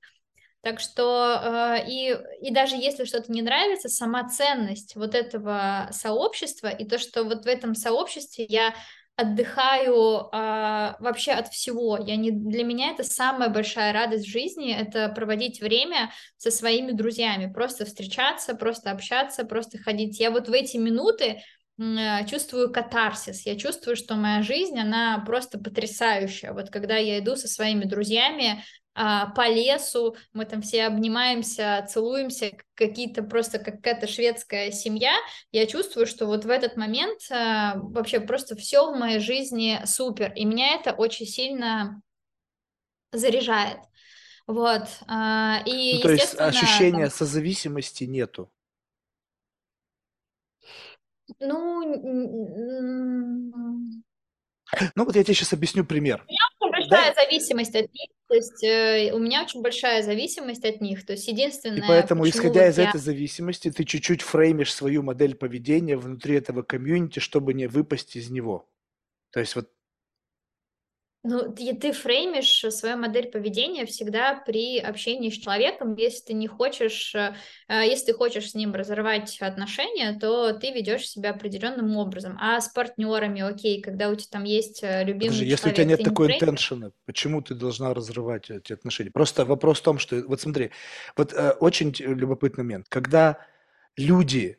Так что э, и, и даже если что-то не нравится, сама ценность вот этого сообщества и то, что вот в этом сообществе я отдыхаю а, вообще от всего. Я не, для меня это самая большая радость в жизни, это проводить время со своими друзьями, просто встречаться, просто общаться, просто ходить. Я вот в эти минуты э, чувствую катарсис, я чувствую, что моя жизнь, она просто потрясающая. Вот когда я иду со своими друзьями а, по лесу, мы там все обнимаемся, целуемся, какие-то просто какая-то шведская семья, я чувствую, что вот в этот момент а, вообще просто все в моей жизни супер, и меня это очень сильно заряжает. Вот. А, и, ну, то есть ощущения там... созависимости нету. Ну, ну вот я тебе сейчас объясню пример. Очень большая да? зависимость от них, то есть э, у меня очень большая зависимость от них, то есть единственное... И поэтому, исходя из я... этой зависимости, ты чуть-чуть фреймишь свою модель поведения внутри этого комьюнити, чтобы не выпасть из него. То есть вот ну, ты, ты фреймишь свою модель поведения всегда при общении с человеком. Если ты не хочешь, э, э, если ты хочешь с ним разорвать отношения, то ты ведешь себя определенным образом. А с партнерами, окей, когда у тебя там есть э, любимый Подожди, человек, если у тебя нет такой не интеншена, почему ты должна разрывать эти отношения? Просто вопрос в том, что, вот смотри, вот э, очень любопытный момент, когда люди,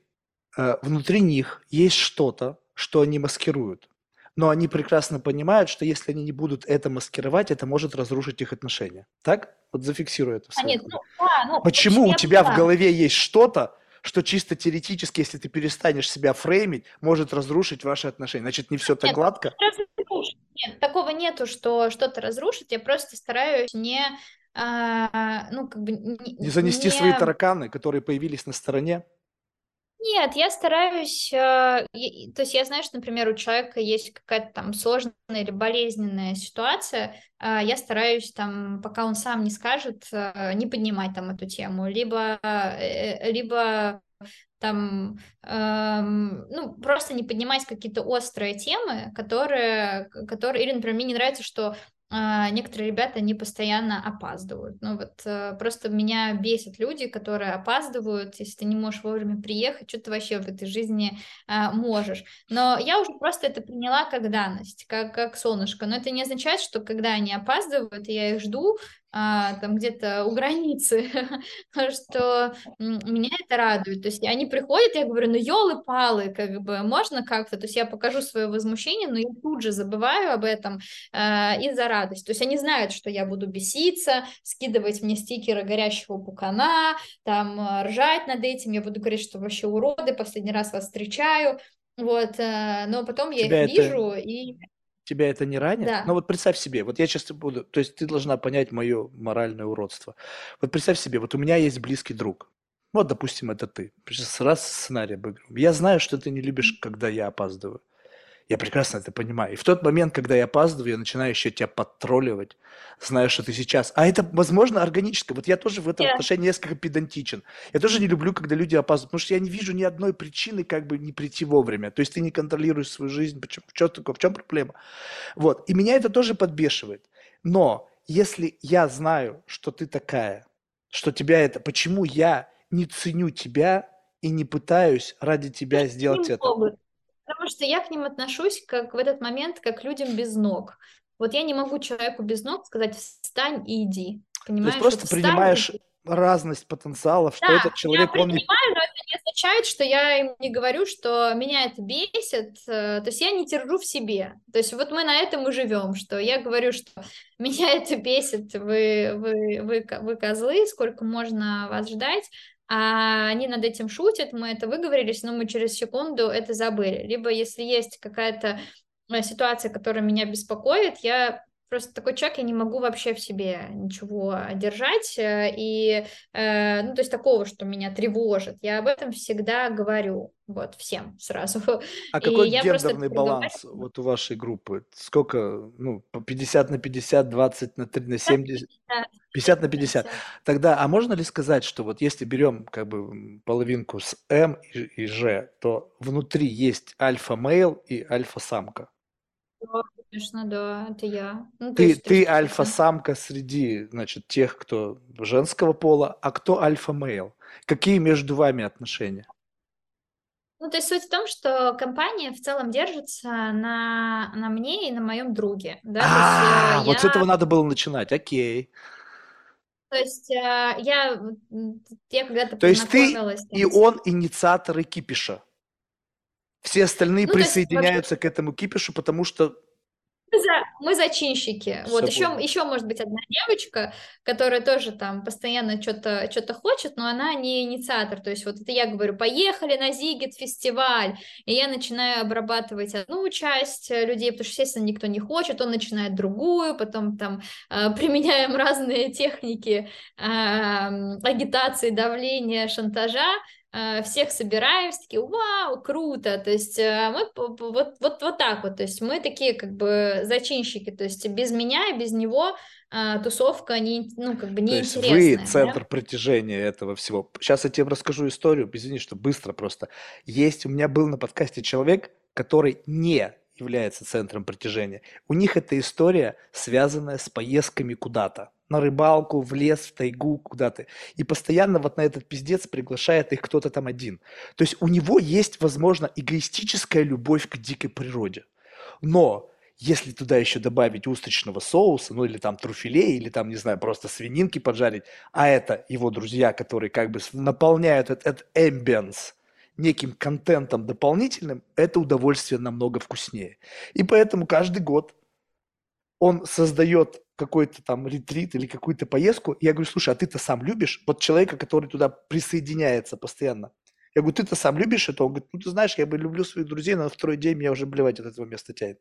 э, внутри них есть что-то, что они маскируют но они прекрасно понимают, что если они не будут это маскировать, это может разрушить их отношения. Так? Вот зафиксируй это. А нет, ну, да, ну, Почему у тебя в голове есть что-то, что чисто теоретически, если ты перестанешь себя фреймить, может разрушить ваши отношения. Значит, не все так нет, гладко? Нет, такого нету, что что-то разрушит. Я просто стараюсь не, а, ну, как бы... Не, не занести не... свои тараканы, которые появились на стороне? Нет, я стараюсь, э, то есть я знаю, что, например, у человека есть какая-то там сложная или болезненная ситуация, э, я стараюсь там, пока он сам не скажет, э, не поднимать там эту тему, либо, либо там, эм, ну, просто не поднимать какие-то острые темы, которые, которые, или, например, мне не нравится, что а, некоторые ребята, они постоянно опаздывают. Ну вот э, просто меня бесят люди, которые опаздывают, если ты не можешь вовремя приехать, что ты вообще в этой жизни а, можешь. Но я уже просто это приняла как данность, как, как солнышко. Но это не означает, что когда они опаздывают, и я их жду, а, там где-то у границы, [laughs] что меня это радует. То есть они приходят, я говорю, ну елы-палы, как бы можно как-то, то есть я покажу свое возмущение, но я тут же забываю об этом а, из-за радости. То есть они знают, что я буду беситься, скидывать мне стикеры горящего пукана, там а, ржать над этим, я буду говорить, что вообще уроды, последний раз вас встречаю, вот, а, но потом я Тебя их это... вижу и Тебя это не ранит? Да. Ну вот представь себе, вот я сейчас буду, то есть ты должна понять мое моральное уродство. Вот представь себе, вот у меня есть близкий друг. Вот, допустим, это ты. Сейчас раз сценарий обыгрываем. Я знаю, что ты не любишь, когда я опаздываю. Я прекрасно это понимаю. И в тот момент, когда я опаздываю, я начинаю еще тебя подтролливать, зная, что ты сейчас. А это, возможно, органическое. Вот я тоже в этом yeah. отношении несколько педантичен. Я тоже не люблю, когда люди опаздывают, потому что я не вижу ни одной причины как бы не прийти вовремя. То есть ты не контролируешь свою жизнь. Почему? Что такое? В чем проблема? Вот. И меня это тоже подбешивает. Но если я знаю, что ты такая, что тебя это... Почему я не ценю тебя и не пытаюсь ради тебя сделать это? Могут. Потому что я к ним отношусь как в этот момент, как к людям без ног. Вот я не могу человеку без ног сказать «встань и иди». Понимаешь? То есть просто принимаешь и... разность потенциалов, что да, этот человек, я он не... но это не означает, что я им не говорю, что меня это бесит, э, то есть я не держу в себе. То есть вот мы на этом и живем, что я говорю, что [laughs] меня это бесит, вы, вы, вы, вы козлы, сколько можно вас ждать, а они над этим шутят, мы это выговорились, но мы через секунду это забыли. Либо если есть какая-то э, ситуация, которая меня беспокоит, я просто такой человек, я не могу вообще в себе ничего держать, э, и, э, ну, то есть такого, что меня тревожит, я об этом всегда говорю, вот, всем сразу. [laughs] А и какой гендерный баланс вот у вашей группы? Сколько, ну, 50 на 50, 20 на 3, на 70? 50 на 50. Тогда, а можно ли сказать, что вот если берем как бы половинку с М и, и Ж, то внутри есть альфа-мейл и альфа-самка? Конечно, да, это я. Ну, ты есть, ты альфа-самка среди, значит, тех, кто женского пола, а кто альфа-мейл? Какие между вами отношения? Ну, то есть суть в том, что компания в целом держится на, на мне и на моем друге. Да? А, есть, вот я... с этого надо было начинать, окей. То есть э, я, я когда-то То есть ты и он инициаторы кипиша? Все остальные ну, присоединяются вообще... к этому кипишу, потому что за, мы зачинщики. Вот еще, еще может быть одна девочка, которая тоже там постоянно что-то что хочет, но она не инициатор. То есть вот это я говорю, поехали на Зигит фестиваль, и я начинаю обрабатывать одну часть людей, потому что, естественно, никто не хочет, он начинает другую, потом там э, [laughs] применяем разные техники э, агитации, давления, шантажа, Э, всех собираемся, такие, вау, круто, то есть э, мы вот, вот, вот так вот, то есть мы такие как бы зачинщики, то есть без меня и без него а, тусовка не, ну, как бы не То есть вы центр да? притяжения этого всего. Сейчас я тебе расскажу историю, извини, что быстро просто. Есть, у меня был на подкасте человек, который не является центром притяжения. У них эта история, связанная с поездками куда-то на рыбалку, в лес, в тайгу, куда-то. И постоянно вот на этот пиздец приглашает их кто-то там один. То есть у него есть, возможно, эгоистическая любовь к дикой природе. Но если туда еще добавить устричного соуса, ну или там труфелей, или там, не знаю, просто свининки поджарить, а это его друзья, которые как бы наполняют этот, этот неким контентом дополнительным, это удовольствие намного вкуснее. И поэтому каждый год он создает какой-то там ретрит или какую-то поездку, я говорю, слушай, а ты-то сам любишь? Вот человека, который туда присоединяется постоянно. Я говорю, ты-то сам любишь это? Он говорит, ну ты знаешь, я бы люблю своих друзей, но на второй день меня уже блевать от этого места тянет.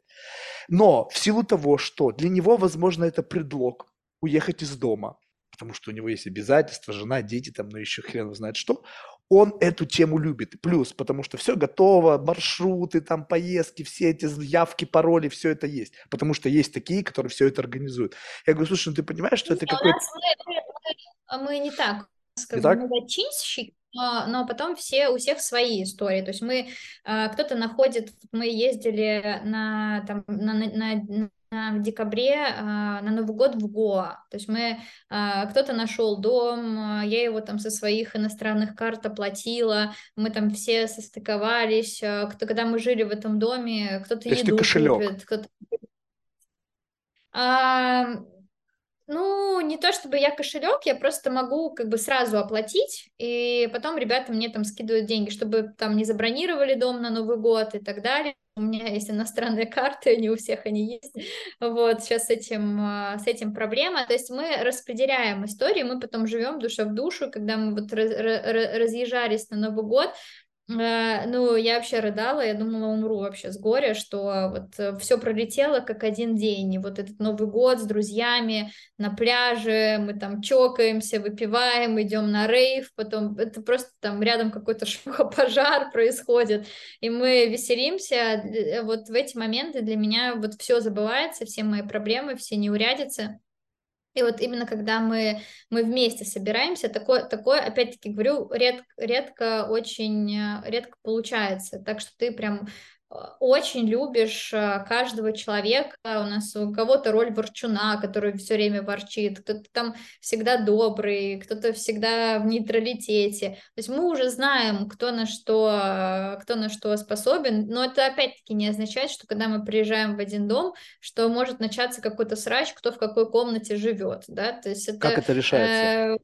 Но в силу того, что для него, возможно, это предлог уехать из дома, потому что у него есть обязательства, жена, дети, там, ну еще хрен знает что, он эту тему любит. Плюс, потому что все готово, маршруты, там поездки, все эти явки, пароли, все это есть. Потому что есть такие, которые все это организуют. Я говорю, слушай, ну ты понимаешь, что это какой-то... Мы, мы, мы не так. Мы зачинщики, но, но потом все, у всех свои истории. То есть мы, э, кто-то находит, мы ездили на, там, на, на, на в декабре а, на Новый год в Гоа. То есть мы, а, кто-то нашел дом, а, я его там со своих иностранных карт оплатила, мы там все состыковались. Кто, когда мы жили в этом доме, кто-то еду купит, кто-то... Ну, не то чтобы я кошелек, я просто могу как бы сразу оплатить, и потом ребята мне там скидывают деньги, чтобы там не забронировали дом на Новый год и так далее. У меня есть иностранные [laughs] карты, не у всех они есть. Вот, сейчас с этим, а, с этим проблема. То есть мы распределяем истории, мы потом живем душа в душу, когда мы вот разъезжались на Новый год, ну, я вообще рыдала, я думала, умру вообще с горя, что вот э, все пролетело как один день, и вот этот Новый год с друзьями на пляже, мы там чокаемся, выпиваем, идем на рейв, потом это просто там рядом какой-то [laughs] пожар происходит, и мы веселимся, э, вот в эти моменты для меня вот все забывается, все мои проблемы, все неурядицы, и вот именно когда мы, мы вместе собираемся, такое, такое опять-таки говорю, редко, редко, очень э, редко получается. Так что ты прям очень любишь э, каждого человека. У нас у кого-то роль ворчуна, который все время ворчит, кто-то там всегда добрый, кто-то всегда в нейтралитете. То есть мы уже знаем, кто на что, кто на что способен, но это опять-таки не означает, что когда мы приезжаем в один дом, что может начаться какой-то срач, кто в какой комнате живет, да, то есть это... Как это решается? Э,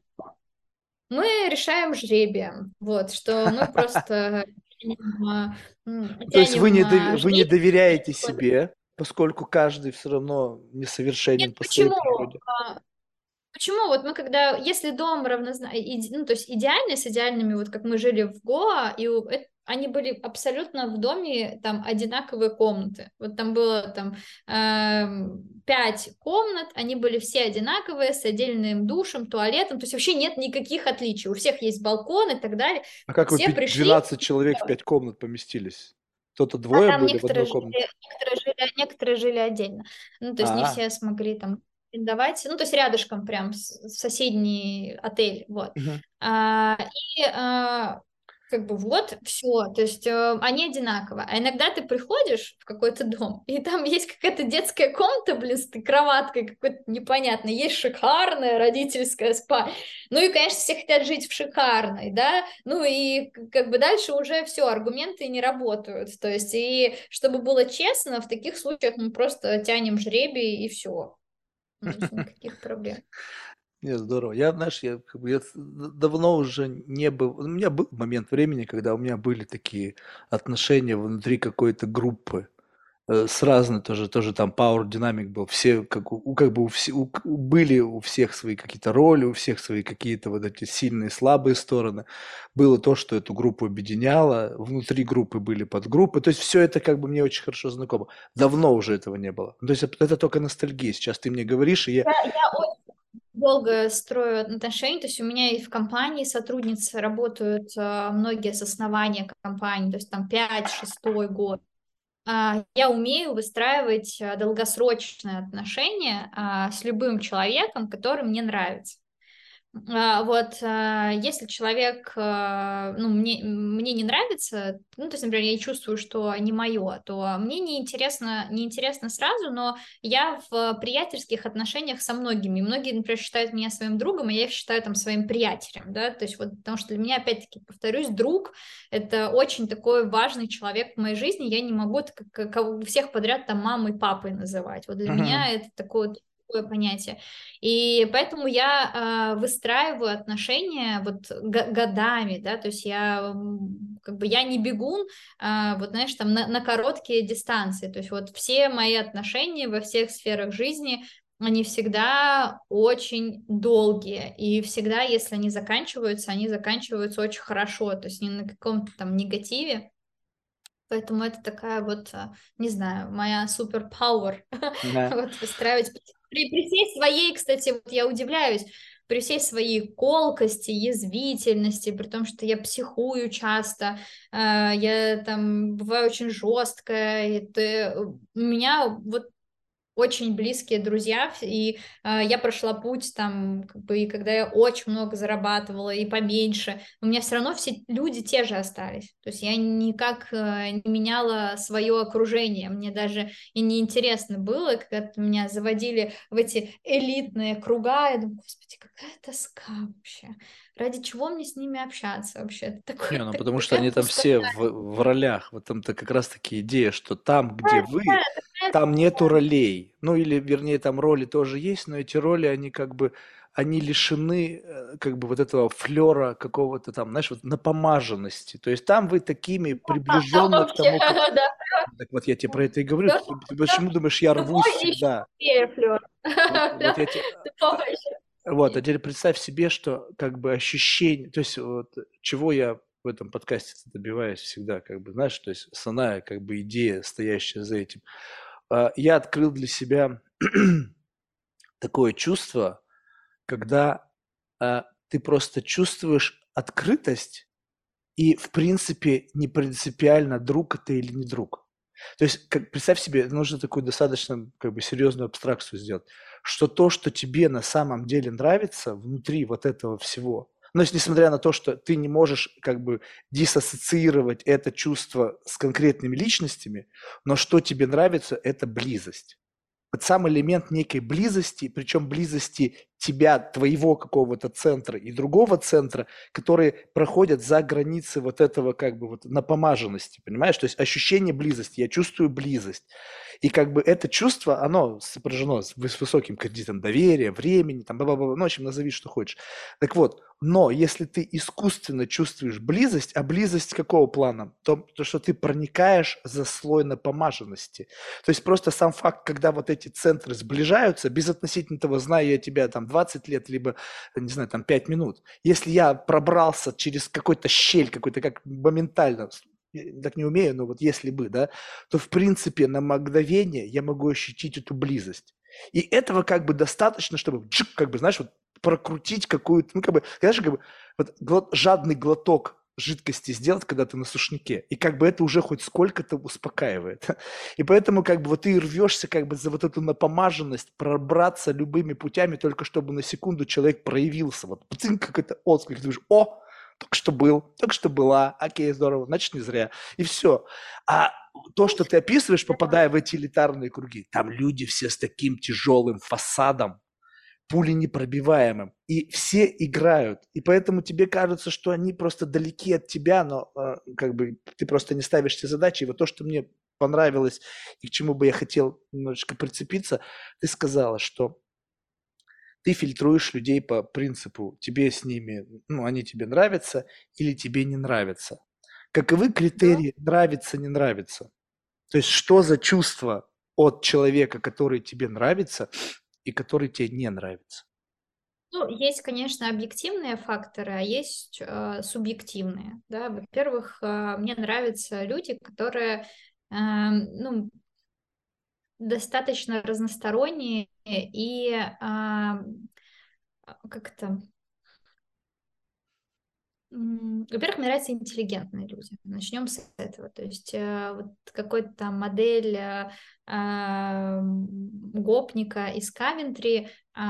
мы решаем жребием, вот, что мы [laughs] просто то есть вы не, дов... вы не доверяете себе, поскольку каждый все равно несовершенен Нет, по почему? своей природе. А, почему? Вот мы когда, если дом равнозначный, ну, то есть идеальный, с идеальными, вот как мы жили в Гоа, и они были абсолютно в доме, там, одинаковые комнаты. Вот там было там э, пять комнат, они были все одинаковые, с отдельным душем, туалетом, то есть вообще нет никаких отличий. У всех есть балкон и так далее. А как все вы 12 пришли... человек в пять комнат поместились? Кто-то а двое а были в одной комнате? Жили, некоторые, жили, некоторые жили отдельно. Ну, то есть А-а-а. не а. все смогли там арендовать, ну, то есть рядышком прям соседний отель, вот. Uh-huh. А, и а, как бы вот, все, то есть э, они одинаково. А иногда ты приходишь в какой-то дом, и там есть какая-то детская комната, блин, с кроваткой какой-то непонятной, есть шикарная родительская спа. Ну и, конечно, все хотят жить в шикарной, да, ну и как бы дальше уже все, аргументы не работают. То есть, и чтобы было честно, в таких случаях мы просто тянем жребий и все. Никаких [laughs] проблем. Не, здорово. Я, знаешь, я как бы я давно уже не был у меня был момент времени, когда у меня были такие отношения внутри какой-то группы. Э, с разной тоже тоже там Power Dynamic был. Все как у как бы у все у были у всех свои какие-то роли, у всех свои какие-то вот эти сильные, слабые стороны. Было то, что эту группу объединяло, внутри группы были подгруппы. То есть все это как бы мне очень хорошо знакомо. Давно уже этого не было. То есть это только ностальгия. Сейчас ты мне говоришь, и я Я я долго строю отношения, то есть у меня и в компании сотрудницы работают, а, многие с основания компании, то есть там пять шестой год. А, я умею выстраивать, а, долгосрочные отношения, с любым человеком, который мне нравится. А, вот, а, если человек, а, ну, мне, мне не нравится, ну, то есть, например, я чувствую, что не мое, то мне не интересно, не интересно сразу, но я в приятельских отношениях со многими. Многие, например, считают меня своим другом, а я их считаю там своим приятелем, да, то есть вот, потому что для меня, опять-таки, повторюсь, друг — это очень такой важный человек в моей жизни, я не могу как, как, всех подряд там мамой, папой называть. Вот для Мгм. меня это такое вот такое понятие. И поэтому я э, выстраиваю отношения вот годами, да, то есть я как бы я не бегун, э, вот знаешь, там на, на короткие дистанции, то есть вот все мои отношения во всех сферах жизни, они всегда очень долгие, и всегда, если они заканчиваются, они заканчиваются очень хорошо, то есть не на каком-то там негативе, Поэтому это такая вот, а, не знаю, моя супер пауэр Да. [laughs] вот выстраивать при, при всей своей, кстати, вот я удивляюсь, при всей своей колкости, язвительности, при том, что я психую часто, э, я там бываю очень жесткая, это, у меня вот очень близкие друзья, и э, я прошла путь там, как бы, и когда я очень много зарабатывала, и поменьше, у меня все равно все люди те же остались. То есть я никак э, не меняла свое окружение. Мне даже и не интересно было, когда меня заводили в эти элитные круга, я думаю, господи, какая тоска вообще. Ради чего мне с ними общаться вообще? [laughs] Это Не, ну так- потому что они там все в в ролях. В этом-то как раз таки идея, что там, где вы, там нету ролей. Ну или, вернее, там роли тоже есть, но эти роли, они как бы, они лишены э, как бы вот этого флера какого-то там, знаешь, вот напомаженности. То есть там вы такими приближенно к [laughs] тому, как... Так вот я тебе про это и говорю. Ты, почему думаешь, я рвусь всегда? [laughs] Вот, вот я тебе... Вот, а теперь представь себе, что как бы ощущение, то есть вот чего я в этом подкасте добиваюсь всегда, как бы, знаешь, то есть основная как бы идея, стоящая за этим. А, Я открыл для себя [clears throat] такое чувство, когда а, ты просто чувствуешь открытость и, в принципе, не принципиально, друг это или не друг. То есть, как, представь себе, нужно такую достаточно как бы серьезную абстракцию сделать, что то, что тебе на самом деле нравится внутри вот этого всего, но есть, несмотря на то, что ты не можешь как бы диссоциировать это чувство с конкретными личностями, но что тебе нравится, это близость. Вот сам элемент некой близости, причем близости тебя, твоего какого-то центра и другого центра, которые проходят за границы вот этого как бы вот напомаженности, понимаешь? То есть ощущение близости, я чувствую близость. И как бы это чувство, оно сопряжено с высоким кредитом доверия, времени, там, бла-бла-бла, ну, в общем, назови, что хочешь. Так вот, но если ты искусственно чувствуешь близость, а близость какого плана? То, то что ты проникаешь за слой напомаженности. То есть просто сам факт, когда вот эти центры сближаются, без относительно того, знаю я тебя там 20 лет, либо, не знаю, там 5 минут. Если я пробрался через какой-то щель, какой-то как моментально, так не умею, но вот если бы, да, то в принципе на мгновение я могу ощутить эту близость. И этого как бы достаточно, чтобы, как бы, знаешь, вот прокрутить какую-то, ну, как бы, знаешь, как бы, вот глот, жадный глоток жидкости сделать, когда ты на сушнике. И как бы это уже хоть сколько-то успокаивает. [laughs] И поэтому как бы вот ты рвешься как бы за вот эту напомаженность, пробраться любыми путями, только чтобы на секунду человек проявился. Вот какой-то отклик, ты думаешь, о, только что был, только что была, окей, здорово, значит не зря. И все. А то, что ты описываешь, попадая в эти элитарные круги, там люди все с таким тяжелым фасадом, пули непробиваемым. И все играют. И поэтому тебе кажется, что они просто далеки от тебя, но э, как бы ты просто не ставишь себе задачи. И вот то, что мне понравилось и к чему бы я хотел немножечко прицепиться, ты сказала, что ты фильтруешь людей по принципу, тебе с ними, ну, они тебе нравятся или тебе не нравятся. Каковы критерии нравится, не нравится? То есть что за чувство от человека, который тебе нравится и который тебе не нравится? Ну, есть, конечно, объективные факторы, а есть э, субъективные. Да? Во-первых, э, мне нравятся люди, которые э, ну, достаточно разносторонние и э, как-то во-первых, мне нравятся интеллигентные люди. Начнем с этого. То есть э, вот какой-то там модель э, э, гопника из Кавентри, э,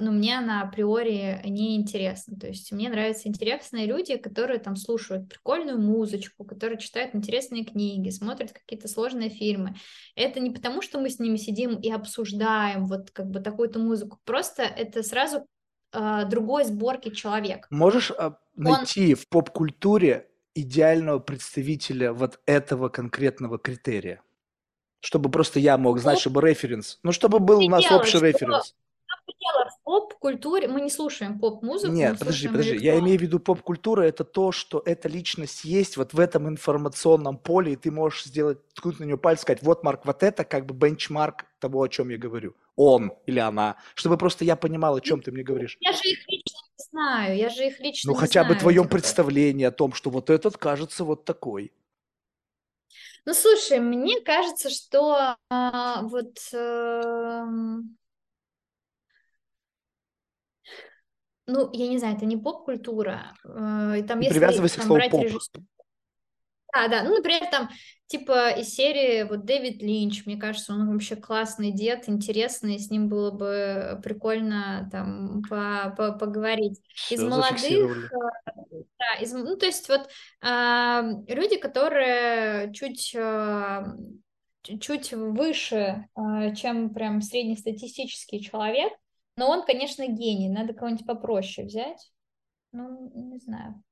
ну, мне она априори не интересна. То есть мне нравятся интересные люди, которые там слушают прикольную музычку, которые читают интересные книги, смотрят какие-то сложные фильмы. Это не потому, что мы с ними сидим и обсуждаем вот как бы такую-то музыку, просто это сразу э, другой сборки человек. Можешь а, найти в поп-культуре идеального представителя вот этого конкретного критерия? Чтобы просто я мог знать, чтобы референс, ну, чтобы был у нас общий референс в поп-культуре, мы не слушаем поп-музыку. Нет, подожди, подожди, я имею в виду поп-культура, это то, что эта личность есть вот в этом информационном поле, и ты можешь сделать, ткнуть на нее пальцем, сказать, вот, Марк, вот это как бы бенчмарк того, о чем я говорю. Он или она, чтобы просто я понимал, о чем ты мне говоришь. Я же их лично не знаю, я же их лично Ну, не хотя знаю, бы твоем представлении о том, что вот этот кажется вот такой. Ну, слушай, мне кажется, что а, вот... А, ну, я не знаю, это не поп-культура. Э, там, если привязывайся там, к слову поп. Режисс... Да, да, ну, например, там, типа, из серии, вот, Дэвид Линч, мне кажется, он вообще классный дед, интересный, с ним было бы прикольно, там, по -по поговорить. Все из молодых, да, из, ну, то есть, вот, э, люди, которые чуть... Э, чуть выше, э, чем прям среднестатистический человек, но он, конечно, гений. Надо кого-нибудь попроще взять. Ну, не знаю.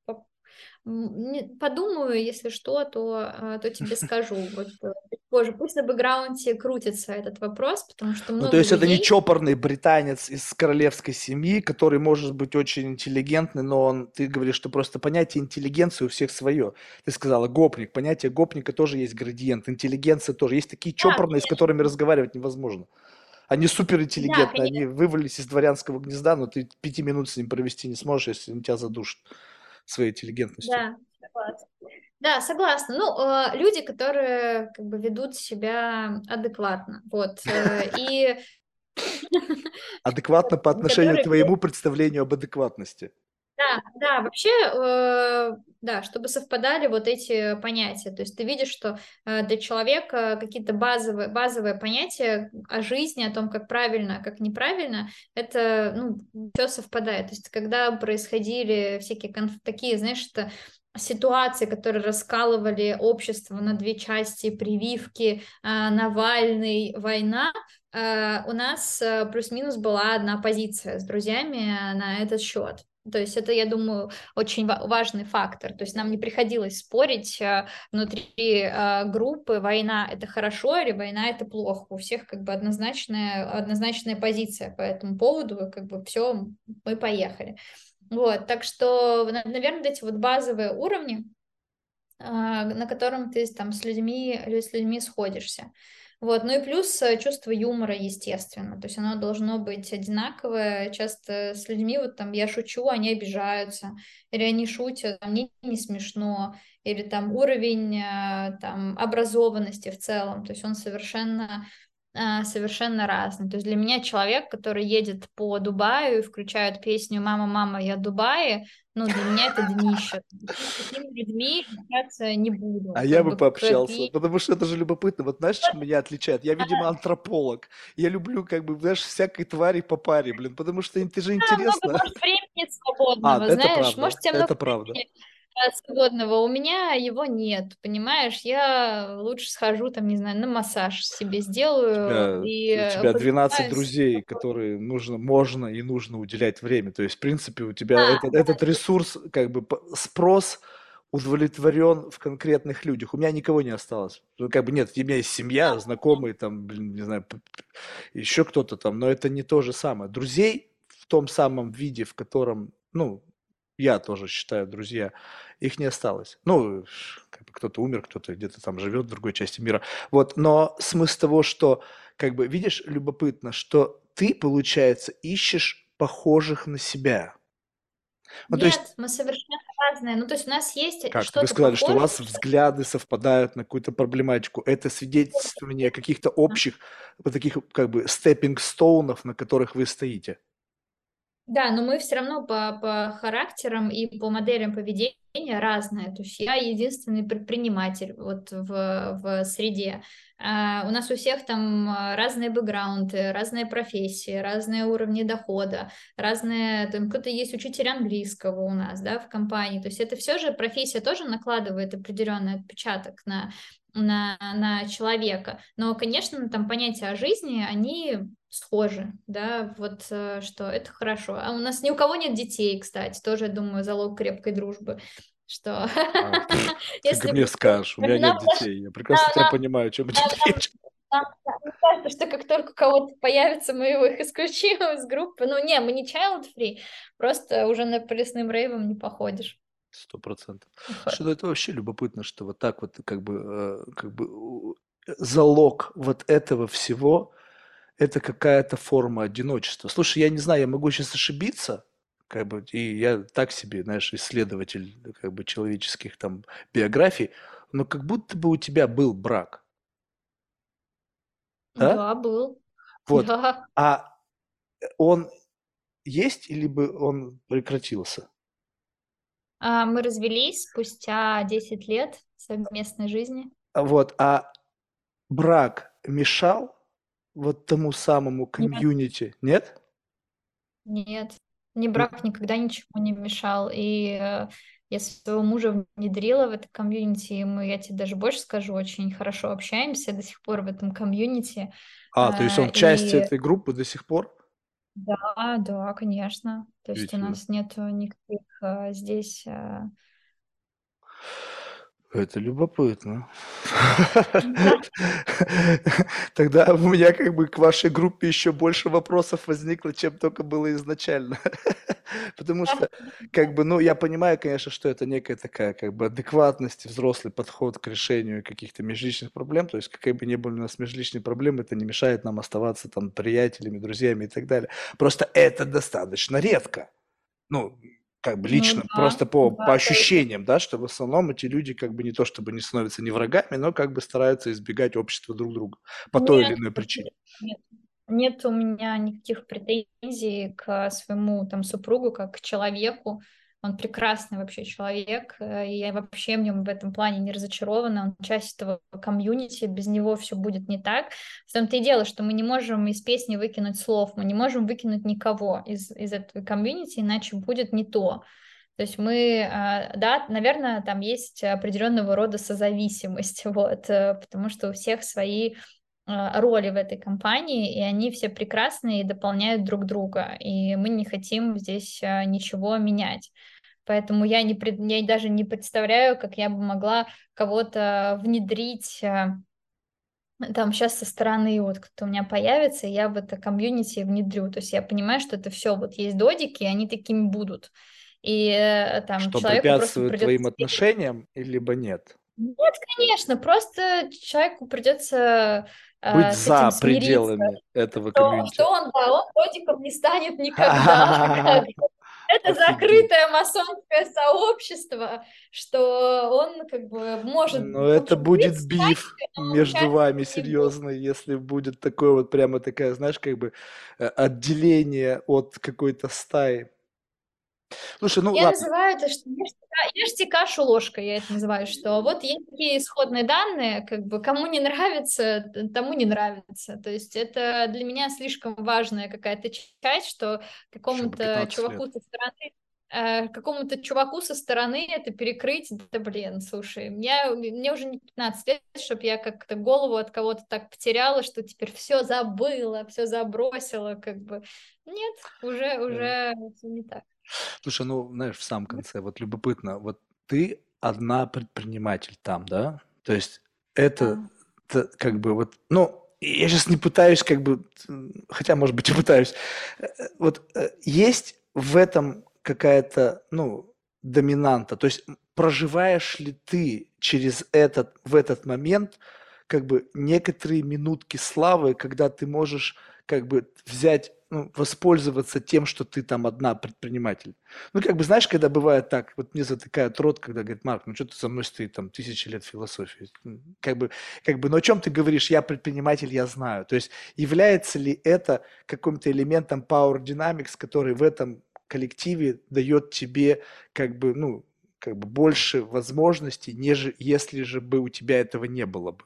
Подумаю, если что, то, а, то тебе [laughs] скажу. Вот э, позже. Пусть на бэкграунде крутится этот вопрос, потому что много Ну, то есть людей... это не чопорный британец из королевской семьи, который может быть очень интеллигентный, но он, ты говоришь, что просто понятие интеллигенции у всех свое. Ты сказала гопник. Понятие гопника тоже есть градиент. Интеллигенция тоже. Есть такие чопорные, да, с которыми разговаривать невозможно. Они суперинтеллигентные, да, они вывалились из дворянского гнезда, но ты пяти минут с ним провести не сможешь, если он тебя задушит своей интеллигентностью. Да, согласна. Да, согласна. Ну, э, люди, которые как бы ведут себя адекватно, вот, э, и... Адекватно по [laughs] отношению к твоему представлению об адекватности. Да, да, вообще, э, да, чтобы совпадали вот эти понятия. То есть ты видишь, что э, для человека какие-то базовые, базовые понятия о жизни, о том, как правильно, как неправильно, это, ну, все совпадает. То есть когда происходили всякие конф... такие, знаешь, это ситуации, которые раскалывали общество на две части, прививки, э, Навальный, война, э, у нас э, плюс-минус была одна позиция с друзьями на этот счет. То есть это, я думаю, очень важный фактор. То есть нам не приходилось спорить э, внутри э, группы, война это хорошо или война это плохо. У всех как бы однозначная, однозначная позиция по этому поводу, как бы все, мы поехали. Вот, так что, наверное, эти вот базовые уровни, э, на котором ты там с людьми, с людьми сходишься. Вот. Ну и плюс э, чувство юмора, естественно. То есть оно должно быть одинаковое. Часто с людьми вот там я шучу, они обижаются. Или они шутят, а мне не смешно. Или там уровень э, там, образованности в целом. То есть он совершенно совершенно разный. То есть для меня человек, который едет по Дубаю и включает песню «Мама, мама, я Дубае», ну, для меня это днище. С такими людьми общаться не буду. А я бы пообщался, потому что это же любопытно. Вот знаешь, что меня отличает? Я, видимо, антрополог. Я люблю, как бы, знаешь, всякой твари по паре, блин, потому что это же интересно. Да, много, может, времени свободного, а, знаешь, это правда, может, тебе это много правда. Времени свободного. У меня его нет, понимаешь? Я лучше схожу, там, не знаю, на массаж себе сделаю. У тебя, и у тебя 12 друзей, которые нужно, можно и нужно уделять время. То есть, в принципе, у тебя да, этот, да. этот ресурс, как бы спрос удовлетворен в конкретных людях. У меня никого не осталось. Ну, как бы нет, у меня есть семья, знакомые, там, блин, не знаю, еще кто-то там, но это не то же самое. Друзей в том самом виде, в котором, ну, я тоже считаю, друзья, их не осталось. Ну, как бы кто-то умер, кто-то где-то там живет в другой части мира. Вот, но смысл того, что, как бы, видишь, любопытно, что ты, получается, ищешь похожих на себя. Ну, то есть... Нет, мы совершенно разные. Ну, то есть у нас есть Как? Вы сказали, что у вас взгляды совпадают на какую-то проблематику. Это свидетельствование каких-то общих, вот таких как бы степпинг-стоунов, на которых вы стоите. Да, но мы все равно по, по характерам и по моделям поведения разные. То есть я единственный предприниматель вот в, в среде. А у нас у всех там а, разные бэкграунды, разные профессии, разные уровни дохода, разные, там кто-то есть учитель английского у нас, да, в компании. То есть это все же профессия тоже накладывает определенный отпечаток на на, на человека. Но, конечно, там понятия о жизни, они схожи, да, вот э, что это хорошо. А у нас ни у кого нет детей, кстати, тоже, я думаю, залог крепкой дружбы. Что? А, [laughs] Если мне скажешь, у меня нет детей, я прекрасно тебя понимаю, о чем идет речь. Мне кажется, что как только у кого-то появится, мы его их исключим из группы. Ну, не, мы не child-free, просто уже на полесным рейвом не походишь. Сто процентов. Что ну, это вообще любопытно, что вот так вот как бы, э, как бы залог вот этого всего – это какая-то форма одиночества. Слушай, я не знаю, я могу сейчас ошибиться, как бы, и я так себе, знаешь, исследователь как бы человеческих там биографий, но как будто бы у тебя был брак. Да, да был. [laughs] Вот. Да. А он есть или бы он прекратился? А, мы развелись спустя 10 лет совместной жизни. Вот, а брак мешал вот тому самому комьюнити, нет? Нет, ни брак никогда ничего не мешал. И э, я своего мужа внедрила в это комьюнити, и мы, я тебе даже больше скажу, очень хорошо общаемся до сих пор в этом комьюнити. А, то есть он часть и... этой группы до сих пор? Да, да, конечно. То есть у нас нет никаких а, здесь... Это любопытно. [laughs] Тогда у меня как бы к вашей группе еще больше вопросов возникло, чем только было изначально. [laughs] Потому что, как бы, ну, я понимаю, конечно, что это некая такая, как бы, адекватность, взрослый подход к решению каких-то межличных проблем. То есть, какие бы ни были у нас межличные проблемы, это не мешает нам оставаться там приятелями, друзьями и так далее. Просто это достаточно редко. Ну, как бы ну лично, ну, да, просто по, да, по ощущениям, да, что в основном эти люди как бы не то чтобы не становятся не врагами, но как бы стараются избегать общества друг друга по нет, той или иной причине. Нет, нет у меня никаких претензий к своему там супругу как к человеку. Он прекрасный вообще человек, э, и я вообще в нем в этом плане не разочарована. Он часть этого комьюнити, без него все будет не так. В том-то и дело, что мы не можем из песни выкинуть слов, мы не можем выкинуть никого из, из этого комьюнити, иначе будет не то. То есть мы, э, да, наверное, там есть определенного рода созависимость, [laughs] вот, э, потому что у всех свои а, роли в этой компании, и они все прекрасные и дополняют друг друга, и мы не хотим здесь а, ничего менять. Поэтому я, не, я даже не представляю, как я бы могла кого-то внедрить а, там сейчас со стороны, вот кто у меня появится, я в это комьюнити внедрю. То есть я понимаю, что это все, вот есть додики, и они такими будут. И э, там что препятствует твоим отношениям, либо нет? Нет, конечно, просто человеку придется быть э, за пределами этого комьюнити. Что он, да, он родиком не станет никогда. [laughs] Это закрытое масонское сообщество, что он как бы может... Но это будет биф между вами серьезный, если будет такое вот прямо такая, знаешь, как бы э, отделение от какой-то стаи. Слушай, ну Я ладно. называю это, что ешьте, ешьте кашу ложкой, я это называю, что вот есть такие исходные данные, как бы кому не нравится, тому не нравится. То есть это для меня слишком важная какая-то часть, что какому-то чуваку лет. со стороны э, какому-то чуваку со стороны это перекрыть, да блин, слушай, мне, мне уже не 15 лет, чтобы я как-то голову от кого-то так потеряла, что теперь все забыла, все забросила, как бы. Нет, уже, уже все не так. Слушай, ну, знаешь, в самом конце, вот любопытно, вот ты одна предприниматель там, да? То есть это, Да. это как бы вот, ну, я сейчас не пытаюсь как бы, хотя, может быть, и пытаюсь. Э, вот э, есть в этом какая-то, ну, доминанта? То есть проживаешь ли ты через этот, в этот момент как бы некоторые минутки славы, когда ты можешь как бы взять, ну, воспользоваться тем, что ты там одна предприниматель. Ну, как бы, знаешь, когда бывает так, вот мне затыкают рот, когда говорит, Марк, ну, что ты со мной стоит там тысячи лет философии? Как бы, как бы, ну, о чем ты говоришь? Я предприниматель, я знаю. То есть является ли это каким-то элементом Power Dynamics, который в этом коллективе дает тебе как бы, ну, как бы больше возможностей, нежели если же бы у тебя этого не было бы.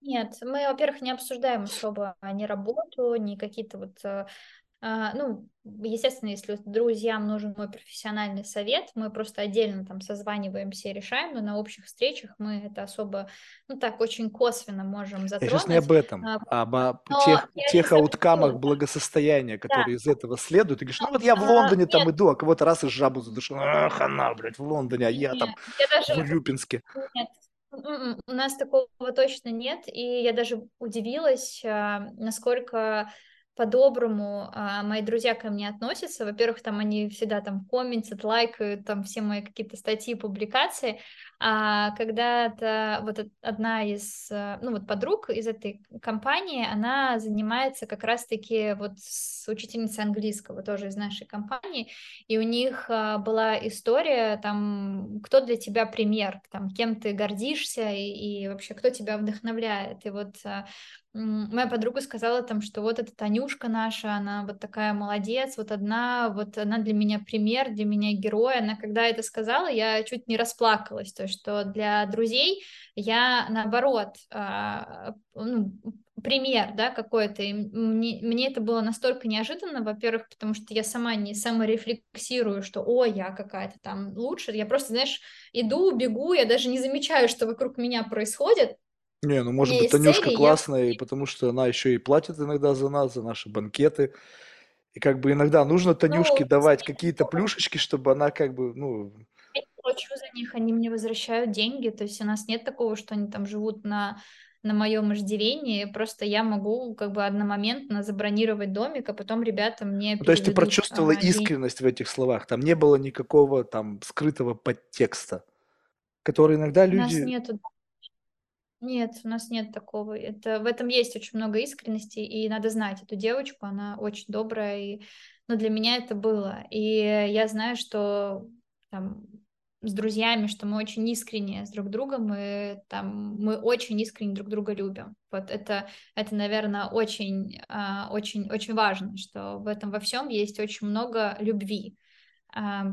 Нет, мы, во-первых, не обсуждаем особо ни работу, ни какие-то вот э, а, ну, естественно, если друзьям нужен мой профессиональный совет, мы просто отдельно там созваниваемся и решаем, но на общих встречах мы это особо, ну так, очень косвенно можем затронуть. Я сейчас не об этом, а, об, об тех, тех ауткамах благосостояния, которые да. из этого следуют. Ты говоришь, ну вот я в а, Лондоне а, там нет. иду, а кого-то раз и жабу задушил. Ах, она, блядь, в Лондоне, а я нет, там я даже... в Рюпинске. Нет, у нас такого точно нет, и я даже удивилась, насколько по-доброму а, мои друзья ко мне относятся. Во-первых, там они всегда там комментят, лайкают там все мои какие-то статьи, публикации. А когда-то вот одна из, а, ну вот подруг из этой компании, она занимается как раз-таки вот с учительницей английского, тоже из нашей компании, и у них а, была история там, кто для тебя пример, там, кем ты гордишься и, и вообще кто тебя вдохновляет. И вот а, моя подруга сказала там, что вот эта Танюшка наша, она вот такая молодец, вот одна, вот она для меня пример, для меня герой. Она когда это сказала, я чуть не расплакалась, то есть что для друзей я наоборот, а, ну, пример, да, какой-то. И мне, мне это было настолько неожиданно, во-первых, потому что я сама не саморефлексирую, что, о, я какая-то там лучше. Я просто, знаешь, иду, бегу, я даже не замечаю, что вокруг меня происходит. Не, ну может быть Танюшка цели, классная, и потому что она еще и платит иногда за нас, за наши банкеты. И как бы иногда нужно Танюшке ну, давать какие-то плюшечки, чтобы она как бы, ну... Я плачу за них, они мне возвращают деньги, то есть у нас нет такого, что они там живут на на моем иждивении, просто я могу как бы одномоментно забронировать домик, а потом ребята мне ну, То есть ты прочувствовала а, искренность в этих словах, там не было никакого там скрытого подтекста, который иногда люди... У нас нету нет, у нас нет такого. Это, в этом есть очень много искренности, и надо знать эту девочку, она очень добрая, и, ну, для меня это было. И я знаю, что там, с друзьями, что мы очень искренне с друг другом, и там мы очень искренне друг друга любим. Вот это, это наверное, очень, а, очень, очень важно, что в этом во всем есть очень много любви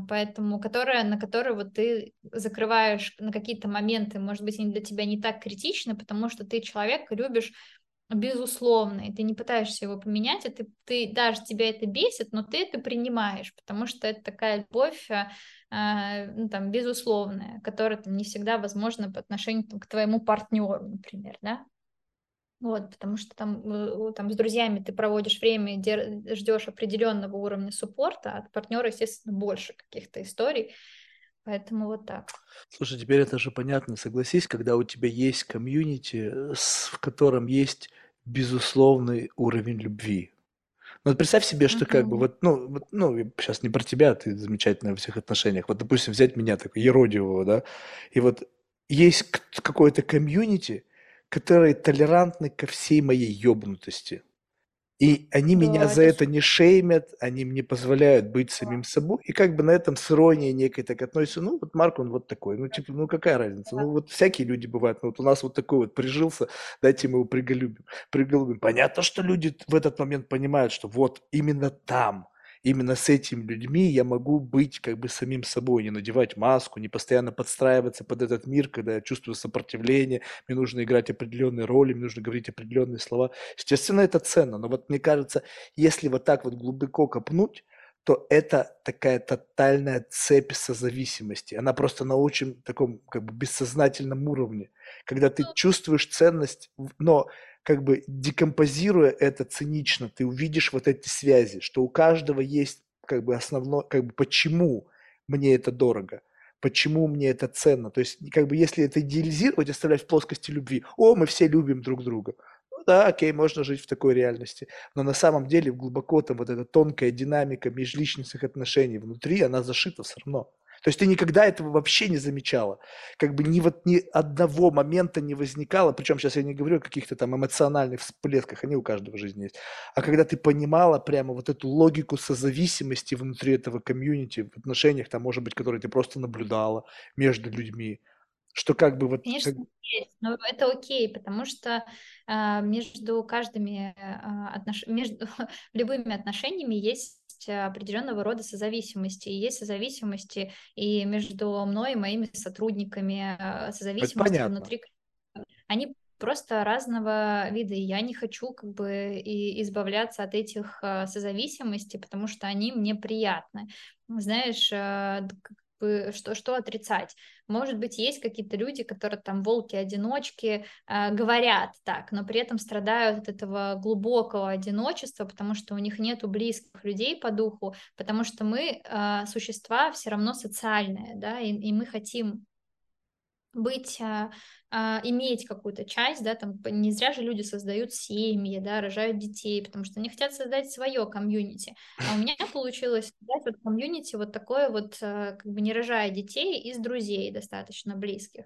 поэтому которая, на которую вот ты закрываешь на какие-то моменты, может быть, они для тебя не так критичны, потому что ты человек любишь безусловно, и ты не пытаешься его поменять, и ты, ты даже тебя это бесит, но ты это принимаешь, потому что это такая любовь, э, ну, там, безусловная, которая там, не всегда возможна по отношению там, к твоему партнеру, например, да, вот, потому что там, э, там с друзьями ты проводишь время и ждешь определенного уровня суппорта, а от партнера, естественно, больше каких-то историй. Поэтому вот так. Слушай, теперь это же понятно, согласись, когда у тебя есть комьюнити, э, в котором есть безусловный уровень любви. Вот представь себе, что как бы вот, ну, вот, ну, сейчас не про тебя, ты замечательная во всех отношениях. Вот, допустим, взять меня, такой еродивого, да, и вот есть какое-то комьюнити, которые толерантны ко всей моей ёбнутости. И они да, меня за это не шеймят, они мне позволяют быть самим собой, и как бы на этом с иронией некой так относятся. Ну, вот Марк, он вот такой, ну, типа, ну, какая разница? Ну, вот всякие люди бывают, ну, вот у нас вот такой вот прижился, дайте мы его приголюбим. приголюбим. Понятно, что люди в этот момент понимают, что вот именно там – именно с этими людьми я могу быть как бы самим собой, не надевать маску, не постоянно подстраиваться под этот мир, когда я чувствую сопротивление, мне нужно играть определенные роли, мне нужно говорить определенные слова. Естественно, это ценно, но вот мне кажется, если вот так вот глубоко копнуть, то это такая тотальная цепь созависимости. Она просто на очень таком как бы бессознательном уровне, когда ты чувствуешь ценность, но как бы декомпозируя это цинично, ты увидишь вот эти связи, что у каждого есть как бы основное, как бы почему мне это дорого, почему мне это ценно. То есть как бы если это идеализировать, оставлять в плоскости любви, о, мы все любим друг друга. Да, окей, можно жить в такой реальности. Но на самом деле глубоко там вот эта тонкая динамика межличностных отношений внутри, она зашита все равно. То есть ты никогда этого вообще не замечала. Как бы ни вот ни одного момента не возникало, причем сейчас я не говорю о каких-то там эмоциональных всплесках, они у каждого в жизни есть, а когда ты понимала прямо вот эту логику созависимости внутри этого комьюнити, в отношениях там, может быть, которые ты просто наблюдала между людьми, что как бы вот... Конечно, как... есть, но это окей, потому что э, между каждыми э, отнош... между [laughs] любыми отношениями есть определенного рода созависимости. И есть созависимости и между мной и моими сотрудниками, э, созависимости внутри. Они просто разного вида. И я не хочу как бы и избавляться от этих созависимостей, потому что они мне приятны. Знаешь, что, что отрицать. Может быть, есть какие-то люди, которые там волки-одиночки э, говорят так, но при этом страдают от этого глубокого одиночества, потому что у них нету близких людей по духу, потому что мы э, существа все равно социальные, да, и, и мы хотим быть, а, а, иметь какую-то часть, да, там не зря же люди создают семьи, да, рожают детей, потому что они хотят создать свое комьюнити. А у меня получилось создать вот комьюнити вот такое вот, а, как бы не рожая детей, из друзей достаточно близких.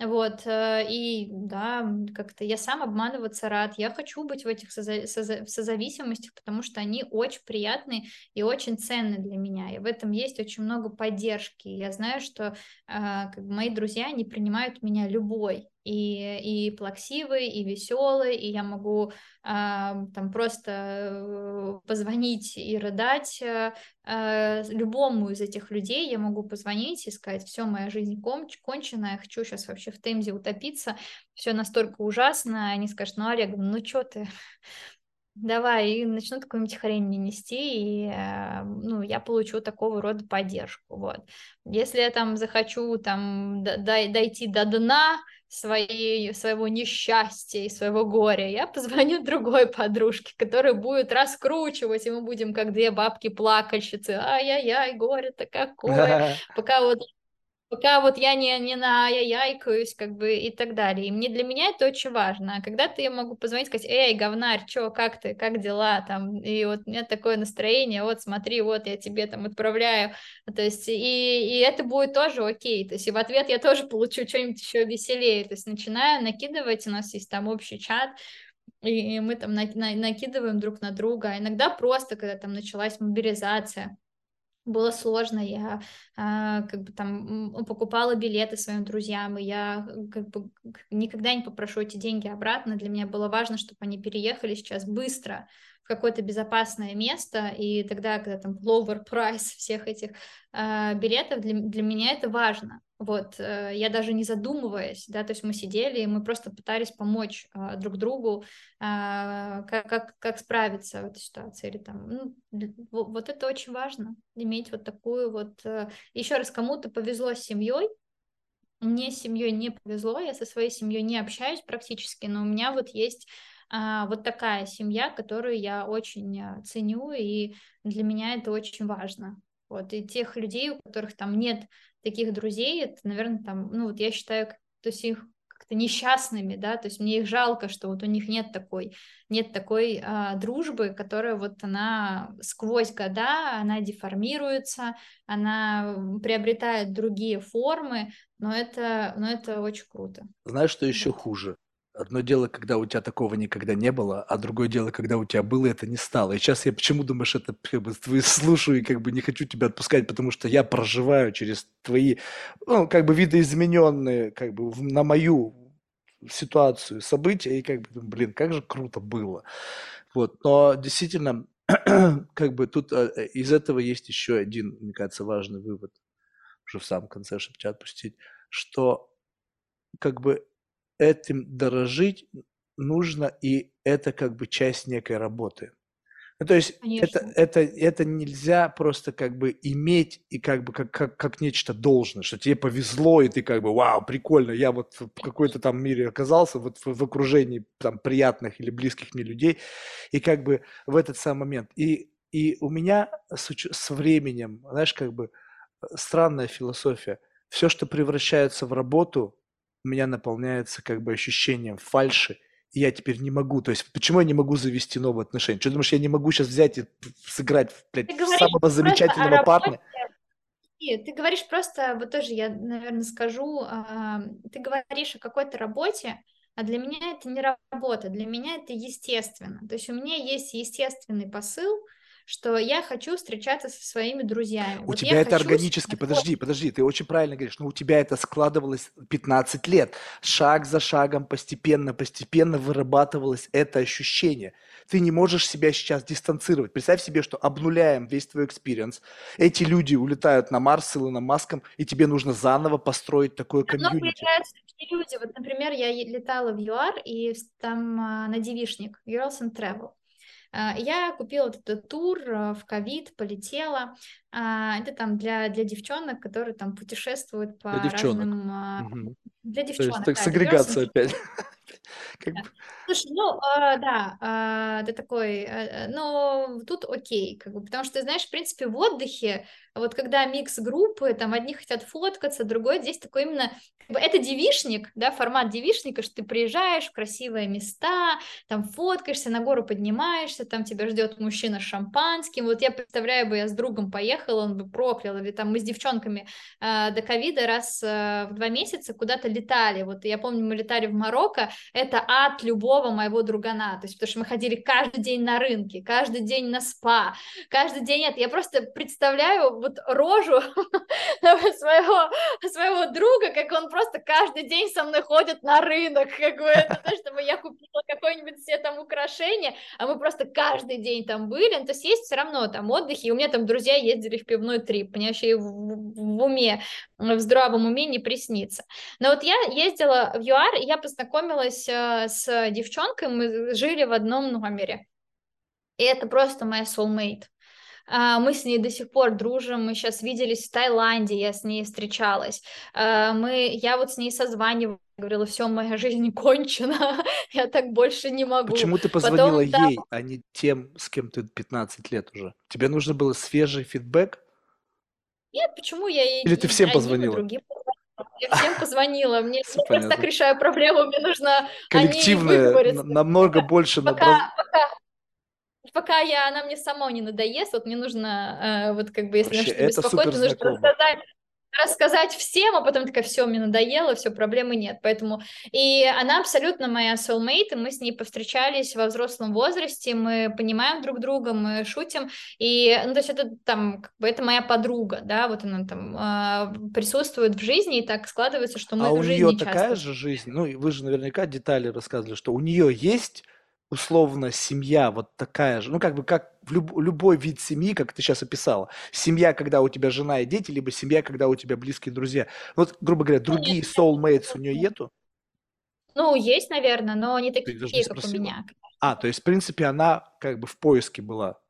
Вот, э, и да, как-то я сам обманываться рад, я хочу быть в этих соза- соза- созависимостях, потому что они очень приятные и очень ценны для меня, и в этом есть очень много поддержки. Я знаю, что как бы мои друзья, они принимают меня любой, и, и плаксивый, и веселый, и я могу а, там просто э, позвонить и рыдать а, любому из этих людей, я могу позвонить и сказать, все, моя жизнь кон кончена, я хочу сейчас вообще в Темзе утопиться, все настолько ужасно, они скажут, ну, Олег, ну, что ты, [laughs] давай, и начнут какую-нибудь хрень мне нести, и, ну, я получу такого рода поддержку, вот. Если я там захочу там дойти до дна, своей, своего несчастья и своего горя, я позвоню другой подружке, которая будет раскручивать, и мы будем как две бабки-плакальщицы, ай-яй-яй, горе-то какое, [laughs] пока вот пока вот я не, не на яйкаюсь, как бы, и так далее. И мне для меня это очень важно. А когда-то я могу позвонить, сказать, эй, говнарь, чё, как ты, как дела, там, и вот у меня такое настроение, вот смотри, вот я тебе там отправляю, то есть, и, и это будет тоже окей, то есть, и в ответ я тоже получу что-нибудь еще веселее, то есть, начинаю накидывать, у нас есть там общий чат, и мы там на, накидываем друг на друга, а иногда просто, когда там началась мобилизация, было сложно, я а, как бы там покупала билеты своим друзьям, и я как бы никогда не попрошу эти деньги обратно. Для меня было важно, чтобы они переехали сейчас быстро в какое-то безопасное место, и тогда, когда там lower price [laughs] всех этих а, билетов, для, для меня это важно. Вот, э, я даже не задумываясь, да, то есть мы сидели, и мы просто пытались помочь э, друг другу, э, как, как, как справиться в этой ситуации. Или там, ну, вот, это очень важно, иметь вот такую вот... Э, еще раз, кому-то повезло с семьей, мне с семьей не повезло, я со своей семьей не общаюсь практически, но у меня вот есть а, вот такая семья, которую я очень э, ценю, и для меня это очень важно. Вот, и тех людей, у которых там нет таких друзей, это, наверное, там, ну, вот я считаю, то есть их как-то несчастными, да, то есть мне их жалко, что вот у них нет такой, нет такой а, дружбы, которая вот она сквозь года, она деформируется, она приобретает другие формы, но это, но это очень круто. Знаешь, что еще хуже? Одно дело, когда у тебя такого никогда не было, а другое дело, когда у тебя было, это не стало. И сейчас я почему думаешь, это [laughs] как бы твои слушаю и как бы не хочу тебя отпускать, потому что я проживаю через твои, ну, как бы видоизмененные, как бы на мою ситуацию события, и как бы, блин, как же круто было. Вот, но действительно, [clears throat] как бы тут э, из этого есть еще один, мне кажется, важный вывод, уже в самом конце, чтобы тебя отпустить, что как бы этим дорожить нужно, и это как бы часть некой работы. Ну, то есть это, это, это нельзя просто как бы иметь и как бы как, как, как нечто должное, что тебе повезло, и ты как бы, вау, прикольно, я вот в какой-то там мире оказался, вот в, в окружении там приятных или близких мне людей, и как бы в этот самый момент. И, и у меня с, с временем, знаешь, как бы э, странная философия. Все, что превращается в работу, меня наполняется как бы ощущением фальши и я теперь не могу. То есть почему я не могу завести новые отношения? Что думаешь, я не могу сейчас взять и сыграть блядь, самого замечательного парня? Нет, ты говоришь просто, вот тоже я, наверное, скажу, ты говоришь о какой-то работе, а для меня это не работа, для меня это естественно. То есть у меня есть естественный посыл, что я хочу встречаться со своими друзьями. У вот тебя это органически, подожди, подожди, ты очень правильно говоришь, но у тебя это складывалось 15 лет. Шаг за шагом, постепенно, постепенно вырабатывалось это ощущение. Ты не можешь себя сейчас дистанцировать. Представь себе, что обнуляем весь твой experience. Эти люди улетают на Марс с Илоном Маском, и тебе нужно заново построить такое комьюнити. Но появляются люди. Вот, например, я летала в ЮАР, и там а, на девишник, Girls and Travel. А, я купила этот тур а, в ковид, полетела. А, это там для, для девчонок, которые там путешествуют по для разным... Угу. Для девчонок, То есть, так, да, сегрегация опять. [laughs] Как... Слушай, ну, э, да, э, ты такой, э, но тут окей, как бы, потому что, знаешь, в принципе, в отдыхе, вот когда микс группы, там одни хотят фоткаться, другой здесь такой именно, это девишник, да, формат девишника, что ты приезжаешь в красивые места, там фоткаешься, на гору поднимаешься, там тебя ждет мужчина с шампанским, вот я представляю бы, я с другом поехала, он бы проклял, или там мы с девчонками э, до ковида раз э, в два месяца куда-то летали, вот я помню, мы летали в Марокко, это ад любого моего другана, то есть потому что мы ходили каждый день на рынке, каждый день на спа, каждый день это, я просто представляю вот рожу [laughs] своего, своего друга, как он просто каждый день со мной ходит на рынок, как бы это, то, чтобы я купила какое-нибудь себе там украшение, а мы просто каждый день там были, ну, то есть есть все равно там отдыхи, и у меня там друзья ездили в пивной трип, понимаешь, и в, в уме, в здравом уме не приснится. Но вот я ездила в ЮАР, и я познакомилась э, с девчонкой, мы жили в одном номере. И это просто моя soulmate. А, мы с ней до сих пор дружим, мы сейчас виделись в Таиланде, я с ней встречалась. А, мы, я вот с ней созванивала, говорила, все, моя жизнь [laughs] кончена, я так больше не могу. Почему ты позвонила Потом, ей, да... а не тем, с кем ты 15 лет уже? Тебе нужно было свежий фидбэк? Нет, почему я ей... Или ты всем позвонила? Другим я всем позвонила. Мне, я просто так решаю проблему, мне нужно Коллективное, намного больше. Пока, пока, пока я, она мне сама не надоест, вот мне нужно, э, вот как бы, если Вообще, что беспокоит, мне нужно рассказать, рассказать всем, а потом такая, все, мне надоело, все, проблемы нет. Поэтому, и она абсолютно моя soulmate, и мы с ней повстречались во взрослом возрасте, мы понимаем друг друга, мы шутим, и, ну, то есть это там, как бы, это моя подруга, да, вот она там э, присутствует в жизни, и так складывается, что мы а в жизни у нее такая же жизнь, ну, вы же наверняка детали рассказывали, что у нее есть условно семья вот такая же, ну как бы как в люб, любой вид семьи, как ты сейчас описала. Семья, когда у тебя жена и дети, либо семья, когда у тебя близкие друзья. Вот, грубо говоря, другие soulmates у нее нету? Ну, есть, наверное, но не такие, не как у меня. А, то есть, в принципе, она как бы в поиске была.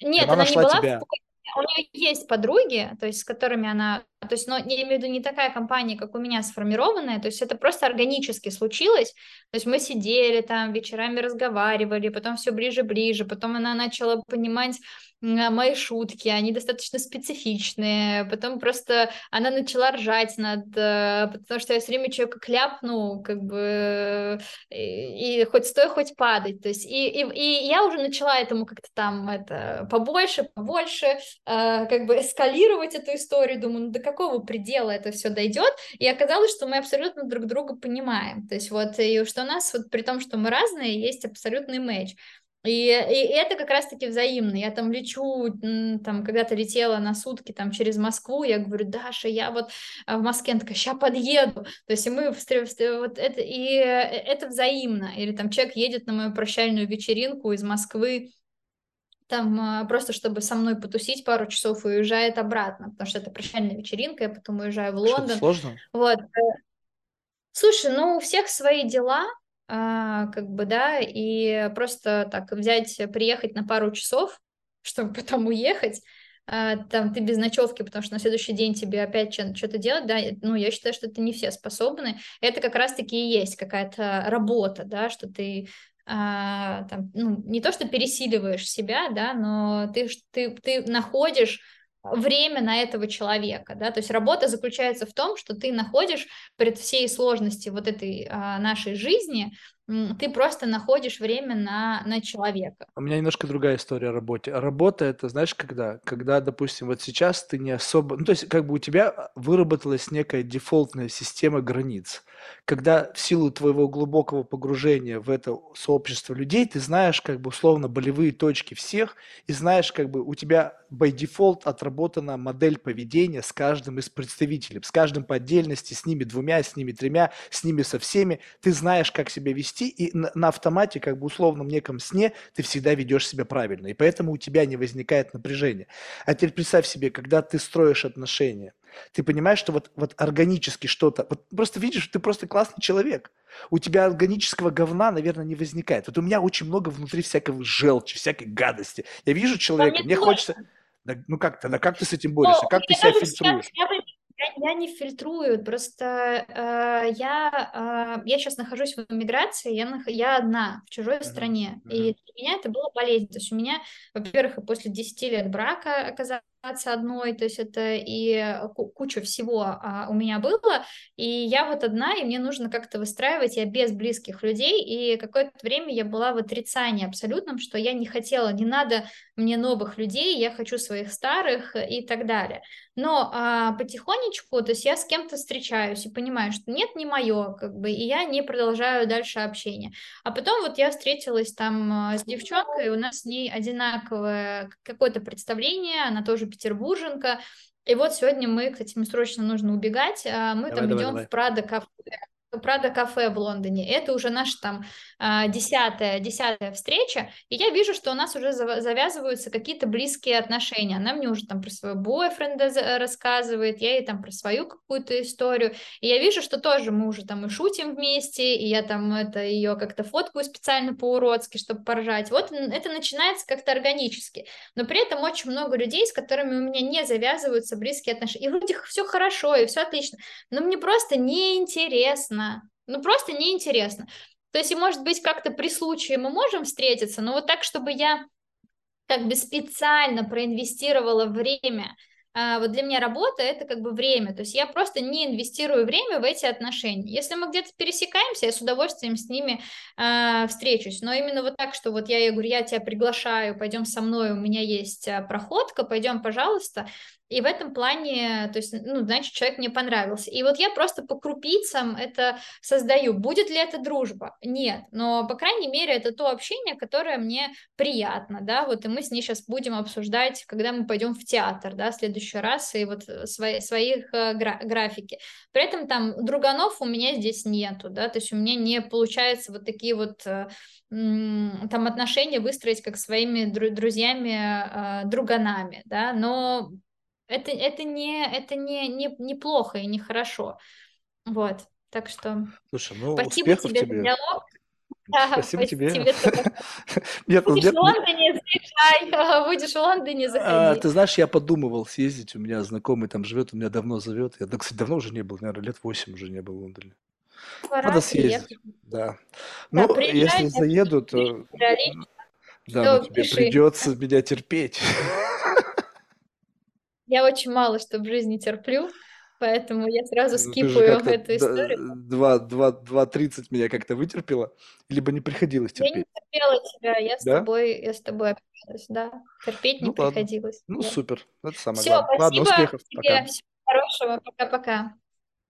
Нет, она, она не была тебя... в поиске у нее есть подруги, то есть с которыми она, то есть, но я имею в виду не такая компания, как у меня сформированная, то есть это просто органически случилось, то есть мы сидели там вечерами разговаривали, потом все ближе-ближе, потом она начала понимать а, мои шутки, они достаточно специфичные, потом просто она начала ржать над, э, потому что я все время человека кляпну, как бы, и, и хоть стой, хоть падать, то есть, и, и, и я уже начала этому как-то там, это, побольше, побольше, э, как бы эскалировать эту историю, думаю, ну до какого предела это все дойдет, и оказалось, что мы абсолютно друг друга понимаем, то есть вот, и что у нас, вот при том, что мы разные, есть абсолютный матч, и, и это как раз-таки взаимно. Я там лечу, там когда-то летела на сутки там через Москву, я говорю, Даша, я вот а, в Москве, такая, сейчас подъеду. То есть и мы вот это, и э, это взаимно. Или там человек едет на мою прощальную вечеринку из Москвы, там а, просто чтобы со мной потусить пару часов и уезжает обратно, потому что это прощальная вечеринка, я потом уезжаю в Лондон. Что-то сложно? Вот. Слушай, ну у всех свои дела, а, как бы, да, и просто так взять, приехать на пару часов, [laughs] чтобы потом уехать, а, там ты без ночевки, потому что на следующий день тебе опять что-то делать, да, ну, я считаю, что это не все способны. Это как раз-таки и есть какая-то работа, да, что ты а, там, ну, не то, что пересиливаешь себя, да, но ты, ты, ты находишь время на этого человека, да, то есть работа заключается в том, что ты находишь перед всей сложности вот этой а, нашей жизни ты просто находишь время на, на человека. У меня немножко другая история о работе. Работа это, знаешь, когда? Когда, допустим, вот сейчас ты не особо... Ну, то есть, как бы у тебя выработалась некая дефолтная система границ. Когда в силу твоего глубокого погружения в это сообщество людей, ты знаешь, как бы, условно, болевые точки всех, и знаешь, как бы, у тебя by default отработана модель поведения с каждым из представителей, с каждым по отдельности, с ними двумя, с ними тремя, с ними со всеми. Ты знаешь, как себя вести, и на, на автомате, как бы условном неком сне, ты всегда ведешь себя правильно. И поэтому у тебя не возникает напряжения. А теперь представь себе, когда ты строишь отношения, ты понимаешь, что вот, вот органически что-то, вот просто видишь, ты просто классный человек. У тебя органического говна, наверное, не возникает. Вот у меня очень много внутри всякого желчи, всякой гадости. Я вижу человека, мне хочется... Да, ну как ты, да как ты с этим борешься? Ну, как ты себя фильтруешь? Я, я, я не фильтрую, просто э, я, э, я сейчас нахожусь в эмиграции, я, нах... я одна в чужой uh-huh, стране, uh-huh. и для меня это было болезнь. То есть у меня, во-первых, после 10 лет брака оказалось одной, то есть это и куча всего а, у меня было, и я вот одна, и мне нужно как-то выстраивать, я без близких людей, и какое-то время я была в отрицании абсолютном, что я не хотела, не надо мне новых людей, я хочу своих старых и так далее. Но а, потихонечку, то есть я с кем-то встречаюсь и понимаю, что нет, не мое, как бы, и я не продолжаю дальше общение. А потом вот я встретилась там а, с девчонкой, у нас с ней одинаковое какое-то представление, она тоже петербурженка, и вот сегодня мы, кстати, мне срочно нужно убегать, а, мы давай, там давай, идем давай. в Прадо кафе, Прада кафе в Лондоне. Это уже наша там а, десятая, десятая встреча, и я вижу, что у нас уже завязываются какие-то близкие отношения. Она мне уже там про своего бойфренда рассказывает, я ей там про свою какую-то историю, и я вижу, что тоже мы уже там и шутим вместе, и я там это ее как-то фоткаю специально по-уродски, чтобы поржать. Вот это начинается как-то органически, но при этом очень много людей, с которыми у меня не завязываются близкие отношения, и вроде все хорошо, и все отлично, но мне просто неинтересно неинтересно. Ну, просто неинтересно. То есть, и, может быть, как-то при случае мы можем встретиться, но вот так, чтобы я как бы специально проинвестировала время а, вот для меня работа это как бы время, то есть я просто не инвестирую время в эти отношения. Если мы где-то пересекаемся, я с удовольствием с ними э, встречусь, но именно вот так, что вот я, я говорю, я тебя приглашаю, пойдем со мной, у меня есть а, проходка, пойдем, пожалуйста, и в этом плане, то есть, ну, значит, человек мне понравился. И вот я просто по крупицам это создаю. Будет ли это дружба? Нет. Но, по крайней мере, это то общение, которое мне приятно, да, вот и мы с ней сейчас будем обсуждать, когда мы пойдем в театр, да, в следующий раз, и вот свои, своих э, гра- графики. При этом там друганов у меня здесь нету, да, то есть у меня не получается вот такие вот э, там отношения выстроить как своими друзьями, э, друганами, да, но это, это, не, это не, не, не плохо и не хорошо. Вот, так что Слушай, ну, спасибо тебе, тебе за диалог. [laughs] Да, спасибо, тебе. тебе [laughs] нет, ну, будешь нет, в Лондоне, заезжай, [laughs] будешь в Лондоне, заходи. А, ты знаешь, я подумывал съездить, у меня знакомый там живет, у меня давно зовет. Я, кстати, давно уже не был, наверное, лет восемь уже не был в Лондоне. Пора Надо съездить, да. Ну, да, если заеду, то... Да, но тебе придется меня терпеть. Я очень мало что в жизни терплю, поэтому я сразу ну, скипаю эту историю. Два, два, два тридцать меня как-то вытерпела, либо не приходилось терпеть? Я не терпела тебя, я с да? тобой, я с тобой общалась, да. Терпеть ну, не ладно. приходилось. Ну, да. супер, это самое Все, главное. Спасибо ладно, успехов, тебе, пока. всего хорошего, пока-пока.